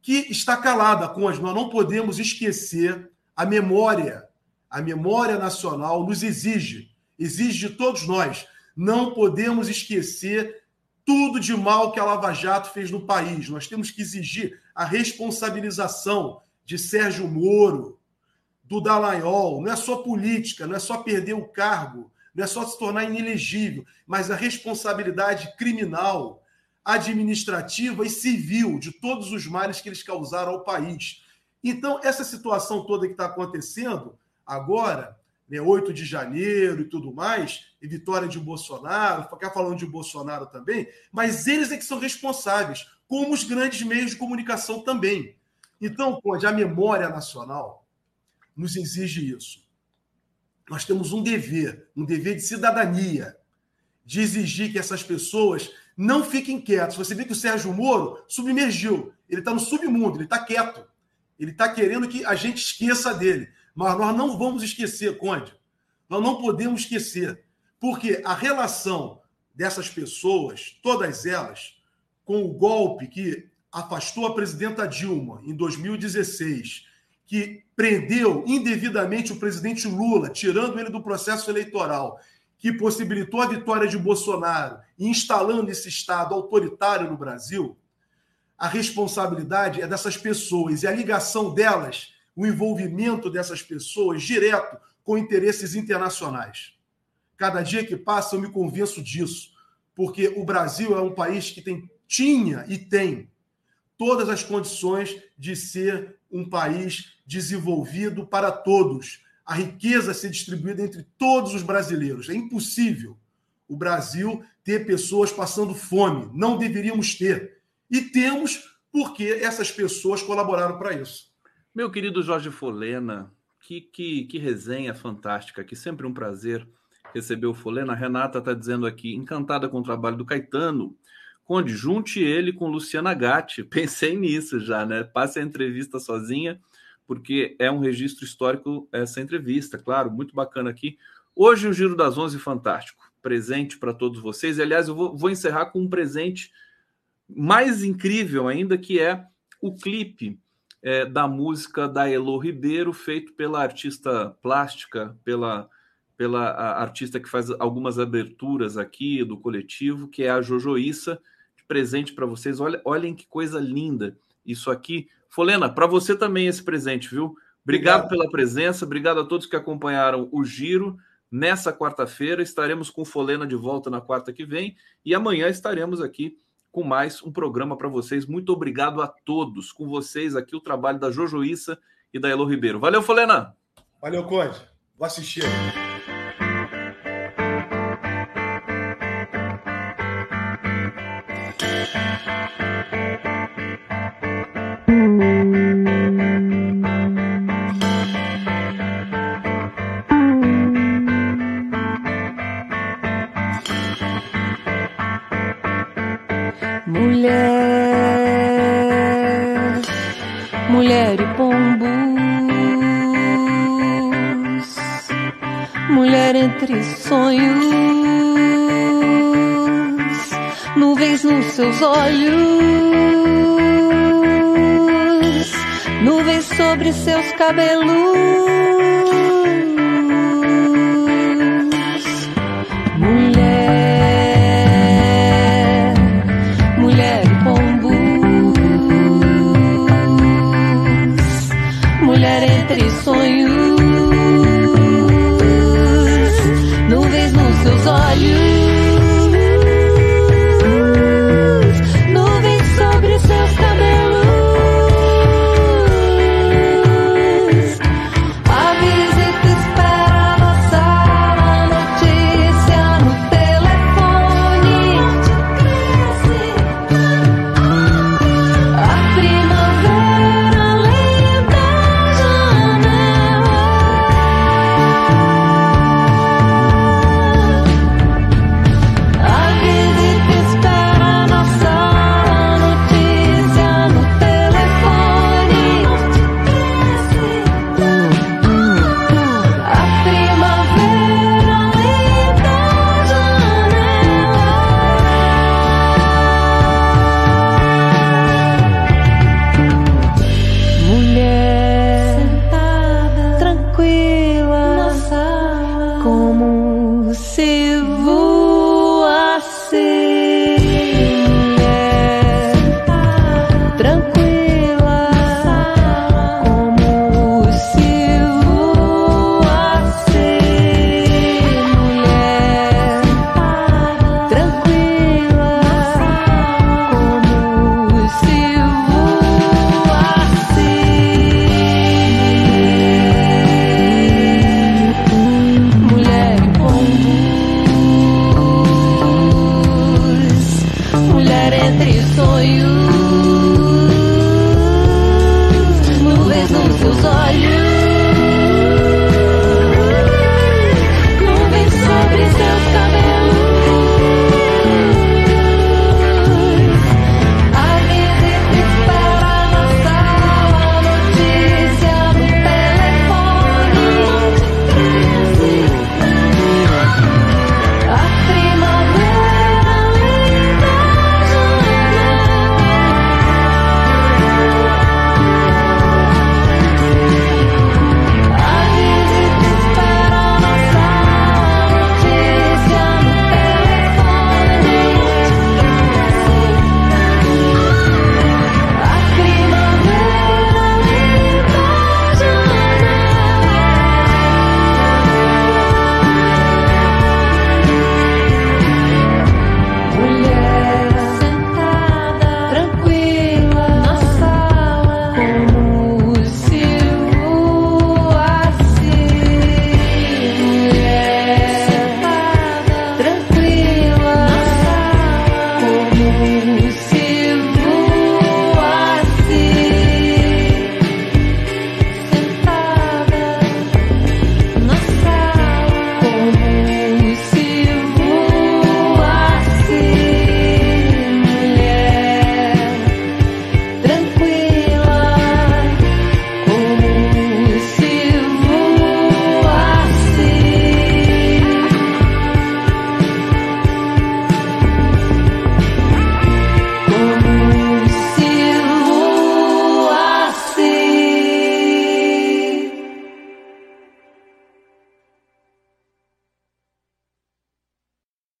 que está calada as. Nós não podemos esquecer a memória. A memória nacional nos exige, exige de todos nós. Não podemos esquecer tudo de mal que a Lava Jato fez no país. Nós temos que exigir a responsabilização de Sérgio Moro, do Dallagnol. Não é só política, não é só perder o cargo, não é só se tornar inelegível, mas a responsabilidade criminal, administrativa e civil de todos os males que eles causaram ao país. Então, essa situação toda que está acontecendo agora, né, 8 de janeiro e tudo mais, e vitória de Bolsonaro, ficar falando de Bolsonaro também, mas eles é que são responsáveis, como os grandes meios de comunicação também. Então, pode a memória nacional nos exige isso nós temos um dever, um dever de cidadania, de exigir que essas pessoas não fiquem quietas. Você vê que o Sérgio Moro submergiu, ele está no submundo, ele está quieto. Ele está querendo que a gente esqueça dele. Mas nós não vamos esquecer, Conde. Nós não podemos esquecer. Porque a relação dessas pessoas, todas elas, com o golpe que afastou a presidenta Dilma em 2016 que prendeu indevidamente o presidente Lula, tirando ele do processo eleitoral, que possibilitou a vitória de Bolsonaro e instalando esse Estado autoritário no Brasil, a responsabilidade é dessas pessoas e a ligação delas, o envolvimento dessas pessoas direto com interesses internacionais. Cada dia que passa eu me convenço disso, porque o Brasil é um país que tem, tinha e tem todas as condições de ser um país desenvolvido para todos, a riqueza ser distribuída entre todos os brasileiros. É impossível o Brasil ter pessoas passando fome. Não deveríamos ter. E temos porque essas pessoas colaboraram para isso. Meu querido Jorge Folena, que, que, que resenha fantástica, que sempre um prazer receber o Folena. A Renata está dizendo aqui, encantada com o trabalho do Caetano. Conde, junte ele com Luciana Gatti. Pensei nisso já, né? Passe a entrevista sozinha, porque é um registro histórico essa entrevista, claro, muito bacana aqui. Hoje o Giro das Onze fantástico, presente para todos vocês. E, aliás, eu vou, vou encerrar com um presente mais incrível ainda, que é o clipe é, da música da Elo Ribeiro, feito pela artista plástica, pela, pela artista que faz algumas aberturas aqui do coletivo, que é a Jojoíssa, de presente para vocês. Olha, olhem que coisa linda isso aqui. Folena, para você também esse presente, viu? Obrigado, obrigado pela presença, obrigado a todos que acompanharam o giro. Nessa quarta-feira estaremos com Folena de volta na quarta que vem e amanhã estaremos aqui com mais um programa para vocês. Muito obrigado a todos. Com vocês aqui o trabalho da Jojoíssa e da Elo Ribeiro. Valeu, Folena. Valeu, Conde. Vou assistir olhos, nuvens sobre seus cabelos.